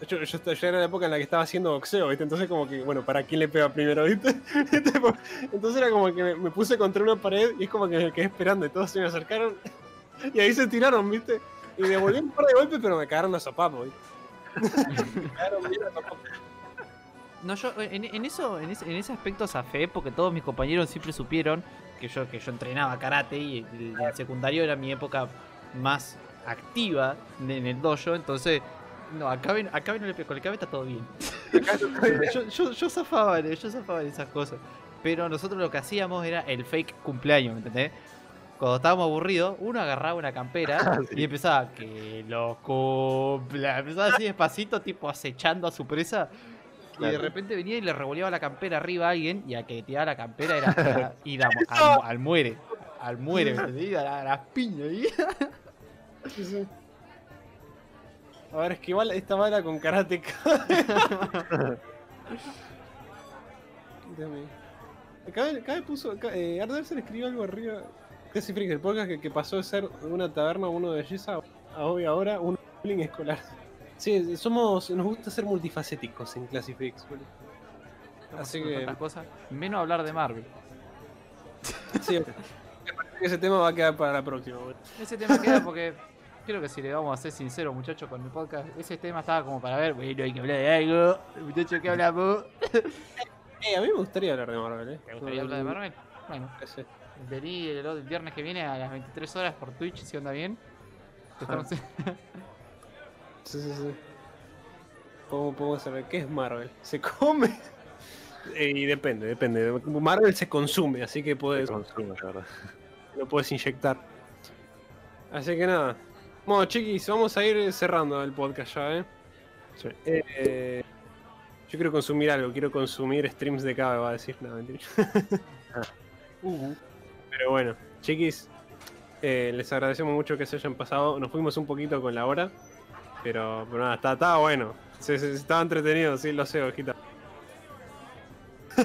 Yo, yo, yo era la época en la que estaba haciendo boxeo, ¿viste? Entonces, como que, bueno, ¿para quién le pega primero, ¿viste? Tipo, Entonces era como que me, me puse contra una pared y es como que me quedé esperando y todos se me acercaron. Y ahí se tiraron, ¿viste? Y devolví un par de golpes, pero me cagaron a sopapos, ¿viste? Me cagaron bien a sopapos. No, yo en, en eso, en ese, en ese aspecto zafé porque todos mis compañeros siempre supieron que yo, que yo entrenaba karate y el, el secundario era mi época más activa en el dojo, entonces no, acá ven, acá ven, con el cabe está todo bien. yo, yo, yo zafaba, yo zafaba en esas cosas. Pero nosotros lo que hacíamos era el fake cumpleaños, ¿me entendés? Cuando estábamos aburridos, uno agarraba una campera y empezaba que lo cumpla. Empezaba así despacito, tipo acechando a su presa. Y de Claro. repente venía y le revoleaba la campera arriba a alguien y a que le tiraba la campera era, ir al, al muere. Al muere, ¿me entendés? A la- a las piñas. ¿Sí? Sí, sí. A ver, esquivar esta bala con karateka. Dame. Acá, acá puso. Acá, eh, Ardersen escribió algo arriba. Casi Freak, el podcast que, que pasó de ser una taberna uno de belleza a hoy ahora un bullying escolar. Sí, somos. Nos gusta ser multifacéticos en Classy Freaks, boludo. Así que. Cosas. Menos hablar de Marvel. Sí, me parece que ese tema va a quedar para la próxima, boludo. Ese tema queda porque creo que si le vamos a ser sinceros, muchachos, con el podcast, ese tema estaba como para ver, bueno, hay que hablar de algo. Muchachos, ¿qué hablamos? Eh, a mí me gustaría hablar de Marvel, eh. ¿Te gustaría hablar de Marvel? Bueno, Sí. vení el, el viernes que viene a las 23 horas por Twitch, si onda bien. Estamos- Sí, sí, sí. ¿Cómo podemos saber qué es Marvel? ¿Se come? Eh, y depende, depende. Marvel se consume, así que puedes, Consumo, la verdad. lo puedes inyectar. Así que nada. Bueno, chiquis, vamos a ir cerrando el podcast ya, ¿eh? Sí. Eh, yo quiero consumir algo, quiero consumir streams de Cabe, va a decir. No, mentira. Uh, Pero bueno, chiquis, eh, les agradecemos mucho que se hayan pasado. Nos fuimos un poquito con la hora, pero, pero nada, está, estaba bueno. Se, se- estaba entretenido, sí, lo sé, ojita.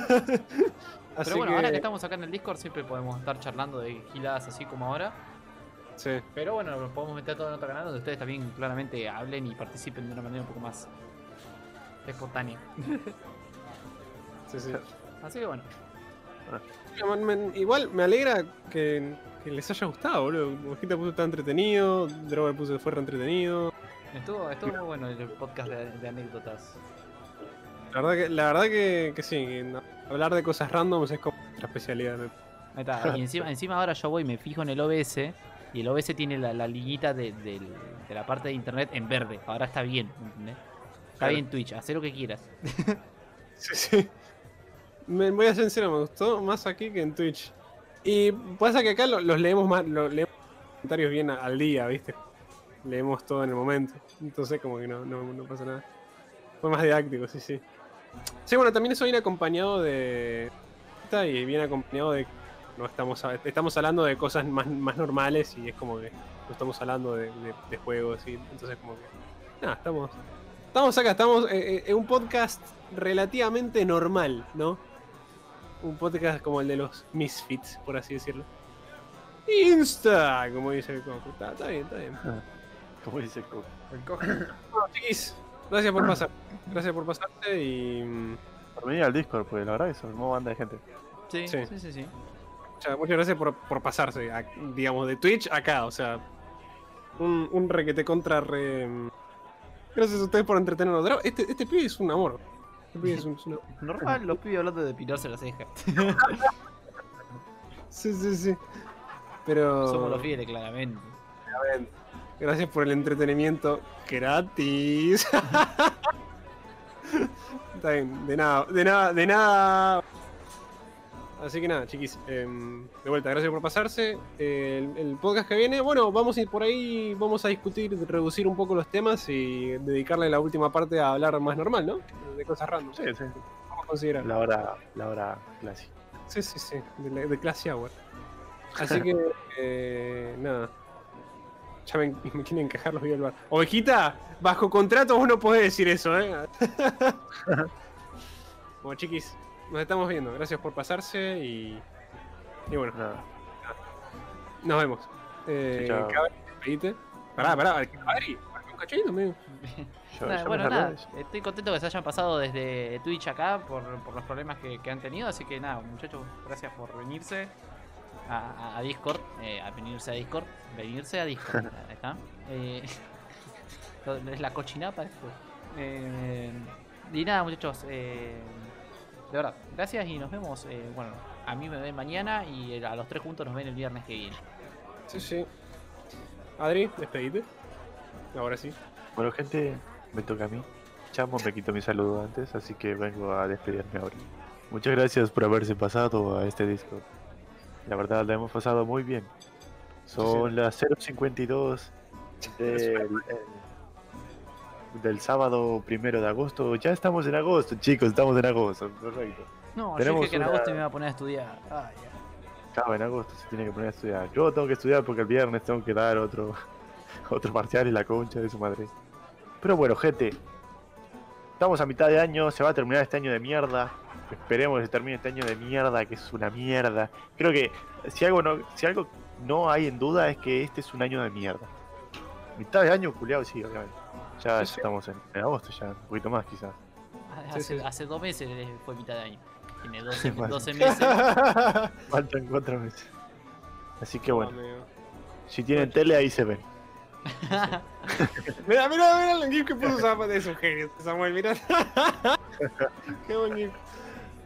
Así Pero bueno, ahora que estamos acá en el Discord siempre podemos estar charlando de giladas así como ahora. Sí, Pero bueno, nos podemos meter todo en otro canal donde ustedes también claramente hablen y participen de una manera un poco más espontánea. sí, sí. Así que bueno, Me- me- igual me alegra que, que les haya gustado, boludo. Ojita puso tan entretenido, Drover puso que fue re entretenido. estuvo, estuvo muy bueno el podcast de, de anécdotas. La verdad que, la verdad que, que sí, que no- hablar de cosas randoms es como nuestra especialidad. Ahí está. Y encima, encima ahora yo voy y me fijo en el OBS Y el OBS tiene la, la liñita de, la parte de internet en verde. Ahora está bien, ¿entendés? Está Claro. bien Twitch, haz lo que quieras. Sí, sí. Me, voy a ser sincero, me gustó más aquí que en Twitch. Y pasa que acá lo- los leemos más, los leemos comentarios bien al día, ¿viste? Leemos todo en el momento. Entonces como que no, no, no pasa nada. Fue más didáctico, sí, sí. Sí, bueno, también eso viene acompañado de... Y viene acompañado de... No estamos, a- estamos hablando de cosas más, más normales y es como que no estamos hablando de, de- de juegos y entonces como que... Nada, estamos... Estamos acá, estamos eh, eh, en un podcast relativamente normal, ¿no? Un podcast como el de los Misfits, por así decirlo. Insta, como dice el Coco. Está, está bien, está bien. Como dice el Coco. El. Bueno, chiquis, gracias por pasar. Gracias por pasarte y. mm, Por venir al Discord, pues la verdad que se armó banda de gente. Sí, Sí. sí, sí, sí. Muchas, muchas gracias por, por pasarse, a- digamos, de Twitch acá, o sea. Un, un requete contra re. Gracias a ustedes por entretenernos. Este, este pibe es un amor. Este pibe es un, es un- Normal, los pibes hablando de pinarse la ceja. Sí, sí, sí. Pero. Somos los fieles, claramente. Gracias por el entretenimiento gratis. Está bien, de nada, de nada, de nada. Así que nada, chiquis, em, de vuelta, gracias por pasarse. El, el podcast que viene, bueno, vamos a ir por ahí, vamos a discutir, reducir un poco los temas y dedicarle la última parte a hablar más normal, ¿no? De cosas random. Sí, sí. Vamos a considerar. La hora, la hora clásica. Sí, sí, sí, de, de clase hour. Así que, eh, nada. Ya me, me quieren encajar los videos del bar. Ovejita, bajo contrato vos no podés decir eso, ¿eh? bueno, chiquis, nos estamos viendo. Gracias por pasarse y. Y bueno, Nada. nos vemos. Eh, Chao, chao. Cabri. Pará, pará, Cabri, un cachito, amigo. Yo, Nada, bueno, nada, estoy contento que se hayan pasado desde Twitch acá por, por los problemas que, que han tenido, así que nada, muchachos, gracias por venirse a, a- a Discord, eh, a venirse a Discord, venirse a Discord, ahí está. Eh, es la cochinada para esto. Eh, y nada, muchachos, eh, de verdad, gracias y nos vemos, eh, bueno, a mí me ven mañana y a los tres juntos nos ven el viernes que viene. Sí, sí. Adri, despedite. Ahora sí. Bueno, gente, me toca a mí. Chamo me quitó mi saludo antes, así que vengo a despedirme ahora. Muchas gracias por haberse pasado a este Discord. La verdad, la hemos pasado muy bien. Son las 0.52 del, el- del sábado primero de agosto. Ya estamos en agosto, chicos, estamos en agosto, correcto. No, yo Tenemos dije que en una- agosto me iba a poner a estudiar. Ay, ay. Claro, en agosto se tiene que poner a estudiar. Yo tengo que estudiar porque el viernes tengo que dar otro, otro parcial y la concha de su madre. Pero bueno, gente. Estamos a mitad de año, se va a terminar este año de mierda. Esperemos que se termine este año de mierda, que es una mierda. Creo que si algo no, si algo no hay en duda es que este es un año de mierda. Mitad de año, culiado, sí, obviamente. Ya, ya Sí, sí. estamos en, en agosto, ya, un poquito más quizás. Hace, Sí, sí. hace dos meses fue mitad de año. Tiene 12, Bueno. 12 meses. Faltan cuatro meses. Así que bueno, Amigo. si tienen tele ahí se ven. Mira, mira, mira el GIF que puso Samuel de su genio, Samuel, mira. Qué buen GIF.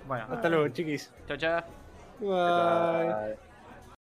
bueno, Hasta luego, chiquis. chao, chao. Bye. Bye.